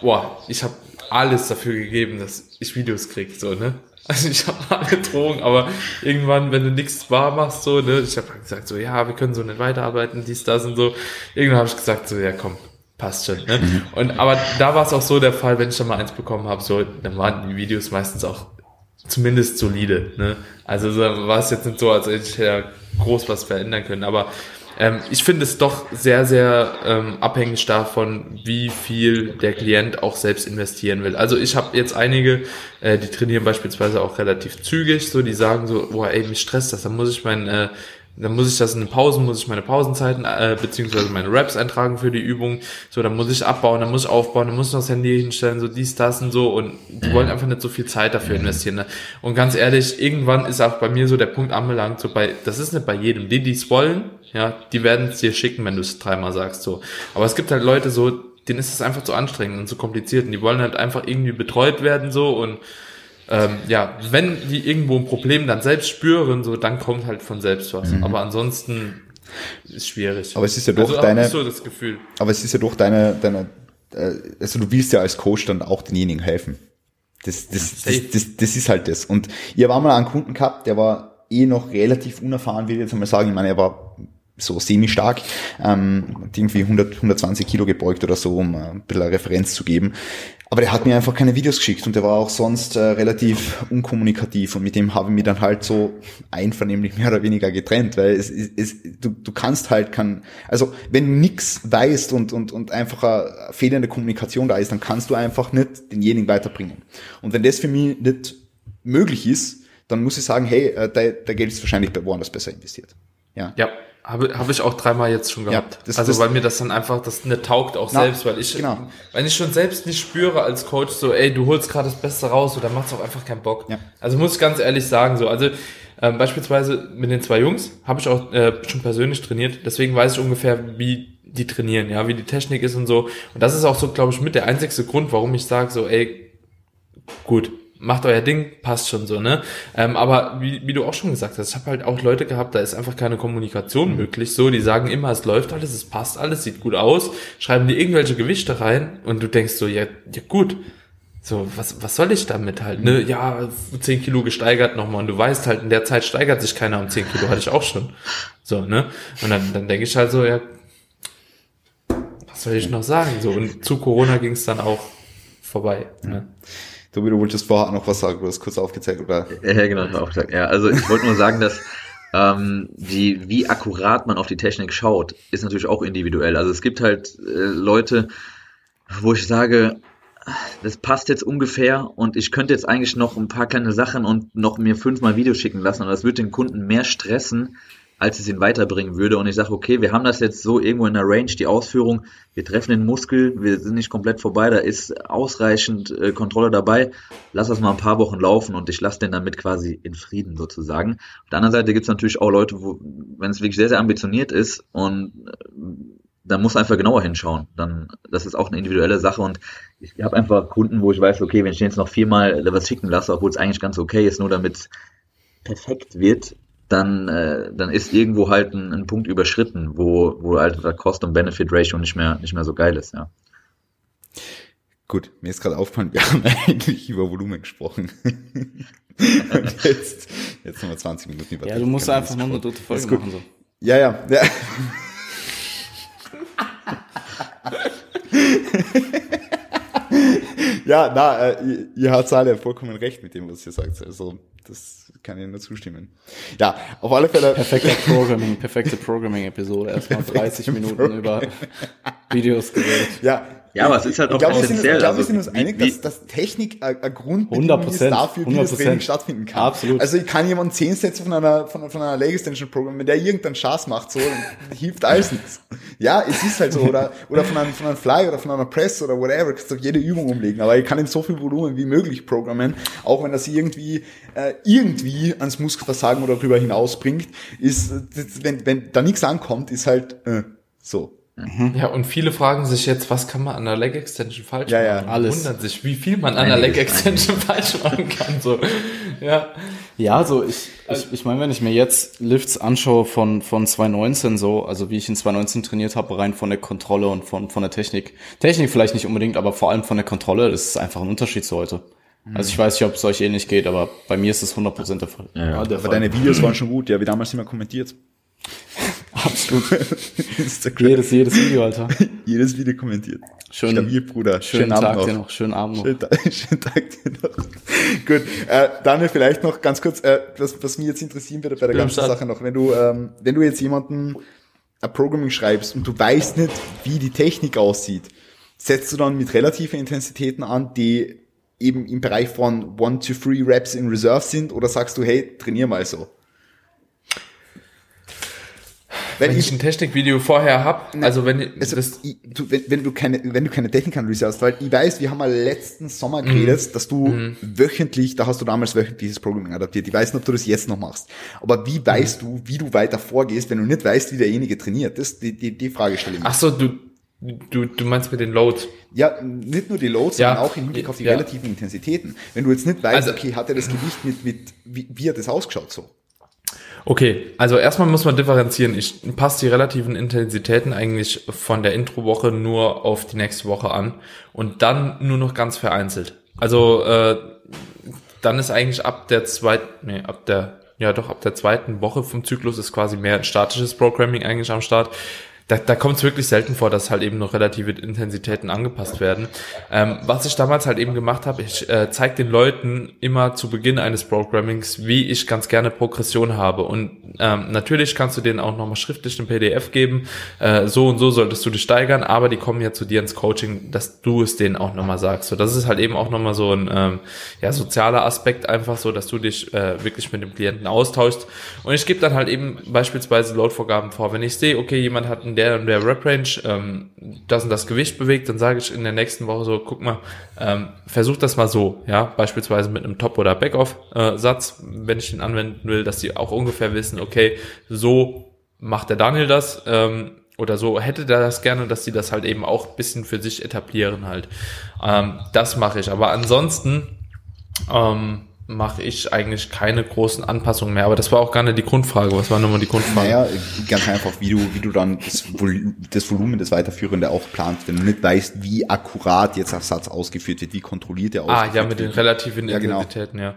boah, ich habe alles dafür gegeben, dass ich Videos krieg, so, ne? Also ich habe alle Drogen, aber irgendwann, wenn du nichts wahr machst, so, ne, ich habe gesagt, so, ja, wir können so nicht weiterarbeiten, dies, das und so. Irgendwann habe ich gesagt, so, ja, komm, passt schon. Ne? Mhm. Und aber da war es auch so der Fall, wenn ich dann mal eins bekommen habe, so, dann waren die Videos meistens auch zumindest solide. Ne? Also so war es jetzt nicht so, als hätte ich ja groß was verändern können. Aber ähm, ich finde es doch sehr, sehr ähm, abhängig davon, wie viel der Klient auch selbst investieren will. Also ich habe jetzt einige, äh, die trainieren beispielsweise auch relativ zügig, so die sagen so, boah, ey, mich stresst das, dann muss ich mein äh, dann muss ich das in den Pausen, muss ich meine Pausenzeiten äh, beziehungsweise meine Raps eintragen für die Übung. So, dann muss ich abbauen, dann muss ich aufbauen, dann muss ich noch das Handy hinstellen, so dies, das und so. Und die wollen einfach nicht so viel Zeit dafür investieren. Ne? Und ganz ehrlich, irgendwann ist auch bei mir so der Punkt anbelangt, so bei, das ist nicht bei jedem. Die, die es wollen, ja, die werden es dir schicken, wenn du es dreimal sagst, so. Aber es gibt halt Leute so, denen ist es einfach zu anstrengend und zu kompliziert und die wollen halt einfach irgendwie betreut werden, so und ähm, ja, wenn die irgendwo ein Problem dann selbst spüren, so, dann kommt halt von selbst was. Mhm. Aber ansonsten ist schwierig. Aber es ist ja doch also, deine, so das Gefühl. aber es ist ja doch deine, deine, äh, also du willst ja als Coach dann auch denjenigen helfen. Das, das, das, das, das ist halt das. Und ich habe einmal einen Kunden gehabt, der war eh noch relativ unerfahren, will ich jetzt einmal sagen. Ich meine, er war so semi-stark, ähm, irgendwie 100, 120 Kilo gebeugt oder so, um ein bisschen eine Referenz zu geben. Aber der hat mir einfach keine Videos geschickt und der war auch sonst äh, relativ unkommunikativ und mit dem habe ich mich dann halt so einvernehmlich mehr oder weniger getrennt, weil es, es, es du, du kannst halt kann, also wenn du nix weißt und, und, und einfach eine fehlende Kommunikation da ist, dann kannst du einfach nicht denjenigen weiterbringen. Und wenn das für mich nicht möglich ist, dann muss ich sagen, hey, äh, da, da Geld ist wahrscheinlich bei woanders besser investiert. Ja. Ja. Habe hab ich auch dreimal jetzt schon gehabt. Ja, das, also das, weil mir das dann einfach, das ne taugt auch na, selbst, weil ich, genau. wenn ich schon selbst nicht spüre als Coach, so, ey, du holst gerade das Beste raus, so, dann macht's auch einfach keinen Bock. Ja. Also muss ich ganz ehrlich sagen, so, also Ähm, beispielsweise mit den zwei Jungs habe ich auch äh, schon persönlich trainiert, deswegen weiß ich ungefähr, wie die trainieren, ja, wie die Technik ist und so. Und das ist auch so, glaube ich, mit der einzigste Grund, warum ich sage, so, ey, gut, macht euer Ding, passt schon so, ne? Ähm, aber wie, wie du auch schon gesagt hast, ich habe halt auch Leute gehabt, da ist einfach keine Kommunikation mhm. möglich. So, die sagen immer, es läuft alles, es passt alles, sieht gut aus, schreiben dir irgendwelche Gewichte rein und du denkst so, ja, ja gut. So, was, was soll ich damit halt, ne? Mhm. Ja, 10 Kilo gesteigert nochmal und du weißt halt, in der Zeit steigert sich keiner um 10 Kilo, hatte ich auch schon. So, ne? Und dann, dann denke ich halt so, ja, was soll ich noch sagen? So, und zu Corona ging es dann auch vorbei. Ne? Tobi, du wolltest vorher noch was sagen, du hast kurz aufgezeigt, oder? Ja, genau, ich aufgezeigt. Ja, also ich wollte nur sagen, dass ähm, die, wie akkurat man auf die Technik schaut, ist natürlich auch individuell. Also es gibt halt äh, Leute, wo ich sage, das passt jetzt ungefähr und ich könnte jetzt eigentlich noch ein paar kleine Sachen und noch mir fünfmal Videos schicken lassen und das wird den Kunden mehr stressen, als es ihn weiterbringen würde. Und ich sage, okay, wir haben das jetzt so irgendwo in der Range, die Ausführung, wir treffen den Muskel, wir sind nicht komplett vorbei, da ist ausreichend äh, Kontrolle dabei. Lass das mal ein paar Wochen laufen und ich lasse den damit quasi in Frieden sozusagen. Auf der anderen Seite gibt es natürlich auch Leute, wo, wenn es wirklich sehr, sehr ambitioniert ist und äh, dann muss einfach genauer hinschauen. Dann, das ist auch eine individuelle Sache und ich habe einfach Kunden, wo ich weiß, okay, wenn ich den jetzt noch viermal was schicken lasse, obwohl es eigentlich ganz okay ist, nur damit perfekt wird, dann, äh, dann ist irgendwo halt ein, ein Punkt überschritten, wo, wo halt der Cost- und Benefit-Ratio nicht mehr, nicht mehr so geil ist, ja. Gut, mir ist gerade aufgefallen, wir haben eigentlich über Volumen gesprochen. und jetzt, jetzt haben wir 20 Minuten über Ja, du musst einfach noch eine dritte Folge machen. So. Ja, ja, ja. ja, na, äh, ihr, ihr habt alle vollkommen recht mit dem, was ihr sagt. Also, das kann ich nur zustimmen. Ja, auf alle Fälle. Perfekter Programming, perfekte Programming-Episode. Erstmal 30 Minuten über Videos geredet. Ja, ja, aber es ist halt auch glaub, essentiell. Ich glaube, wir sind uns also, einig, dass, dass Technik ein, ein Grundbedingung ist dafür, wie das Training stattfinden kann. Absolut. Also ich kann jemand zehn Sätze von einer, von, von einer Leg Extension Programm, wenn der irgendeinen Spaß macht, so, hilft alles nichts. Ja, es ist halt so, oder, oder von einem, von einem Fly oder von einer Press oder whatever, kannst du auf jede Übung umlegen, aber ich kann in so viel Volumen wie möglich programmen, auch wenn das irgendwie, äh, irgendwie ans Muskelversagen oder darüber hinaus bringt, ist, wenn, wenn da nichts ankommt, ist halt, äh, so. Mhm. Ja, und viele fragen sich jetzt, was kann man an der Leg Extension falsch ja, machen? Ja, alles. Wundern sich, wie viel man an der Leg Extension falsch machen kann. So, ja. Ja, so ich, ich, ich meine, wenn ich mir jetzt Lifts anschaue von, von 2019 so, also wie ich in 2019 trainiert habe, rein von der Kontrolle und von, von der Technik. Technik vielleicht nicht unbedingt, aber vor allem von der Kontrolle, das ist einfach ein Unterschied zu heute. Also ich weiß nicht, ob es euch ähnlich geht, aber bei mir ist es 100% der Fall. Ja, ja. aber Fall. deine Videos waren schon gut, ja, wie damals immer kommentiert. Absolut. jedes, jedes Video, Alter. jedes Video kommentiert. Schön, Stabil, Bruder. Schönen, schönen Tag Abend noch. dir noch. Schönen Abend noch. Schönen, Tag, schönen Tag dir noch. Gut, äh, Daniel, vielleicht noch ganz kurz, äh, was, was mich jetzt interessieren würde bei der ganzen Sache noch, wenn du, ähm, wenn du jetzt jemanden ein Programming schreibst und du weißt nicht, wie die Technik aussieht, setzt du dann mit relativen Intensitäten an, die eben im Bereich von one to three Reps in Reserve sind, oder sagst du, hey, trainier mal so? Wenn, wenn ich ein Technikvideo vorher hab, ne, also wenn also das ich, du, wenn, wenn du keine wenn du keine Technikanalyse hast, weil ich weiß, wir haben mal letzten Sommer geredet, mm. dass du mm. wöchentlich, da hast du damals wöchentliches Programming adaptiert. Ich weiß nicht, ob du das jetzt noch machst, aber wie weißt mm. du, wie du weiter vorgehst, wenn du nicht weißt, wie derjenige trainiert? Das die die, die Frage stelle ich mir. Ach so, du Du, du meinst mit den Loads? Ja, nicht nur die Loads, ja. sondern auch im Hinblick auf die ja. relativen Intensitäten. Wenn du jetzt nicht weißt, also, okay, hat er das Gewicht mit, mit wie, wie hat das ausgeschaut so? Okay, also erstmal muss man differenzieren. Ich passe die relativen Intensitäten eigentlich von der Introwoche nur auf die nächste Woche an und dann nur noch ganz vereinzelt. Also äh, dann ist eigentlich ab der zweiten, nee, ab der, ja doch, ab der zweiten Woche vom Zyklus ist quasi mehr statisches Programming eigentlich am Start da, da kommt es wirklich selten vor, dass halt eben noch relative Intensitäten angepasst werden. Ähm, was ich damals halt eben gemacht habe, ich äh, zeige den Leuten immer zu Beginn eines Programmings, wie ich ganz gerne Progression habe. Und ähm, natürlich kannst du denen auch nochmal schriftlich ein PDF geben, äh, so und so solltest du dich steigern, aber die kommen ja zu dir ins Coaching, dass du es denen auch nochmal sagst. So, das ist halt eben auch nochmal so ein ähm, ja, sozialer Aspekt einfach so, dass du dich äh, wirklich mit dem Klienten austauschst. Und ich gebe dann halt eben beispielsweise Load-Vorgaben vor. Wenn ich sehe, okay, jemand hat ein der und der Rep-Range ähm, das und das Gewicht bewegt, dann sage ich in der nächsten Woche so, guck mal, ähm, versuch das mal so, ja, beispielsweise mit einem Top- oder Back-Off-Satz, wenn ich den anwenden will, dass die auch ungefähr wissen, okay, so macht der Daniel das, ähm, oder so hätte der das gerne, dass die das halt eben auch bisschen für sich etablieren halt. Ähm, das mache ich. Aber ansonsten ähm, mache ich eigentlich keine großen Anpassungen mehr. Aber das war auch gar nicht die Grundfrage. Was war nochmal die Grundfrage? Naja, ganz einfach, wie du, wie du dann das, Vol das Volumen des Weiterführende auch planst. Wenn du nicht weißt, wie akkurat jetzt der Satz ausgeführt wird, wie kontrolliert der ausgeführt. Ah, ja, mit den relativen ja, genau. Intensitäten, ja.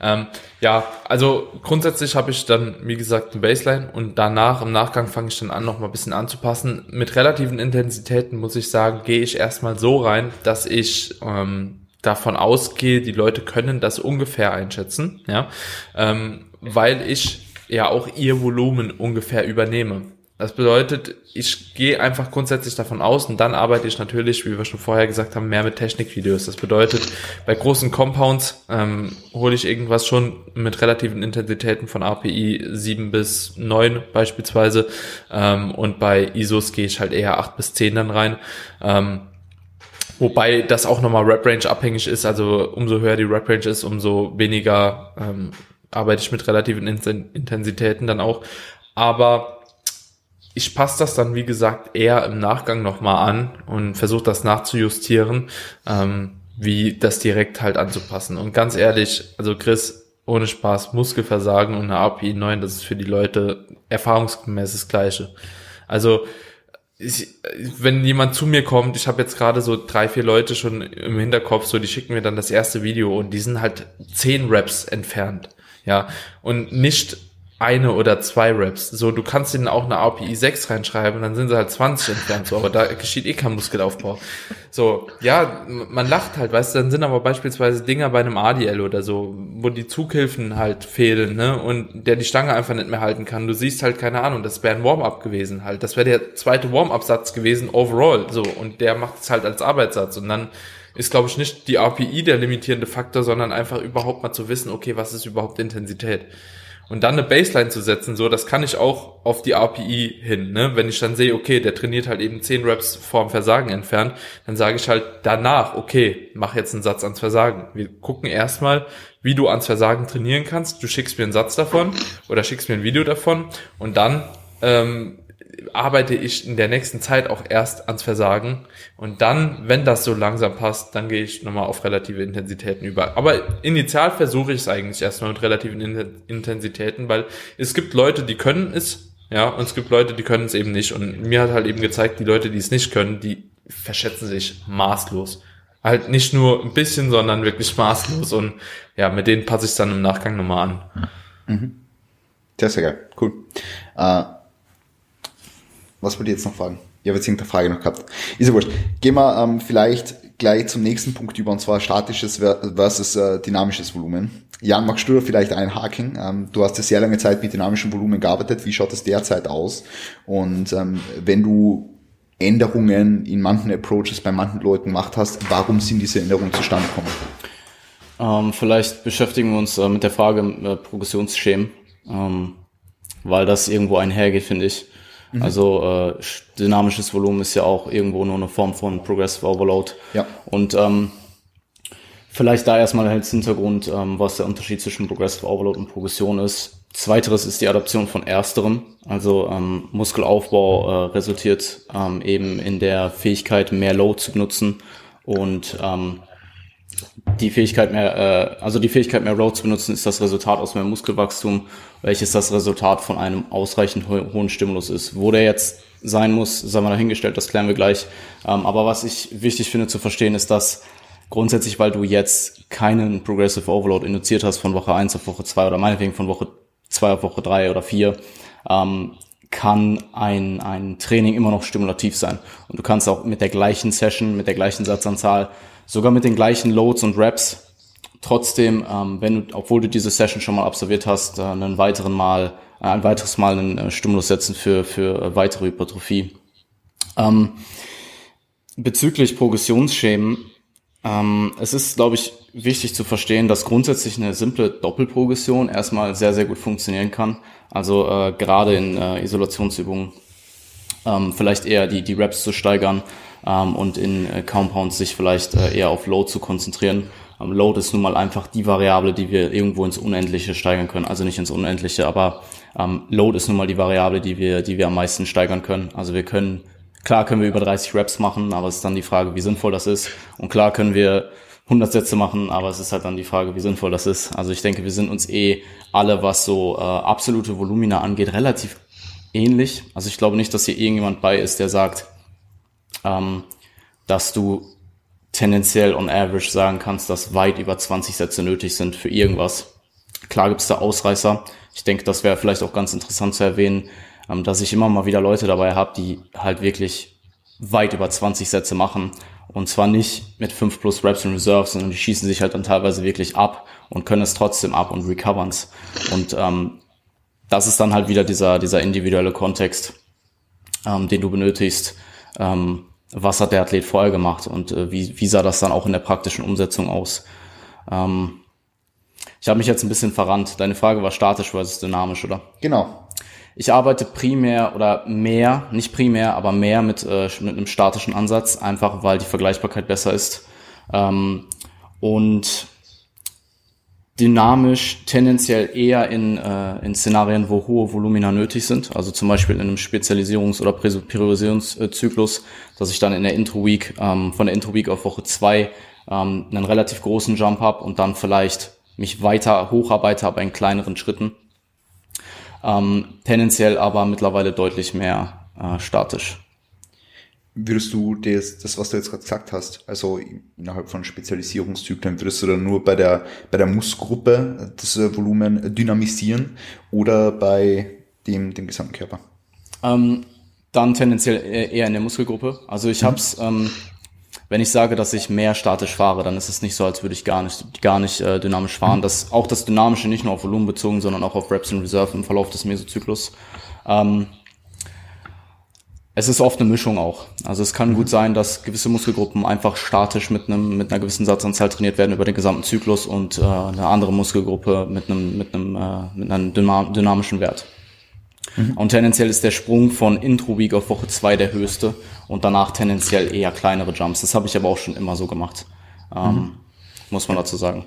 Ähm, ja, also grundsätzlich habe ich dann, wie gesagt, ein Baseline und danach, im Nachgang fange ich dann an, noch mal ein bisschen anzupassen. Mit relativen Intensitäten muss ich sagen, gehe ich erstmal so rein, dass ich ähm, davon ausgehe, die Leute können das ungefähr einschätzen, ja, ähm, weil ich ja auch ihr Volumen ungefähr übernehme. Das bedeutet, ich gehe einfach grundsätzlich davon aus und dann arbeite ich natürlich, wie wir schon vorher gesagt haben, mehr mit Technikvideos. Das bedeutet, bei großen Compounds ähm, hole ich irgendwas schon mit relativen Intensitäten von API 7 bis 9 beispielsweise ähm, und bei ISOs gehe ich halt eher 8 bis 10 dann rein. Ähm, Wobei das auch nochmal Rap-Range abhängig ist, also umso höher die Rap-Range ist, umso weniger ähm, arbeite ich mit relativen Intensitäten dann auch. Aber ich passe das dann, wie gesagt, eher im Nachgang nochmal an und versuche das nachzujustieren, ähm, wie das direkt halt anzupassen. Und ganz ehrlich, also Chris, ohne Spaß, Muskelversagen und eine API 9, das ist für die Leute erfahrungsgemäß das Gleiche. Also ich, wenn jemand zu mir kommt, ich habe jetzt gerade so drei, vier Leute schon im Hinterkopf, so die schicken mir dann das erste Video und die sind halt zehn Raps entfernt. Ja, und nicht eine oder zwei Raps. So, du kannst ihnen auch eine API 6 reinschreiben, dann sind sie halt 20 entfernt, so, aber da geschieht eh kein Muskelaufbau. So, ja, man lacht halt, weißt du, dann sind aber beispielsweise Dinger bei einem ADL oder so, wo die Zughilfen halt fehlen, ne, und der die Stange einfach nicht mehr halten kann. Du siehst halt, keine Ahnung, das wäre ein Warm-up gewesen halt. Das wäre der zweite Warm-up-Satz gewesen, overall, so, und der macht es halt als Arbeitssatz und dann ist, glaube ich, nicht die API der limitierende Faktor, sondern einfach überhaupt mal zu wissen, okay, was ist überhaupt Intensität? Und dann eine Baseline zu setzen, so, das kann ich auch auf die RPI hin, ne? Wenn ich dann sehe, okay, der trainiert halt eben 10 Reps vorm Versagen entfernt, dann sage ich halt danach, okay, mach jetzt einen Satz ans Versagen. Wir gucken erstmal, wie du ans Versagen trainieren kannst. Du schickst mir einen Satz davon oder schickst mir ein Video davon und dann ähm, arbeite ich in der nächsten Zeit auch erst ans Versagen. Und dann, wenn das so langsam passt, dann gehe ich nochmal auf relative Intensitäten über. Aber initial versuche ich es eigentlich erstmal mit relativen Intensitäten, weil es gibt Leute, die können es, ja, und es gibt Leute, die können es eben nicht. Und mir hat halt eben gezeigt, die Leute, die es nicht können, die verschätzen sich maßlos. Halt nicht nur ein bisschen, sondern wirklich maßlos. Und ja, mit denen passe ich es dann im Nachgang nochmal an. Mhm. Sehr, sehr geil. Cool. Uh was wollte ich jetzt noch fragen? Ich habe jetzt irgendeine Frage noch gehabt. Ist ja wurscht. Gehen wir ähm, vielleicht gleich zum nächsten Punkt über, und zwar statisches versus äh, dynamisches Volumen. Jan, magst du da vielleicht einhaken? Ähm, du hast ja sehr lange Zeit mit dynamischem Volumen gearbeitet. Wie schaut das derzeit aus? Und ähm, wenn du Änderungen in manchen Approaches bei manchen Leuten gemacht hast, warum sind diese Änderungen zustande gekommen? Ähm, vielleicht beschäftigen wir uns äh, mit der Frage äh, Progressionsschemen, ähm, weil das irgendwo einhergeht, finde ich. Mhm. Also äh, dynamisches Volumen ist ja auch irgendwo nur eine Form von Progressive Overload. Ja. Und ähm, vielleicht da erstmal als Hintergrund, ähm, was der Unterschied zwischen Progressive Overload und Progression ist. Zweiteres ist die Adaption von ersterem. Also ähm, Muskelaufbau äh, resultiert ähm, eben in der Fähigkeit, mehr Load zu benutzen und ähm, die Fähigkeit mehr, äh, also die Fähigkeit mehr Road zu benutzen, ist das Resultat aus mehr Muskelwachstum, welches das Resultat von einem ausreichend ho hohen Stimulus ist. Wo der jetzt sein muss, sei mal dahingestellt, das klären wir gleich. Ähm, aber was ich wichtig finde zu verstehen, ist, dass grundsätzlich, weil du jetzt keinen Progressive Overload induziert hast von Woche 1 auf Woche 2 oder meinetwegen von Woche 2 auf Woche 3 oder 4, ähm, kann ein, ein Training immer noch stimulativ sein. Und du kannst auch mit der gleichen Session, mit der gleichen Satzanzahl sogar mit den gleichen Loads und Reps trotzdem, ähm, wenn du, obwohl du diese Session schon mal absolviert hast, äh, einen weiteren Mal, äh, ein weiteres Mal einen äh, Stimulus setzen für, für äh, weitere Hypertrophie. Ähm, bezüglich Progressionsschemen, ähm, es ist, glaube ich, wichtig zu verstehen, dass grundsätzlich eine simple Doppelprogression erstmal sehr, sehr gut funktionieren kann. Also äh, gerade in äh, Isolationsübungen ähm, vielleicht eher die, die Reps zu steigern ähm, und in äh, Compounds sich vielleicht äh, eher auf Load zu konzentrieren. Ähm, Load ist nun mal einfach die Variable, die wir irgendwo ins Unendliche steigern können. Also nicht ins Unendliche, aber ähm, Load ist nun mal die Variable, die wir, die wir am meisten steigern können. Also wir können, klar können wir über 30 Reps machen, aber es ist dann die Frage, wie sinnvoll das ist. Und klar können wir 100 Sätze machen, aber es ist halt dann die Frage, wie sinnvoll das ist. Also ich denke, wir sind uns eh alle, was so äh, absolute Volumina angeht, relativ ähnlich. Also ich glaube nicht, dass hier irgendjemand bei ist, der sagt, ähm, dass du tendenziell on average sagen kannst, dass weit über 20 Sätze nötig sind für irgendwas. Klar gibt's da Ausreißer. Ich denke, das wäre vielleicht auch ganz interessant zu erwähnen, ähm, dass ich immer mal wieder Leute dabei habe, die halt wirklich weit über 20 Sätze machen und zwar nicht mit 5 plus Reps in Reserve, sondern die schießen sich halt dann teilweise wirklich ab und können es trotzdem ab und recovern's. Und ähm, das ist dann halt wieder dieser, dieser individuelle Kontext, ähm, den du benötigst. Ähm, was hat der Athlet vorher gemacht und äh, wie, wie sah das dann auch in der praktischen Umsetzung aus? Ähm, ich habe mich jetzt ein bisschen verrannt. Deine Frage war statisch versus dynamisch, oder? Genau. Ich arbeite primär oder mehr, nicht primär, aber mehr mit, äh, mit einem statischen Ansatz, einfach weil die Vergleichbarkeit besser ist. Ähm, und dynamisch tendenziell eher in, äh, in Szenarien, wo hohe Volumina nötig sind. Also zum Beispiel in einem Spezialisierungs- oder Priorisierungszyklus, dass ich dann in der Intro-Week, ähm, von der Intro-Week auf Woche zwei ähm, einen relativ großen Jump habe und dann vielleicht mich weiter hocharbeite, aber in kleineren Schritten ähm, tendenziell aber mittlerweile deutlich mehr äh, statisch. Würdest du das, das was du jetzt gerade gesagt hast, also innerhalb von Spezialisierungszyklen, würdest du dann nur bei der, bei der Muskelgruppe das Volumen dynamisieren oder bei dem, dem gesamten Körper? Ähm, dann tendenziell eher in der Muskelgruppe. Also ich mhm. habe es ähm, wenn ich sage, dass ich mehr statisch fahre, dann ist es nicht so, als würde ich gar nicht, gar nicht äh, dynamisch fahren. Das, auch das Dynamische nicht nur auf Volumen bezogen, sondern auch auf Reps in Reserve im Verlauf des Mesozyklus. Ähm, es ist oft eine Mischung auch. Also es kann gut sein, dass gewisse Muskelgruppen einfach statisch mit einem mit einer gewissen Satzanzahl trainiert werden über den gesamten Zyklus und äh, eine andere Muskelgruppe mit einem mit einem äh, mit einem dynamischen Wert. Mhm. Und tendenziell ist der Sprung von Intro-Week auf Woche 2 der höchste und danach tendenziell eher kleinere Jumps. Das habe ich aber auch schon immer so gemacht. Ähm, mhm. Muss man dazu sagen.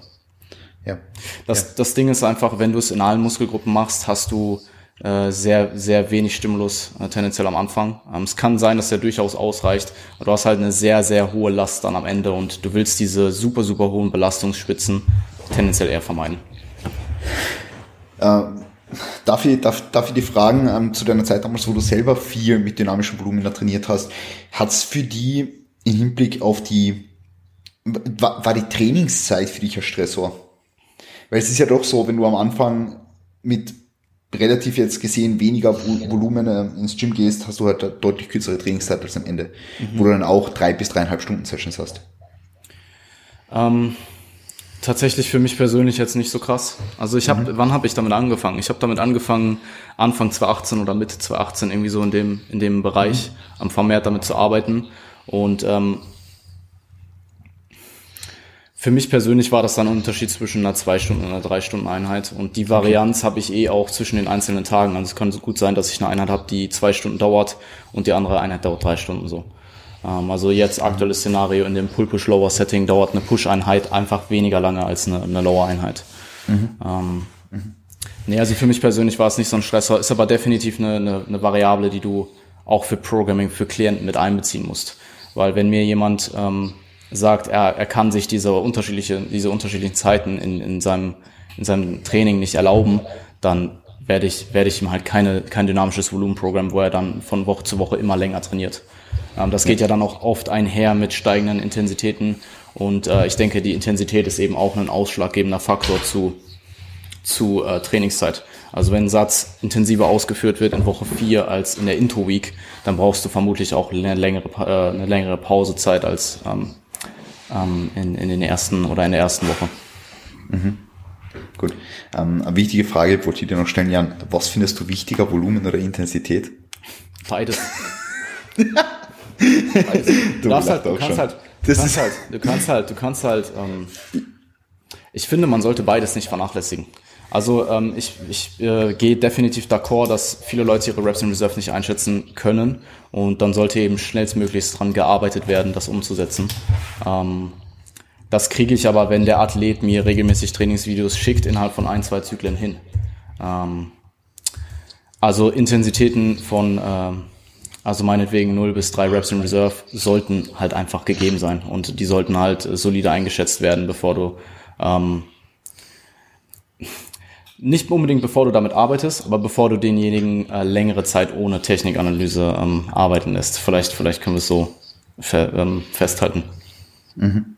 Ja. Das, ja. das Ding ist einfach, wenn du es in allen Muskelgruppen machst, hast du äh, sehr, sehr wenig Stimulus äh, tendenziell am Anfang. Ähm, es kann sein, dass der durchaus ausreicht, aber du hast halt eine sehr, sehr hohe Last dann am Ende und du willst diese super, super hohen Belastungsspitzen tendenziell eher vermeiden. Ähm Darf ich, darf, darf ich die fragen, ähm, zu deiner Zeit damals, wo du selber viel mit dynamischen Volumina trainiert hast, hat's für die im Hinblick auf die, war, war die Trainingszeit für dich ein Stressor? Weil es ist ja doch so, wenn du am Anfang mit relativ jetzt gesehen weniger Volumen äh, ins Gym gehst, hast du halt deutlich kürzere Trainingszeit als am Ende, mhm. wo du dann auch drei bis dreieinhalb Stunden Sessions hast. Ähm, Tatsächlich für mich persönlich jetzt nicht so krass. Also ich habe, mhm. wann habe ich damit angefangen? Ich habe damit angefangen Anfang 2018 oder Mitte 2018 irgendwie so in dem in dem Bereich mhm. am vermehrt damit zu arbeiten und ähm, für mich persönlich war das dann ein Unterschied zwischen einer zwei Stunden und einer drei Stunden Einheit und die Varianz okay. habe ich eh auch zwischen den einzelnen Tagen. Also es kann so gut sein, dass ich eine Einheit habe, die zwei Stunden dauert und die andere Einheit dauert drei Stunden so. Ähm, also jetzt aktuelles Szenario in dem Pull-Push-Lower-Setting dauert eine Push-Einheit einfach weniger lange als eine, eine Lower-Einheit. Mhm. Ähm, mhm. Nee, also für mich persönlich war es nicht so ein Stressor, ist aber definitiv eine, eine, eine Variable, die du auch für Programming, für Klienten mit einbeziehen musst. Weil wenn mir jemand ähm, sagt, er, er kann sich diese unterschiedliche, diese unterschiedlichen Zeiten in, in, seinem, in seinem Training nicht erlauben, dann werde ich, werde ich ihm halt keine, kein dynamisches Volumenprogramm, wo er dann von Woche zu Woche immer länger trainiert. Ähm, das geht ja dann auch oft einher mit steigenden Intensitäten und äh, ich denke, die Intensität ist eben auch ein ausschlaggebender Faktor zu, zu äh, Trainingszeit. Also wenn ein Satz intensiver ausgeführt wird in Woche 4 als in der Intro-Week, dann brauchst du vermutlich auch eine längere, äh, eine längere Pausezeit als ähm, ähm, in, in den ersten oder in der ersten Woche. Mhm. Gut. Ähm, eine wichtige Frage wollte ich dir noch stellen, Jan. Was findest du wichtiger, Volumen oder Intensität? Beides. du, darfst halt, du kannst halt, du kannst halt, du kannst halt, du kannst halt, ähm, ich finde, man sollte beides nicht vernachlässigen. Also ähm, ich, ich äh, gehe definitiv d'accord, dass viele Leute ihre Reps in Reserve nicht einschätzen können und dann sollte eben schnellstmöglichst dran gearbeitet werden, das umzusetzen. Ähm, das kriege ich aber, wenn der Athlet mir regelmäßig Trainingsvideos schickt, innerhalb von ein, zwei Zyklen hin. Ähm, also Intensitäten von, äh, also meinetwegen 0 bis 3 Reps in Reserve sollten halt einfach gegeben sein und die sollten halt solide eingeschätzt werden, bevor du ähm, nicht unbedingt bevor du damit arbeitest, aber bevor du denjenigen äh, längere Zeit ohne Technikanalyse ähm, arbeiten lässt. Vielleicht, vielleicht können wir es so fe ähm, festhalten. Mhm.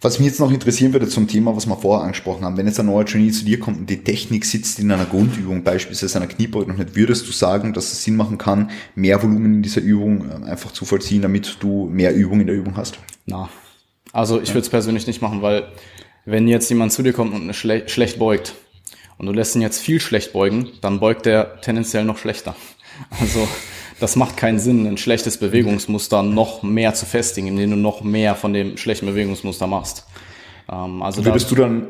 Was mich jetzt noch interessieren würde zum Thema, was wir vorher angesprochen haben, wenn jetzt ein neuer Trainee zu dir kommt und die Technik sitzt in einer Grundübung, beispielsweise einer Kniebeuge noch nicht, würdest du sagen, dass es Sinn machen kann, mehr Volumen in dieser Übung ähm, einfach zu vollziehen, damit du mehr Übung in der Übung hast? Na, also ich würde es persönlich nicht machen, weil wenn jetzt jemand zu dir kommt und eine schle schlecht beugt, und du lässt ihn jetzt viel schlecht beugen, dann beugt er tendenziell noch schlechter. Also das macht keinen Sinn, ein schlechtes Bewegungsmuster noch mehr zu festigen, indem du noch mehr von dem schlechten Bewegungsmuster machst. Ähm, also Würdest da, du dann,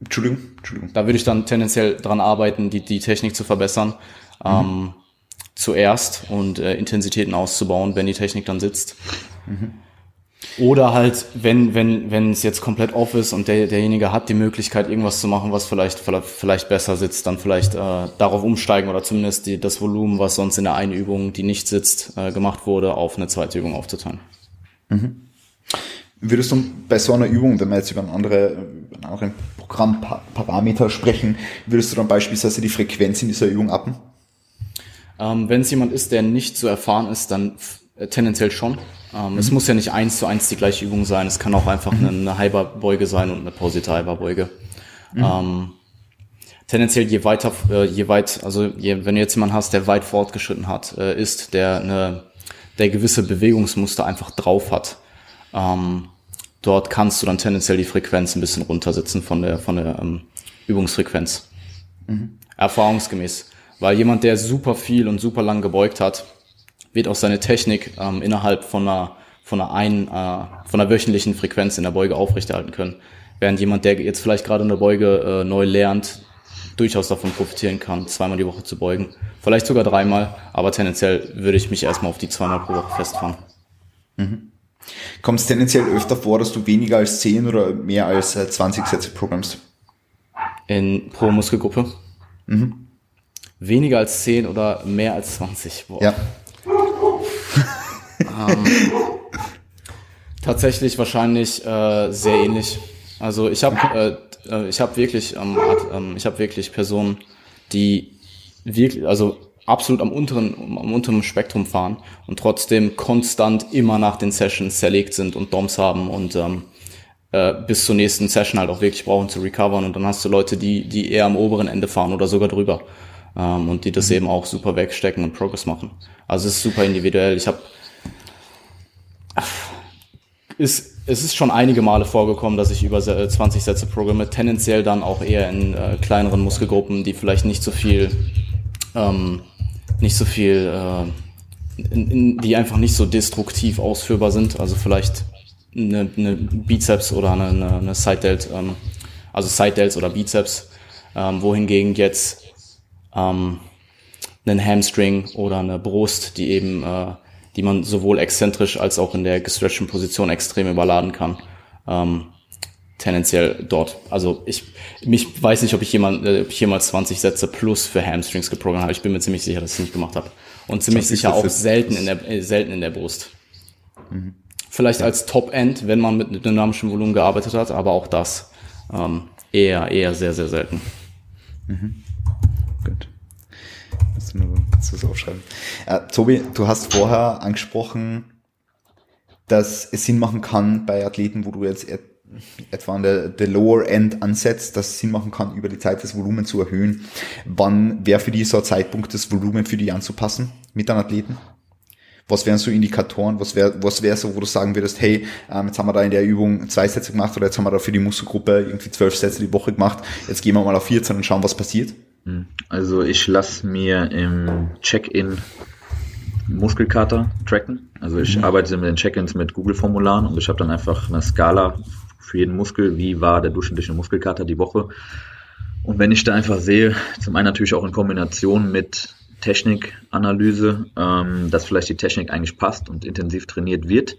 Entschuldigung, Entschuldigung. Da würde ich dann tendenziell dran arbeiten, die, die Technik zu verbessern. Mhm. Ähm, zuerst und äh, Intensitäten auszubauen, wenn die Technik dann sitzt. Mhm. Oder halt, wenn, wenn, wenn es jetzt komplett off ist und der, derjenige hat die Möglichkeit, irgendwas zu machen, was vielleicht, vielleicht besser sitzt, dann vielleicht äh, darauf umsteigen oder zumindest die, das Volumen, was sonst in der einen Übung, die nicht sitzt, äh, gemacht wurde, auf eine zweite Übung aufzuteilen. Mhm. Würdest du bei so einer Übung, wenn wir jetzt über einen, andere, einen anderen Programmparameter sprechen, würdest du dann beispielsweise die Frequenz in dieser Übung appen? Ähm, wenn es jemand ist, der nicht so erfahren ist, dann äh, tendenziell schon. Ähm, mhm. Es muss ja nicht eins zu eins die gleiche Übung sein. Es kann auch einfach mhm. eine, eine Hyperbeuge sein und eine pausierte Hyperbeuge. Mhm. Ähm, tendenziell je weiter, äh, je weit, also je, wenn du jetzt jemanden hast, der weit fortgeschritten hat, äh, ist, der eine, der gewisse Bewegungsmuster einfach drauf hat, ähm, dort kannst du dann tendenziell die Frequenz ein bisschen runtersetzen von der, von der ähm, Übungsfrequenz. Mhm. Erfahrungsgemäß. Weil jemand, der super viel und super lang gebeugt hat, wird auch seine Technik ähm, innerhalb von einer, von einer, ein, äh, von einer wöchentlichen Frequenz in der Beuge aufrechterhalten können. Während jemand, der jetzt vielleicht gerade in der Beuge äh, neu lernt, durchaus davon profitieren kann, zweimal die Woche zu beugen. Vielleicht sogar dreimal, aber tendenziell würde ich mich erstmal auf die zweimal pro Woche festfahren. Mhm. Kommt es tendenziell öfter vor, dass du weniger als 10 oder mehr als 20 äh, Sätze programmst? In pro Muskelgruppe? Mhm. Weniger als 10 oder mehr als 20? Boah. Ja. Ähm, tatsächlich wahrscheinlich äh, sehr ähnlich. Also ich habe äh, äh, ich habe wirklich ähm, ähm, ich habe wirklich Personen, die wirklich also absolut am unteren am unteren Spektrum fahren und trotzdem konstant immer nach den Sessions zerlegt sind und DOMs haben und ähm, äh, bis zur nächsten Session halt auch wirklich brauchen zu recovern und dann hast du Leute, die die eher am oberen Ende fahren oder sogar drüber ähm, und die das mhm. eben auch super wegstecken und Progress machen. Also es ist super individuell. Ich habe ist, es ist schon einige Male vorgekommen, dass ich über 20 Sätze programme, tendenziell dann auch eher in äh, kleineren Muskelgruppen, die vielleicht nicht so viel, ähm, nicht so viel, äh, in, in, die einfach nicht so destruktiv ausführbar sind. Also vielleicht eine, eine Bizeps oder eine, eine, eine Side Delt, ähm, also Side Delts oder Bizeps, ähm, wohingegen jetzt ähm, einen Hamstring oder eine Brust, die eben, äh, die man sowohl exzentrisch als auch in der gestretchten Position extrem überladen kann. Ähm, tendenziell dort. Also ich, mich weiß nicht, ob ich, jemand, äh, ob ich jemals 20 Sätze plus für Hamstrings geprogrammt habe. Ich bin mir ziemlich sicher, dass ich es nicht gemacht habe. Und ziemlich sicher auch selten in der, äh, selten in der Brust. Mhm. Vielleicht ja. als Top-End, wenn man mit dynamischem Volumen gearbeitet hat, aber auch das ähm, eher, eher sehr, sehr selten. Mhm. Gut. Kannst du, kannst du aufschreiben? Äh, Tobi, du hast vorher angesprochen, dass es Sinn machen kann bei Athleten, wo du jetzt etwa an der, der Lower End ansetzt, dass es Sinn machen kann, über die Zeit das Volumen zu erhöhen. Wann wäre für dich so ein Zeitpunkt, das Volumen für die anzupassen mit deinen Athleten? Was wären so Indikatoren? Was wäre was wäre so, wo du sagen würdest, hey, ähm, jetzt haben wir da in der Übung zwei Sätze gemacht oder jetzt haben wir da für die Muskelgruppe irgendwie zwölf Sätze die Woche gemacht. Jetzt gehen wir mal auf 14 und schauen, was passiert. Also ich lasse mir im Check-in Muskelkater tracken. Also ich mhm. arbeite mit den Check-ins mit Google-Formularen und ich habe dann einfach eine Skala für jeden Muskel, wie war der durchschnittliche Muskelkater die Woche. Und wenn ich da einfach sehe, zum einen natürlich auch in Kombination mit Technikanalyse, ähm, dass vielleicht die Technik eigentlich passt und intensiv trainiert wird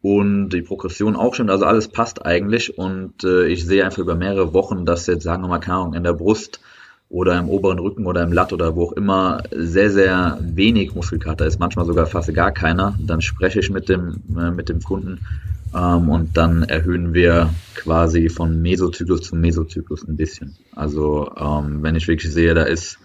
und die Progression auch schon, also alles passt eigentlich und äh, ich sehe einfach über mehrere Wochen, dass jetzt, sagen wir mal, keine Ahnung, in der Brust oder im oberen Rücken oder im Latt oder wo auch immer sehr, sehr wenig Muskelkater ist, manchmal sogar fast gar keiner, dann spreche ich mit dem, äh, mit dem Kunden ähm, und dann erhöhen wir quasi von Mesozyklus zu Mesozyklus ein bisschen. Also ähm, wenn ich wirklich sehe, da ist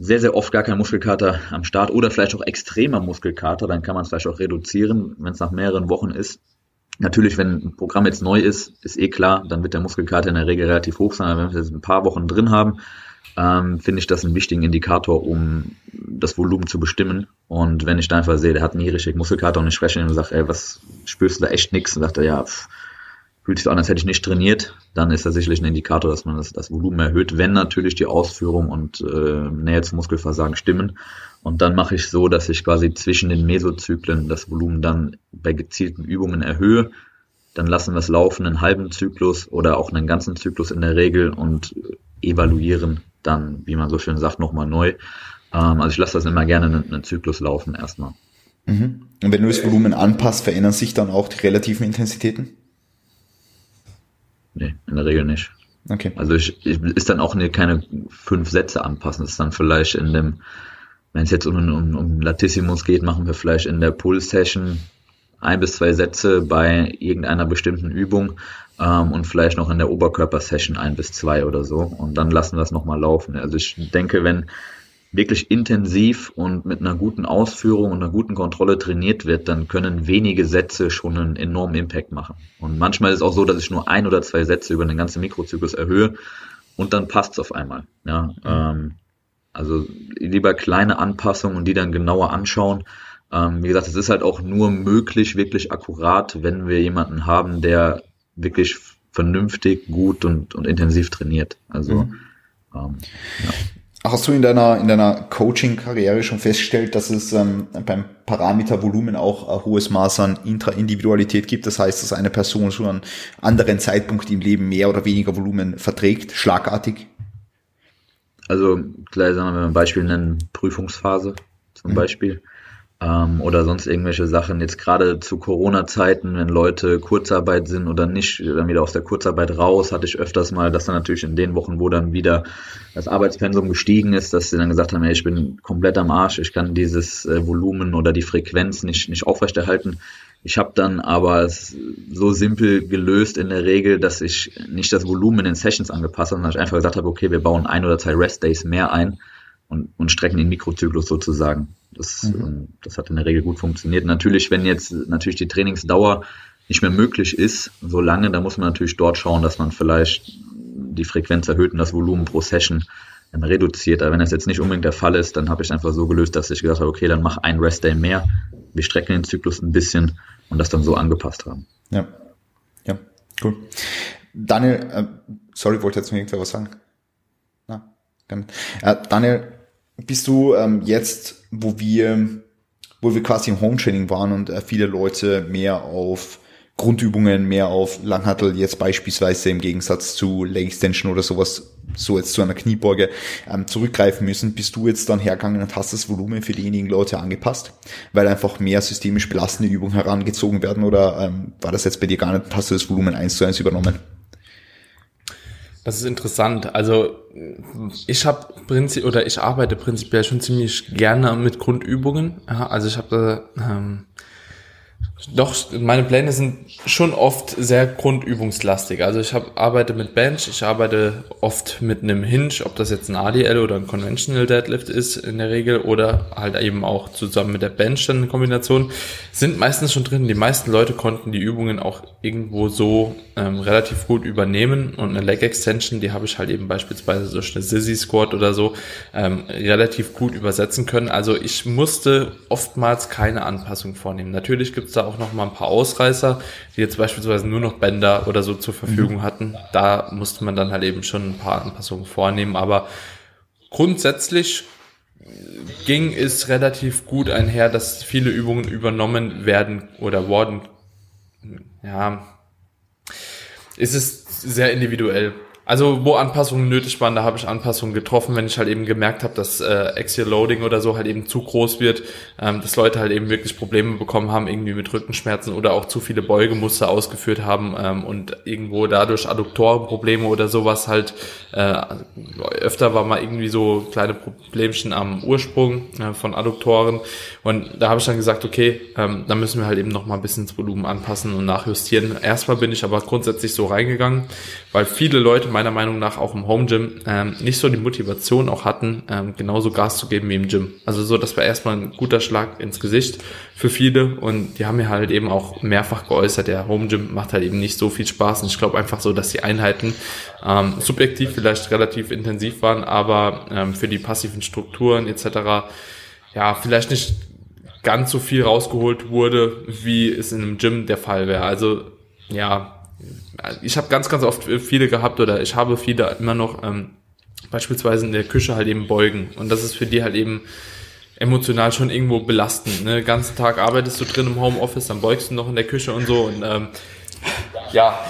sehr, sehr oft gar kein Muskelkater am Start oder vielleicht auch extremer Muskelkater, dann kann man es vielleicht auch reduzieren, wenn es nach mehreren Wochen ist. Natürlich, wenn ein Programm jetzt neu ist, ist eh klar, dann wird der Muskelkater in der Regel relativ hoch sein. Aber wenn wir es ein paar Wochen drin haben, ähm, finde ich das einen wichtigen Indikator, um das Volumen zu bestimmen. Und wenn ich da einfach sehe, der hat nie richtig Muskelkater und ich spreche ihm und sage, ey, was spürst du da echt nix? Und sagt er, ja, pff, fühlt sich so an, als hätte ich nicht trainiert, dann ist das sicherlich ein Indikator, dass man das, das Volumen erhöht, wenn natürlich die Ausführung und äh, Nähe zum Muskelversagen stimmen. Und dann mache ich so, dass ich quasi zwischen den Mesozyklen das Volumen dann bei gezielten Übungen erhöhe. Dann lassen wir es laufen, einen halben Zyklus oder auch einen ganzen Zyklus in der Regel und evaluieren dann, wie man so schön sagt, nochmal neu. Ähm, also ich lasse das immer gerne einen, einen Zyklus laufen erstmal. Mhm. Und wenn du das Volumen anpasst, verändern sich dann auch die relativen Intensitäten? Nee, in der Regel nicht. Okay. Also ich, ich ist dann auch eine, keine fünf Sätze anpassen. Das ist dann vielleicht in dem, wenn es jetzt um, um, um Latissimus geht, machen wir vielleicht in der Pull-Session ein bis zwei Sätze bei irgendeiner bestimmten Übung ähm, und vielleicht noch in der Oberkörper-Session ein bis zwei oder so. Und dann lassen wir es nochmal laufen. Also ich denke, wenn wirklich intensiv und mit einer guten Ausführung und einer guten Kontrolle trainiert wird, dann können wenige Sätze schon einen enormen Impact machen. Und manchmal ist es auch so, dass ich nur ein oder zwei Sätze über den ganzen Mikrozyklus erhöhe und dann passt es auf einmal. Ja, ähm, also lieber kleine Anpassungen und die dann genauer anschauen. Ähm, wie gesagt, es ist halt auch nur möglich, wirklich akkurat, wenn wir jemanden haben, der wirklich vernünftig, gut und, und intensiv trainiert. Also mhm. ähm, ja. Hast du in deiner, in deiner Coaching-Karriere schon festgestellt, dass es ähm, beim Parameter Volumen auch ein hohes Maß an Intraindividualität gibt? Das heißt, dass eine Person zu einem anderen Zeitpunkt im Leben mehr oder weniger Volumen verträgt, schlagartig? Also, gleich sagen wir mal ein Beispiel nennen, Prüfungsphase zum mhm. Beispiel ähm, oder sonst irgendwelche Sachen. Jetzt gerade zu Corona-Zeiten, wenn Leute Kurzarbeit sind oder nicht, dann wieder aus der Kurzarbeit raus, hatte ich öfters mal, dass dann natürlich in den Wochen, wo dann wieder das Arbeitspensum gestiegen ist, dass sie dann gesagt haben, ey, ich bin komplett am Arsch, ich kann dieses äh, Volumen oder die Frequenz nicht, nicht aufrechterhalten. Ich habe dann aber es so simpel gelöst in der Regel, dass ich nicht das Volumen in Sessions angepasst habe, sondern ich einfach gesagt habe, okay, wir bauen ein oder zwei Rest Days mehr ein und, und strecken den Mikrozyklus sozusagen. Das, mhm. Ähm, das hat in der Regel gut funktioniert. Natürlich, wenn jetzt natürlich die Trainingsdauer nicht mehr möglich ist, so lange, dann muss man natürlich dort schauen, dass man vielleicht die Frequenz erhöht und das Volumen pro Session reduziert. Aber wenn das jetzt nicht unbedingt der Fall ist, dann habe ich es einfach so gelöst, dass ich gesagt habe, okay, dann mach ein Rest Day mehr. Wir strecken den Zyklus ein bisschen und das dann so angepasst haben. Ja, ja, cool. Daniel, äh, sorry, wollte jetzt noch irgendwer was sagen? Na, äh, Daniel, bist du ähm, jetzt, wo wir, wo wir quasi im Home Training waren und äh, viele Leute mehr auf Grundübungen, mehr auf Langhattel jetzt beispielsweise im Gegensatz zu Leg Extension oder sowas, so jetzt zu einer Kniebeuge ähm, zurückgreifen müssen, bist du jetzt dann hergegangen und hast das Volumen für diejenigen Leute angepasst, weil einfach mehr systemisch belastende Übungen herangezogen werden oder ähm, war das jetzt bei dir gar nicht, hast du das Volumen eins zu eins übernommen? Das ist interessant. Also ich habe prinzip oder ich arbeite prinzipiell schon ziemlich gerne mit Grundübungen. Also ich habe ähm, doch, meine Pläne sind schon oft sehr grundübungslastig. Also ich hab, arbeite mit Bench, ich arbeite oft mit einem Hinge, ob das jetzt ein ADL oder ein Conventional Deadlift ist in der Regel oder halt eben auch zusammen mit der Bench dann eine Kombination, sind meistens schon drin. Die meisten Leute konnten die Übungen auch irgendwo so ähm, relativ gut übernehmen und eine Leg Extension, die habe ich halt eben beispielsweise durch eine Sissy Squat oder so ähm, relativ gut übersetzen können. Also ich musste oftmals keine Anpassung vornehmen. Natürlich gibt es da auch noch mal ein paar Ausreißer, die jetzt beispielsweise nur noch Bänder oder so zur Verfügung mhm. hatten. Da musste man dann halt eben schon ein paar Anpassungen vornehmen, aber grundsätzlich ging es relativ gut einher, dass viele Übungen übernommen werden oder wurden. Ja, ist es sehr individuell. Also wo Anpassungen nötig waren, da habe ich Anpassungen getroffen, wenn ich halt eben gemerkt habe, dass äh, Axial Loading oder so halt eben zu groß wird, ähm, dass Leute halt eben wirklich Probleme bekommen haben, irgendwie mit Rückenschmerzen oder auch zu viele Beugemuster ausgeführt haben ähm, und irgendwo dadurch Adduktorenprobleme oder sowas halt äh, öfter war mal irgendwie so kleine Problemchen am Ursprung äh, von Adduktoren und da habe ich dann gesagt, okay, ähm, da müssen wir halt eben noch mal ein bisschen das Volumen anpassen und nachjustieren. Erstmal bin ich aber grundsätzlich so reingegangen, weil viele Leute meiner Meinung nach auch im Home Gym ähm, nicht so die Motivation auch hatten, ähm, genauso Gas zu geben wie im Gym. Also so, das war erstmal ein guter Schlag ins Gesicht für viele und die haben mir halt eben auch mehrfach geäußert, der Home Gym macht halt eben nicht so viel Spaß und ich glaube einfach so, dass die Einheiten ähm, subjektiv vielleicht relativ intensiv waren, aber ähm, für die passiven Strukturen etc. ja, vielleicht nicht ganz so viel rausgeholt wurde, wie es in einem Gym der Fall wäre. Also ja, ich habe ganz, ganz oft viele gehabt oder ich habe viele immer noch ähm, beispielsweise in der Küche halt eben beugen. Und das ist für die halt eben emotional schon irgendwo belastend. Ne? Den ganzen Tag arbeitest du drin im Homeoffice, dann beugst du noch in der Küche und so. Und ähm, ja,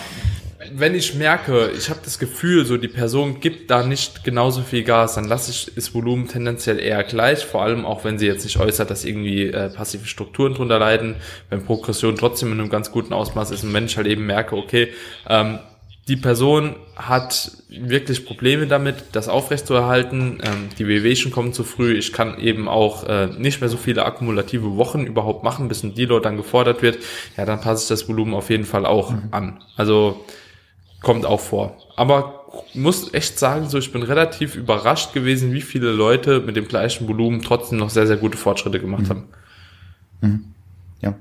wenn ich merke, ich habe das Gefühl, so die Person gibt da nicht genauso viel Gas, dann lasse ich das Volumen tendenziell eher gleich, vor allem auch wenn sie jetzt nicht äußert, dass irgendwie äh, passive Strukturen drunter leiden, wenn Progression trotzdem in einem ganz guten Ausmaß ist und wenn ich halt eben merke, okay, ähm, die Person hat wirklich Probleme damit, das aufrechtzuerhalten. Ähm, die Wehwehchen kommen zu früh. Ich kann eben auch äh, nicht mehr so viele akkumulative Wochen überhaupt machen, bis ein Deload dann gefordert wird. Ja, dann passe ich das Volumen auf jeden Fall auch mhm. an. Also Kommt auch vor. Aber muss echt sagen, so ich bin relativ überrascht gewesen, wie viele Leute mit dem gleichen Volumen trotzdem noch sehr, sehr gute Fortschritte gemacht mhm. haben. Mhm. Ja.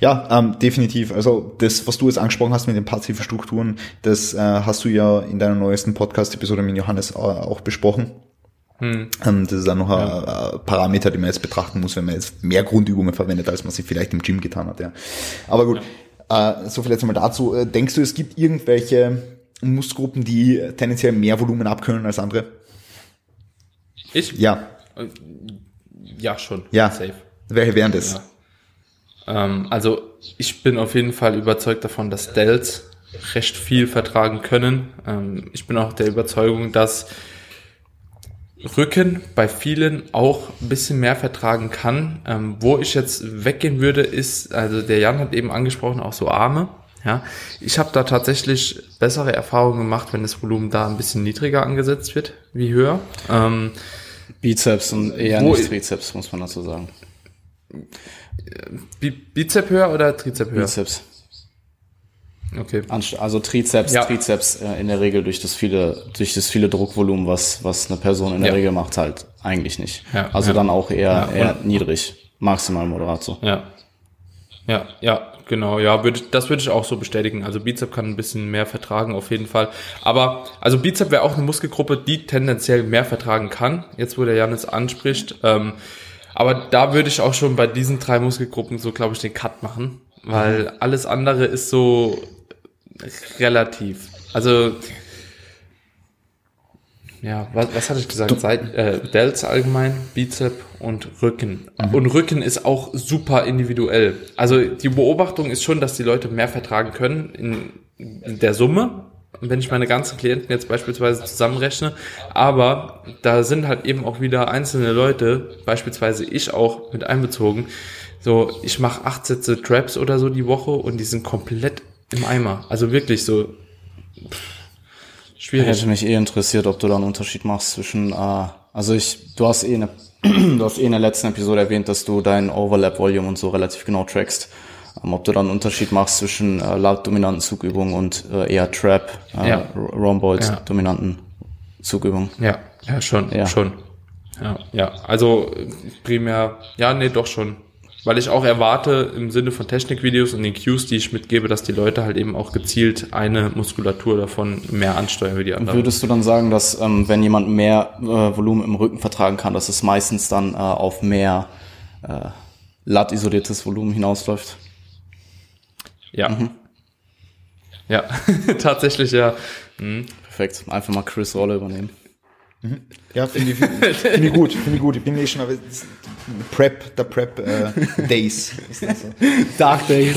Ja, ähm, definitiv. Also das, was du jetzt angesprochen hast mit den passiven Strukturen, das äh, hast du ja in deiner neuesten Podcast-Episode mit Johannes äh, auch besprochen. Hm. Ähm, das ist auch noch ja. ein, Parameter, den man jetzt betrachten muss, wenn man jetzt mehr Grundübungen verwendet, als man sie vielleicht im Gym getan hat. Ja. Aber gut, ja. Äh, so viel jetzt mal dazu. Äh, denkst du, es gibt irgendwelche Muskelgruppen, die tendenziell mehr Volumen abkönnen als andere? Ich? Ja. Äh, ja, schon. Ja. Safe. Welche wären das? Ja. Ähm, also, ich bin auf jeden Fall überzeugt davon, dass Dells recht viel vertragen können. Ähm, ich bin auch der Überzeugung, dass Rücken bei vielen auch ein bisschen mehr vertragen kann. Ähm, wo ich jetzt weggehen würde, ist, also der Jan hat eben angesprochen, auch so Arme. Ja, ich habe da tatsächlich bessere Erfahrungen gemacht, wenn das Volumen da ein bisschen niedriger angesetzt wird, wie höher. Ähm, Bizeps und eher nicht Trizeps, muss man dazu sagen. Bizep höher oder Trizep höher? Bizeps. Okay. Also Trizeps, ja. Trizeps äh, in der Regel durch das viele, durch das viele Druckvolumen, was, was eine Person in der ja. Regel macht, halt eigentlich nicht. Ja. Also dann auch eher, eher niedrig, maximal moderat so. Ja. Ja, ja, genau, ja, würde, das würde ich auch so bestätigen. Also Bizep kann ein bisschen mehr vertragen, auf jeden Fall. Aber, also Bizep wäre auch eine Muskelgruppe, die tendenziell mehr vertragen kann, jetzt wo der Janis anspricht. Ähm, aber da würde ich auch schon bei diesen drei Muskelgruppen so, glaube ich, den Cut machen, weil mhm. alles andere ist so, relativ. Also, ja, was, was hatte ich gesagt? Seit, äh, Delts allgemein, Bizep und Rücken. Mhm. Und Rücken ist auch super individuell. Also die Beobachtung ist schon, dass die Leute mehr vertragen können in, der Summe. Wenn ich meine ganzen Klienten jetzt beispielsweise zusammenrechne, aber da sind halt eben auch wieder einzelne Leute, beispielsweise ich auch mit einbezogen. So, ich mache acht Sätze Traps oder so die Woche und die sind komplett im Eimer. Also wirklich so schwierig. Hätte mich eh interessiert, ob du da einen Unterschied machst zwischen, äh, also ich, du hast eh eine, du hast eh in der letzten Episode erwähnt, dass du dein Overlap Volume und so relativ genau trackst. Ähm, ob du da einen Unterschied machst zwischen äh, laut dominanten Zugübungen und äh, eher Trap, äh, ja. Rhomboid ja. dominanten Zugübungen. Ja, ja, schon, ja. schon. Ja, ja, also primär, ja, nee, doch schon weil ich auch erwarte im Sinne von Technikvideos und den Cues, die ich mitgebe, dass die Leute halt eben auch gezielt eine Muskulatur davon mehr ansteuern wie die andere. Würdest du dann sagen, dass ähm, wenn jemand mehr äh, Volumen im Rücken vertragen kann, dass es meistens dann äh, auf mehr äh, lat-isoliertes Volumen hinausläuft? Ja. Mhm. Ja, tatsächlich ja. Mhm. Perfekt. Einfach mal Chris Rolle übernehmen. Mhm. Ja, finde ich, find, ich gut, finde ich gut. Ich bin eh schon aber Prep, der Prep äh, Days. Dark Days.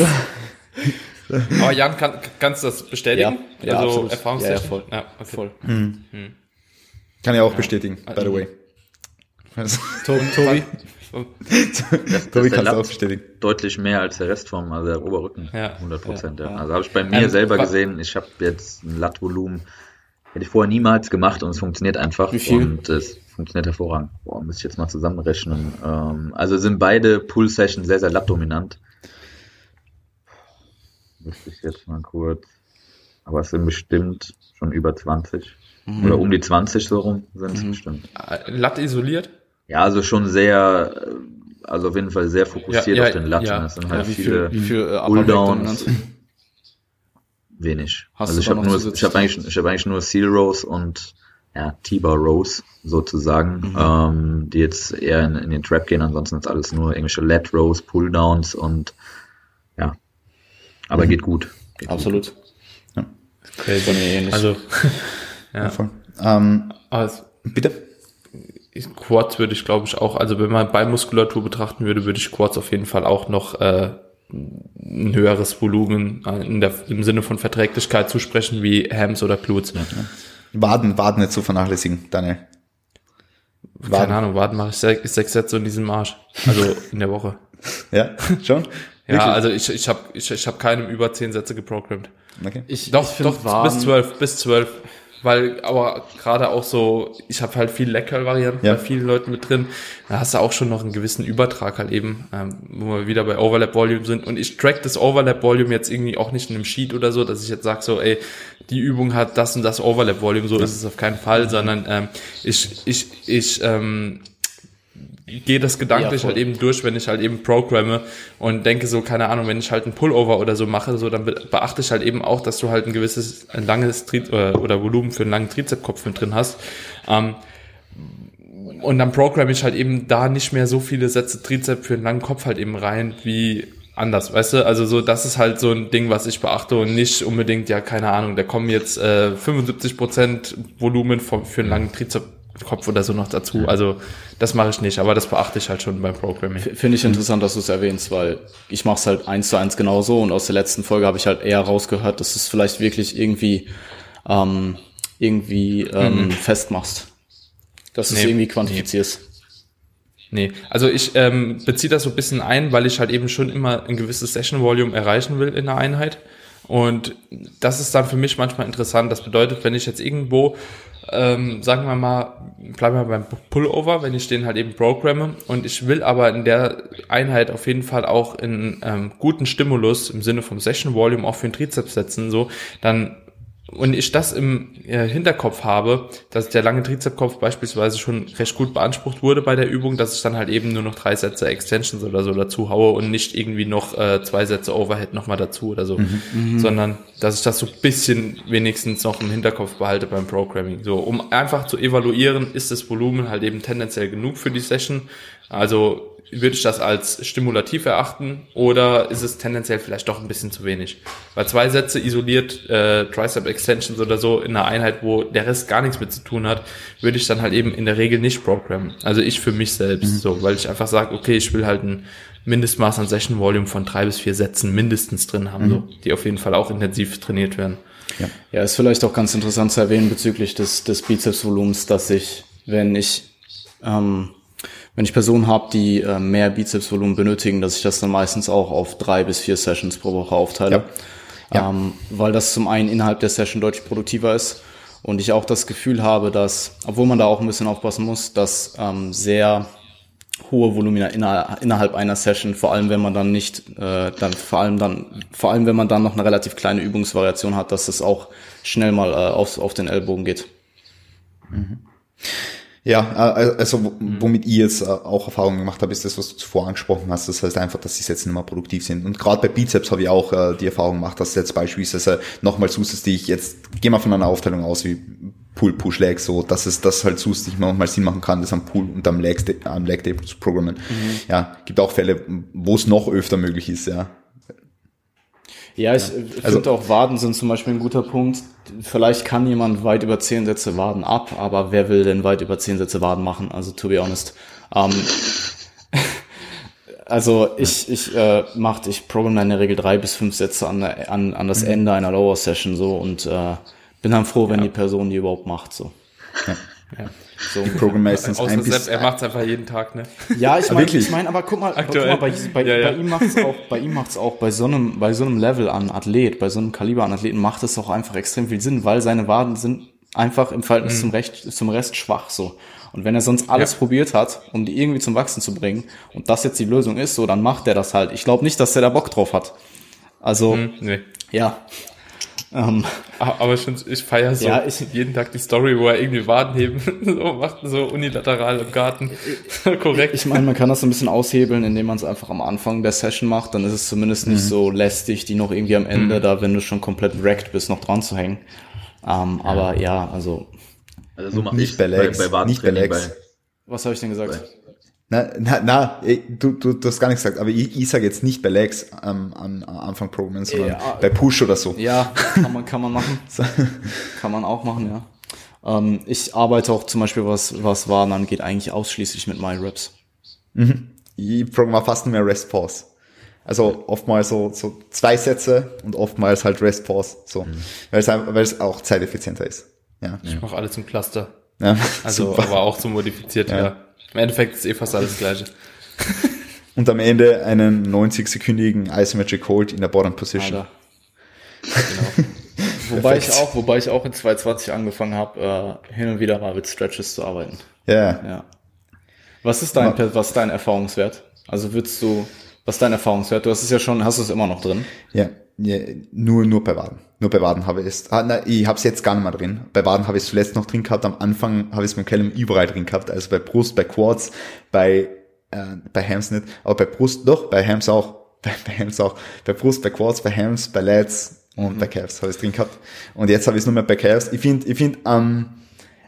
Aber Jan, kann, kannst du das bestätigen? Ja, ja also. Erfahrungstechnisch? Ja, ja, voll. Ja, okay. Voll. Kann ich auch bestätigen, by the way. Tobi, Tobi. Tobi der kannst du auch bestätigen. deutlich mehr als der Rest vom, also der Oberrücken. Ja. 100 Prozent, ja, Ja, ja. Also habe ich bei mir Ähm, selber gesehen, ich habe jetzt ein Lattvolumen, hätte ich vorher niemals gemacht und es funktioniert einfach. Wie viel? Und es funktioniert hervorragend. Boah, muss ich jetzt mal zusammenrechnen. Ähm, also sind beide Pull-Sessions sehr, sehr lattdominant. Müsste ich jetzt mal kurz. Aber es sind bestimmt schon über 20. Mhm. Oder um die 20 so rum sind es bestimmt. Äh, Latt isoliert? Ja, also schon sehr, äh, also auf jeden Fall sehr fokussiert Ja, ja, auf den Latt. ja. Es sind halt Ja, wie viele viel, wie viel äh, Pulldowns. Wenig. Hast also du ich habe nur, ich habe eigentlich, ich habe eigentlich nur Seal Rows und ja, T-Bar Rows sozusagen, Mhm. ähm, die jetzt eher in, in den Trap gehen. Ansonsten ist alles nur irgendwelche Let Rows, Pulldowns und ja, aber geht gut. Geht gut. Absolut. Crazy. Bei mir ähnlich. Also, ja. Ähm, es- bitte? Quads würde ich, glaube ich, auch, also wenn man Beinmuskulatur betrachten würde, würde ich Quads auf jeden Fall auch noch äh, ein höheres Volumen äh, in der, im Sinne von Verträglichkeit zusprechen wie Hams oder Glutes. Waden, Waden nicht zu vernachlässigen, Daniel. Waden. Keine Ahnung, warten mache ich sechs, sechs Sätze in diesem Marsch. Also in der Woche. Ja, schon? Ja, Wirklich? also ich, ich habe ich, ich hab keinem über zehn Sätze geprogrammt. Okay. ich, Doch, ich doch, Waden- bis zwölf, bis zwölf. Weil, aber gerade auch so, ich habe halt viel Leckerl-Varianten Ja. bei vielen Leuten mit drin. Da hast du auch schon noch einen gewissen Übertrag halt eben, ähm, wo wir wieder bei Overlap Volume sind. Und ich track das Overlap Volume jetzt irgendwie auch nicht in einem Sheet oder so, dass ich jetzt sage so, ey, die Übung hat das und das Overlap Volume, so ist es auf keinen Fall, sondern ähm, ich, ich, ich ähm, gehe das gedanklich Ja, halt eben durch, wenn ich halt eben programme und denke so, keine Ahnung, wenn ich halt einen Pullover oder so mache, so dann be beachte ich halt eben auch, dass du halt ein gewisses, ein langes Tri oder, oder Volumen für einen langen Trizepskopf mit drin hast. Ähm, und dann programme ich halt eben da nicht mehr so viele Sätze Trizep für einen langen Kopf halt eben rein wie anders, weißt du? Also so, das ist halt so ein Ding, was ich beachte und nicht unbedingt, ja, keine Ahnung, da kommen jetzt äh, 75% Volumen vom, für einen langen Trizepskopf oder so noch dazu. Also das mache ich nicht, aber das beachte ich halt schon beim Programming. Finde ich interessant, dass du es erwähnst, weil ich mache es halt eins zu eins genauso und aus der letzten Folge habe ich halt eher rausgehört, dass du es vielleicht wirklich irgendwie ähm, irgendwie ähm, festmachst. Dass du es Nee. irgendwie quantifizierst. Nee, also ich ähm, beziehe das so ein bisschen ein, weil ich halt eben schon immer ein gewisses Session Volume erreichen will in der Einheit. Und das ist dann für mich manchmal interessant. Das bedeutet, wenn ich jetzt irgendwo, ähm, sagen wir mal, bleiben wir beim Pullover, wenn ich den halt eben programme. Und ich will aber in der Einheit auf jeden Fall auch in ähm, guten Stimulus im Sinne vom Session Volume auch für den Trizeps setzen, so, dann und ich das im äh, Hinterkopf habe, dass der lange Trizepskopf beispielsweise schon recht gut beansprucht wurde bei der Übung, dass ich dann halt eben nur noch drei Sätze Extensions oder so dazu haue und nicht irgendwie noch äh, zwei Sätze Overhead nochmal dazu oder so, sondern dass ich das so ein bisschen wenigstens noch im Hinterkopf behalte beim Programming. So, um einfach zu evaluieren, ist das Volumen halt eben tendenziell genug für die Session. Also würde ich das als stimulativ erachten oder ist es tendenziell vielleicht doch ein bisschen zu wenig? Weil zwei Sätze isoliert, äh, Tricep Extensions oder so in einer Einheit, wo der Rest gar nichts mit zu tun hat, würde ich dann halt eben in der Regel nicht programmen. Also ich für mich selbst so, weil ich einfach sage, okay, ich will halt ein Mindestmaß an Session Volume von drei bis vier Sätzen mindestens drin haben, so, die auf jeden Fall auch intensiv trainiert werden. Ja, ist vielleicht auch ganz interessant zu erwähnen bezüglich des, des Bizepsvolumens, dass ich, wenn ich, ähm, wenn ich Personen habe, die äh, mehr Bizepsvolumen benötigen, dass ich das dann meistens auch auf drei bis vier Sessions pro Woche aufteile. Ja. Ähm, weil das zum einen innerhalb der Session deutlich produktiver ist und ich auch das Gefühl habe, dass, obwohl man da auch ein bisschen aufpassen muss, dass ähm, sehr hohe Volumina inner, innerhalb einer Session, vor allem wenn man dann nicht, äh, dann vor allem dann, vor allem wenn man dann noch eine relativ kleine Übungsvariation hat, dass es auch schnell mal äh, auf, auf den Ellbogen geht. Ja, äh, also wo- womit ich jetzt äh, auch Erfahrungen gemacht habe, ist das, was du zuvor angesprochen hast. Das heißt einfach, dass die Sätze nicht mehr produktiv sind. Und gerade bei Bizeps habe ich auch äh, die Erfahrung gemacht, dass jetzt beispielsweise nochmal zusätzlich, jetzt gehen wir von einer Aufteilung aus wie Pull, Push, Leg, so, dass es das halt zusätzlich nochmal Sinn machen kann, das am Pull und am Leg, am Leg Day zu programmen. Ja, gibt auch Fälle, wo es noch öfter möglich ist, ja. Ja, ich Also- finde auch Waden sind zum Beispiel ein guter Punkt. Vielleicht kann jemand weit über zehn Sätze Waden ab, aber wer will denn weit über zehn Sätze Waden machen? Also to be honest. Ähm, Also ich, ich äh, mache, ich programme in der Regel drei bis fünf Sätze an, an, an das mhm. Ende einer Lower Session so und äh, bin dann froh, wenn ja. die Person die überhaupt macht. So. Ja. Ja. So Programm meistens ein bis, er macht es einfach jeden Tag, ne? Ja, ich meine, ich meine, aber guck mal, guck mal bei, bei, ja, ja. bei ihm macht's auch, bei ihm macht's auch bei so einem, bei so einem Level an Athlet, bei so einem Kaliber an Athleten macht es auch einfach extrem viel Sinn, weil seine Waden sind einfach im Verhältnis mhm. zum, Recht, zum Rest schwach so. Und wenn er sonst alles ja. probiert hat, um die irgendwie zum Wachsen zu bringen, und das jetzt die Lösung ist, so, dann macht er das halt. Ich glaube nicht, dass er da Bock drauf hat. Also, mhm, nee. ja. Ähm, aber schon, ich feiere so ja, ich, jeden Tag die Story, wo er irgendwie Waden heben so macht, so unilateral im Garten. Korrekt. Ich meine, man kann das so ein bisschen aushebeln, indem man es einfach am Anfang der Session macht. Dann ist es zumindest mhm. nicht so lästig, die noch irgendwie am Ende, mhm. da wenn du schon komplett wrecked bist, noch dran zu hängen. Ähm, ja. Aber ja, also also so mache ich bei, bei, bei nicht bei Legs. Bei, Was habe ich denn gesagt? Bei, na, na, na du, du, du hast gar nichts gesagt, aber ich, ich sage jetzt nicht bei Legs ähm, am, am Anfang Programmen, sondern ja, bei Push oder so. Ja, kann man, kann man machen. kann man auch machen, ja. Ähm, ich arbeite auch zum Beispiel, was, was Waren angeht, eigentlich ausschließlich mit meinen Raps. Mhm. Ich programmiere fast nur mehr Rest Pause. Also oftmals so, so zwei Sätze und oftmals halt Rest Pause, so. Mhm. Weil, es, weil es auch zeiteffizienter ist. Ja. Ich mache alles im Cluster. Ja, also, super. aber auch so modifiziert, ja. ja. Im Endeffekt ist eh fast alles Gleiche. Und am Ende einen 90-sekündigen Isometric Hold in der Bottom Position. Genau. wobei ich auch, wobei ich auch in 2020 angefangen habe, äh, hin und wieder mal mit Stretches zu arbeiten. Ja. ja. Was ist dein, was ist dein Erfahrungswert? Also würdest du, was ist dein Erfahrungswert? Du hast es ja schon, hast du es immer noch drin? Ja. Ja, nur, nur bei Waden. Nur bei Waden habe ich es. Ah, nein, ich habe es jetzt gar nicht mehr drin. Bei Waden habe ich es zuletzt noch drin gehabt. Am Anfang habe ich es mit Kellum überall drin gehabt. Also bei Brust, bei Quads, bei, äh, bei Hams nicht. Aber bei Brust, doch, bei Hams auch. Bei, bei Hams auch. Bei Brust, bei Quads, bei Hams, bei Lads und mhm. bei Calves habe ich es drin gehabt. Und jetzt habe ich es nur mehr bei Calves. Ich finde, ich finde, ähm,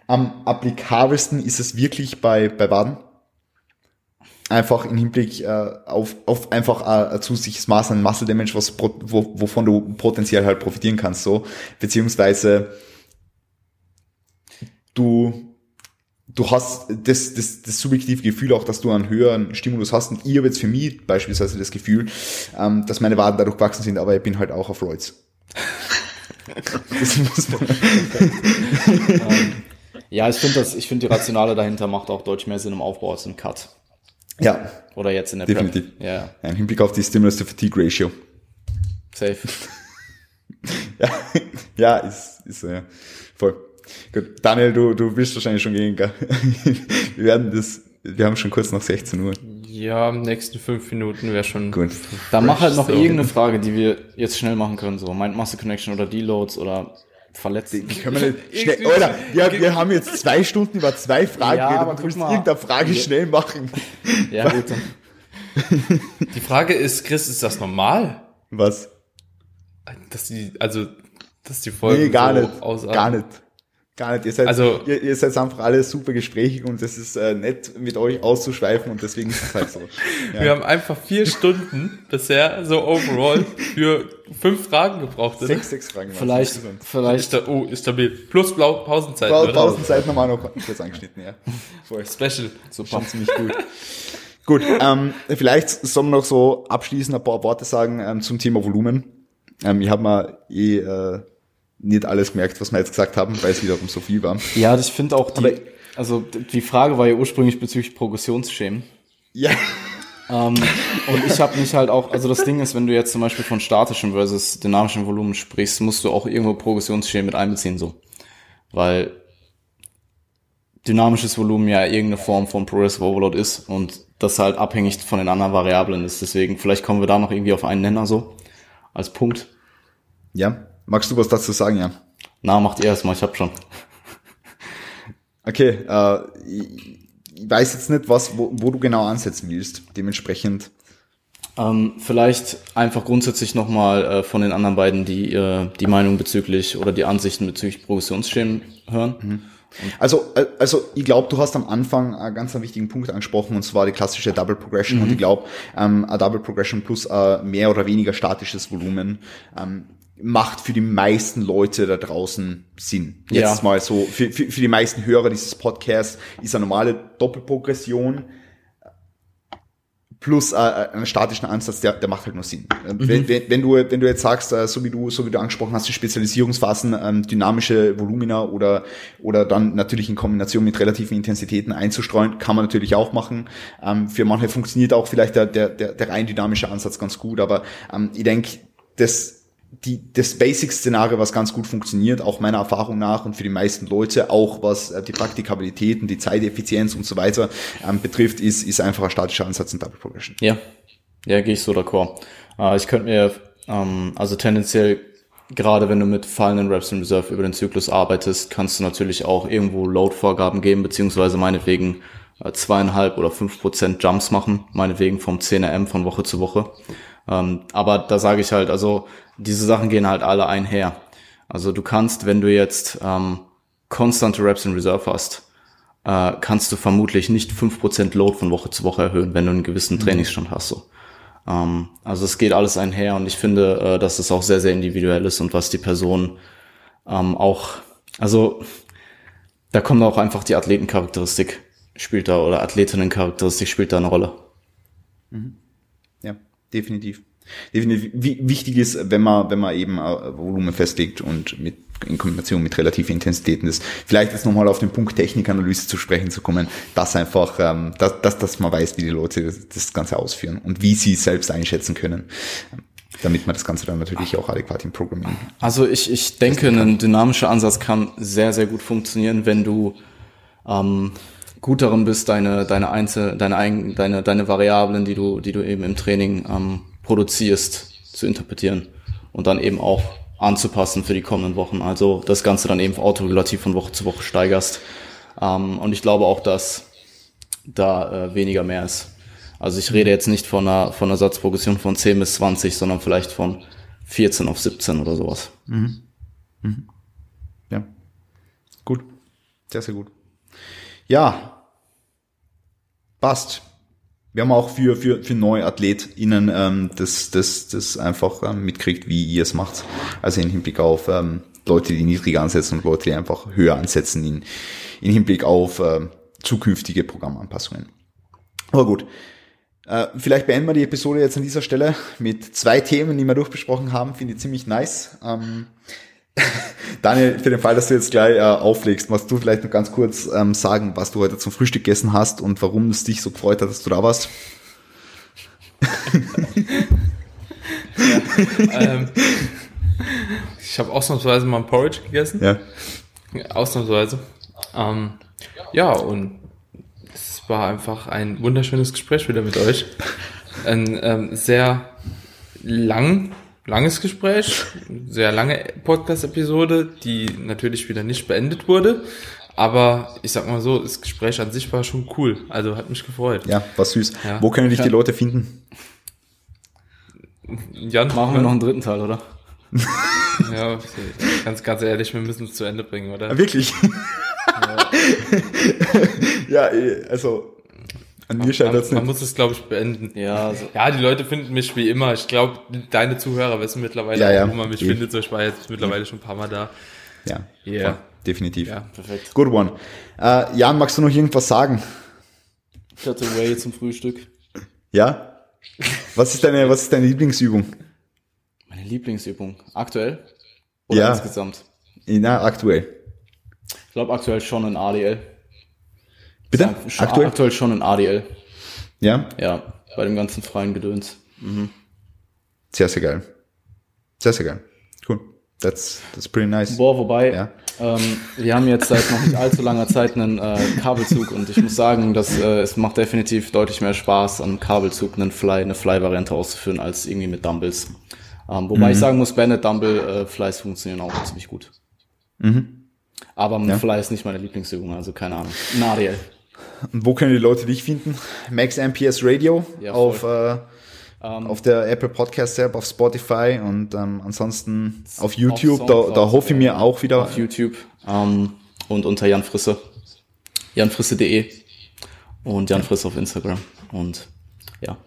am applikabelsten ist es wirklich bei, bei Waden einfach im Hinblick äh, auf, auf einfach äh, ein zusätzliches Maß an Muscle Damage, was, wo, wovon du potenziell halt profitieren kannst, so, beziehungsweise du, du hast das, das, das subjektive Gefühl auch, dass du einen höheren Stimulus hast und ich habe jetzt für mich beispielsweise das Gefühl, ähm, dass meine Waden dadurch gewachsen sind, aber ich bin halt auch auf Roids. das muss man. ähm, ja, ich finde das, ich finde die Rationale dahinter macht auch deutlich mehr Sinn im Aufbau als im Cut. Ja. Oder jetzt in der Definitiv. Prep. Ja. Im Hinblick auf die Stimulus-to-Fatigue-Ratio. Safe. ja, ja, ist, ist äh, voll. Gut, Daniel, du, du willst wahrscheinlich schon gehen, gell? wir werden das, wir haben schon kurz nach 16 Uhr. Ja, nächsten fünf Minuten wäre schon. Gut. Dann mach halt noch so. irgendeine Frage, die wir jetzt schnell machen können, so Mind Muscle Connection oder Deloads oder verletzt. Die können wir nicht schnell, oder, wir, wir haben jetzt zwei Stunden über zwei Fragen ja, geredet, du willst irgendeine Frage ja. schnell machen. Ja, gut. Die Frage ist, Chris, ist das normal? Was? Dass die, also, dass die Folgen nee, gar so nicht, ausatmen. gar nicht. Gar nicht. Ihr seid, also, ihr, ihr seid einfach alle super gesprächig und es ist äh, nett, mit euch auszuschweifen und deswegen ist es halt so. Ja. Wir haben einfach vier Stunden bisher so overall für fünf Fragen gebraucht. Oder? Sechs, sechs Fragen. Vielleicht, vielleicht. Ist, oh, ist stabil. Plus Blau Pausenzeit. Blau Pausenzeit nochmal noch kurz angeschnitten, ja. Voll. Special. Super. Schon ziemlich gut. gut, ähm, vielleicht sollen wir noch so abschließend ein paar Worte sagen ähm, zum Thema Volumen. Ähm, ich habe mal eh äh, nicht alles gemerkt, was wir jetzt gesagt haben, weil es wiederum so viel war. Ja, ich finde auch die, also die Frage war ja ursprünglich bezüglich Progressionsschemen. Ja. Ähm, und ich habe mich halt auch, also das Ding ist, wenn du jetzt zum Beispiel von statischem versus dynamischem Volumen sprichst, musst du auch irgendwo Progressionsschemen mit einbeziehen, so. Weil dynamisches Volumen ja irgendeine Form von Progressive Overload ist und das halt abhängig von den anderen Variablen ist. Deswegen, vielleicht kommen wir da noch irgendwie auf einen Nenner so, als Punkt. Ja. Magst du was dazu sagen, ja? Na, macht ihr erstmal, ich hab schon. Okay, äh, ich, weiß jetzt nicht, was, wo, wo du genau ansetzen willst. Dementsprechend. Ähm, vielleicht einfach grundsätzlich nochmal äh, von den anderen beiden die äh, die Meinung bezüglich oder die Ansichten bezüglich Progressionsschemen hören. Mhm. Also, äh, also ich glaube, du hast am Anfang einen ganz einen wichtigen Punkt angesprochen, und zwar die klassische Double Progression. Mhm. Und ich glaube, ähm, eine Double Progression plus äh, mehr oder weniger statisches Volumen ähm, macht für die meisten Leute da draußen Sinn. Jetzt ja. mal so, für, für, für die meisten Hörer dieses Podcasts ist eine normale Doppelprogression plus äh, einen statischen Ansatz, der, der macht halt nur Sinn. Äh, mhm. Wenn, wenn, wenn, du, wenn du jetzt sagst, äh, so wie du, so wie du angesprochen hast, die Spezialisierungsphasen, ähm, dynamische Volumina oder, oder dann natürlich in Kombination mit relativen Intensitäten einzustreuen, kann man natürlich auch machen. Ähm, für manche funktioniert auch vielleicht der, der, der, der rein dynamische Ansatz ganz gut, aber ähm, ich denke, das die, das Basic-Szenario, was ganz gut funktioniert, auch meiner Erfahrung nach und für die meisten Leute, auch was äh, die Praktikabilität und die Zeiteffizienz und so weiter ähm, betrifft, ist, ist einfach ein statischer Ansatz in Double Progression. Ja, ja, gehe ich so d'accord. Äh, ich könnte mir, ähm, also tendenziell, gerade wenn du mit fallenden Reps in Reserve über den Zyklus arbeitest, kannst du natürlich auch irgendwo Load-Vorgaben geben, beziehungsweise meinetwegen äh, zweieinhalb oder fünf Prozent Jumps machen, meinetwegen vom 10RM von Woche zu Woche. Ähm, aber da sage ich halt, also diese Sachen gehen halt alle einher. Also du kannst, wenn du jetzt ähm, konstante Reps in Reserve hast, äh, kannst du vermutlich nicht fünf Prozent Load von Woche zu Woche erhöhen, wenn du einen gewissen mhm. Trainingsstand hast. So. Ähm, also es geht alles einher und ich finde, äh, dass es auch sehr, sehr individuell ist und was die Person ähm, auch, also da kommt auch einfach die Athletencharakteristik spielt da oder Athletinnencharakteristik spielt da eine Rolle. Mhm. Ja, definitiv definitiv wichtig ist, wenn man, wenn man eben Volumen festlegt und mit, in Kombination mit relativen Intensitäten ist. Vielleicht jetzt nochmal auf den Punkt Technikanalyse zu sprechen zu kommen, dass einfach, ähm, dass, dass, dass man weiß, wie die Leute das, das Ganze ausführen und wie sie es selbst einschätzen können damit man das Ganze dann natürlich auch adäquat im Programming. Also ich, ich denke, ein dynamischer Ansatz kann sehr, sehr gut funktionieren, wenn du ähm, gut darin bist, deine, deine Einzel, deine, deine, deine Variablen, die du, die du eben im Training ähm, produzierst, zu interpretieren und dann eben auch anzupassen für die kommenden Wochen. Also das Ganze dann eben autoregulativ von Woche zu Woche steigerst. Ähm, und ich glaube auch, dass da äh, weniger mehr ist. Also ich rede jetzt nicht von einer, von einer Satzprogression von 10 bis 20, sondern vielleicht von 14 auf 17 oder sowas. Mhm. Mhm. Ja. Gut. Sehr, sehr gut. Ja. Passt wir haben auch für, für, für neue AthletInnen ähm, das, das, das einfach ähm, mitkriegt, wie ihr es macht. Also im Hinblick auf ähm, Leute, die niedriger ansetzen und Leute, die einfach höher ansetzen in, in Hinblick auf ähm, zukünftige Programmanpassungen. Aber gut. Äh, vielleicht beenden wir die Episode jetzt an dieser Stelle mit zwei Themen, die wir durchbesprochen haben. Finde ich ziemlich nice. Ähm, Daniel, für den Fall, dass du jetzt gleich äh, auflegst, musst du vielleicht noch ganz kurz ähm, sagen, was du heute zum Frühstück gegessen hast und warum es dich so gefreut hat, dass du da warst? ja, ähm, ich habe ausnahmsweise mal ein Porridge gegessen. Ja. Ausnahmsweise. Ähm, ja, und es war einfach ein wunderschönes Gespräch wieder mit euch. Ein ähm, sehr lang langes Gespräch, sehr lange Podcast-Episode, die natürlich wieder nicht beendet wurde. Aber ich sag mal so, das Gespräch an sich war schon cool. Also hat mich gefreut. Ja, war süß. Ja. Wo können dich die Leute finden? Jan, Machen wir noch einen dritten Teil, oder? ja, ganz, ganz ehrlich, wir müssen es zu Ende bringen, oder? Ja, wirklich? Ja. ja, eh, also an mir scheitert es nicht. Man muss es, glaube ich, beenden. Ja, also. ja, die Leute finden mich wie immer. Ich glaube, deine Zuhörer wissen mittlerweile ja, auch, wo man mich ja. findet. So, ich war jetzt mittlerweile schon ein paar Mal da. Ja, yeah. definitiv. Ja, perfekt. Good one. Äh, Jan, magst du noch irgendwas sagen? Ich hatte Way zum Frühstück. Ja? Was ist deine, was ist deine Lieblingsübung? Meine Lieblingsübung? Aktuell? Oder ja. insgesamt? Na, aktuell. Ich glaube aktuell schon in ADL. Bitte? Schon, aktuell? aktuell schon in ADL. Ja? Ja, bei dem ganzen freien Gedöns. Mhm. Sehr, sehr geil. Sehr, sehr geil. Cool. That's, that's pretty nice. Boah, wobei, ja. ähm, wir haben jetzt seit noch nicht allzu langer Zeit einen äh, Kabelzug und ich muss sagen, dass äh, es macht definitiv deutlich mehr Spaß, am Kabelzug einen Fly, eine Fly-Variante auszuführen, als irgendwie mit Dumbbells. Ähm, wobei mhm. ich sagen muss, Bandit Dumbbell äh, Flies funktionieren auch ziemlich gut. Mhm. Aber ja. Fly ist nicht meine Lieblingsübung, also keine Ahnung. Nadiel. Und wo können die Leute dich finden? Max MPS Radio ja, auf, äh, um, ähm, auf der Apple Podcast App, auf Spotify und ähm, ansonsten auf YouTube. Auf da, da hoffe ich mir auch wieder. Auf YouTube ähm, und unter Jan Frisse. janfrisse.de und Jan Frisse auf Instagram. Und ja.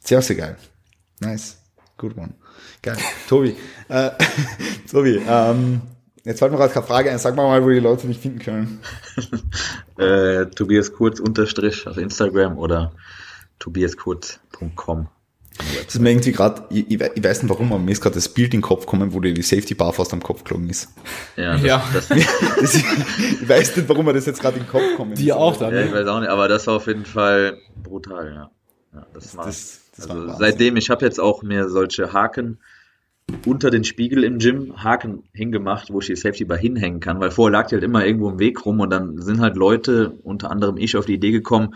Sehr, sehr geil. Nice. Good one. Geil. Tobi. äh, Tobi, ähm, Jetzt fällt mir gerade keine Frage ein. Sag mal mal, wo die Leute dich finden können. äh, Tobias Kurz unterstrich auf Instagram oder tobiaskurt.com. Das ist mir irgendwie gerade, ich, ich, weiß nicht warum, aber mir ist gerade das Bild in den Kopf gekommen, wo dir die Safety Bar fast am Kopf geflogen ist. Ja, das, ja. Das, das, ich weiß nicht, warum mir das jetzt gerade in den Kopf kommt. Die auch dann. Ja, ich weiß auch nicht, aber das war auf jeden Fall brutal, ja. ja das, das, das, das also seitdem, ich habe jetzt auch mir solche Haken unter den Spiegel im Gym Haken hingemacht, wo ich die Safety Bar hinhängen kann, weil vorher lag die halt immer irgendwo im Weg rum und dann sind halt Leute, unter anderem ich, auf die Idee gekommen,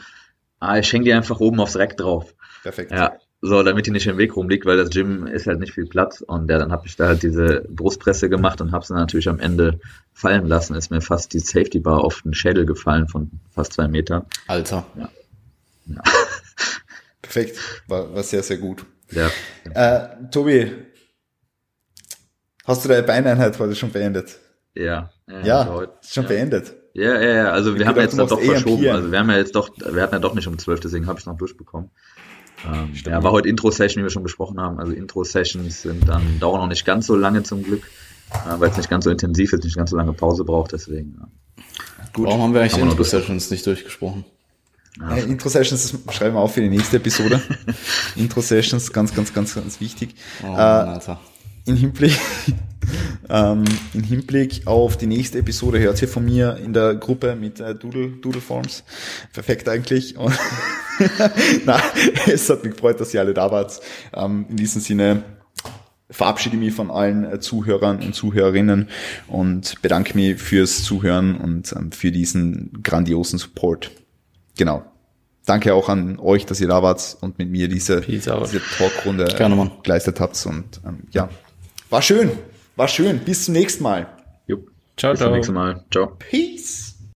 ah, ich hänge die einfach oben aufs Rack drauf. Perfekt. Ja, so, damit die nicht im Weg rumliegt, weil das Gym ist halt nicht viel Platz. Und ja, dann habe ich da halt diese Brustpresse gemacht und habe sie natürlich am Ende fallen lassen. Ist mir fast die Safety Bar auf den Schädel gefallen von fast zwei Metern. Alter. Ja. ja. Perfekt, war, war sehr, sehr gut. Ja. Äh, Tobi, hast du deine Beineinheit heute schon beendet? Ja. Ja, ja heute, schon ja. beendet. Ja, ja, ja. Also wir ich haben gedacht, jetzt dann doch verschoben. Also wir haben ja jetzt doch, wir hatten ja doch nicht um zwölf, deswegen habe ich noch durchbekommen. Ähm, ja, war heute Intro-Session, wie wir schon besprochen haben. Also Intro-Sessions sind dann, dauern noch nicht ganz so lange zum Glück, äh, weil es nicht ganz so intensiv ist, nicht ganz so lange Pause braucht, deswegen. Ja. Gut. Warum haben wir eigentlich Intro-Sessions nicht durchgesprochen? Ja. Ja, Intro-Sessions schreiben wir auf für die nächste Episode. Intro-Sessions, ganz, ganz, ganz, ganz wichtig. Oh, äh, in Hinblick, ähm, in Hinblick auf die nächste Episode hört ihr von mir in der Gruppe mit äh, Doodle, Doodle Forms. Perfekt eigentlich. Und Na, es hat mich gefreut, dass ihr alle da wart. Ähm, in diesem Sinne verabschiede mich von allen äh, Zuhörern und Zuhörerinnen und bedanke mich fürs Zuhören und ähm, für diesen grandiosen Support. Genau. Danke auch an euch, dass ihr da wart und mit mir diese, diese Talkrunde äh, geleistet habt. Und ähm, ja, war schön. War schön. Bis zum nächsten Mal. Jo. Ciao, Bis ciao. Bis zum nächsten Mal. Ciao. Peace.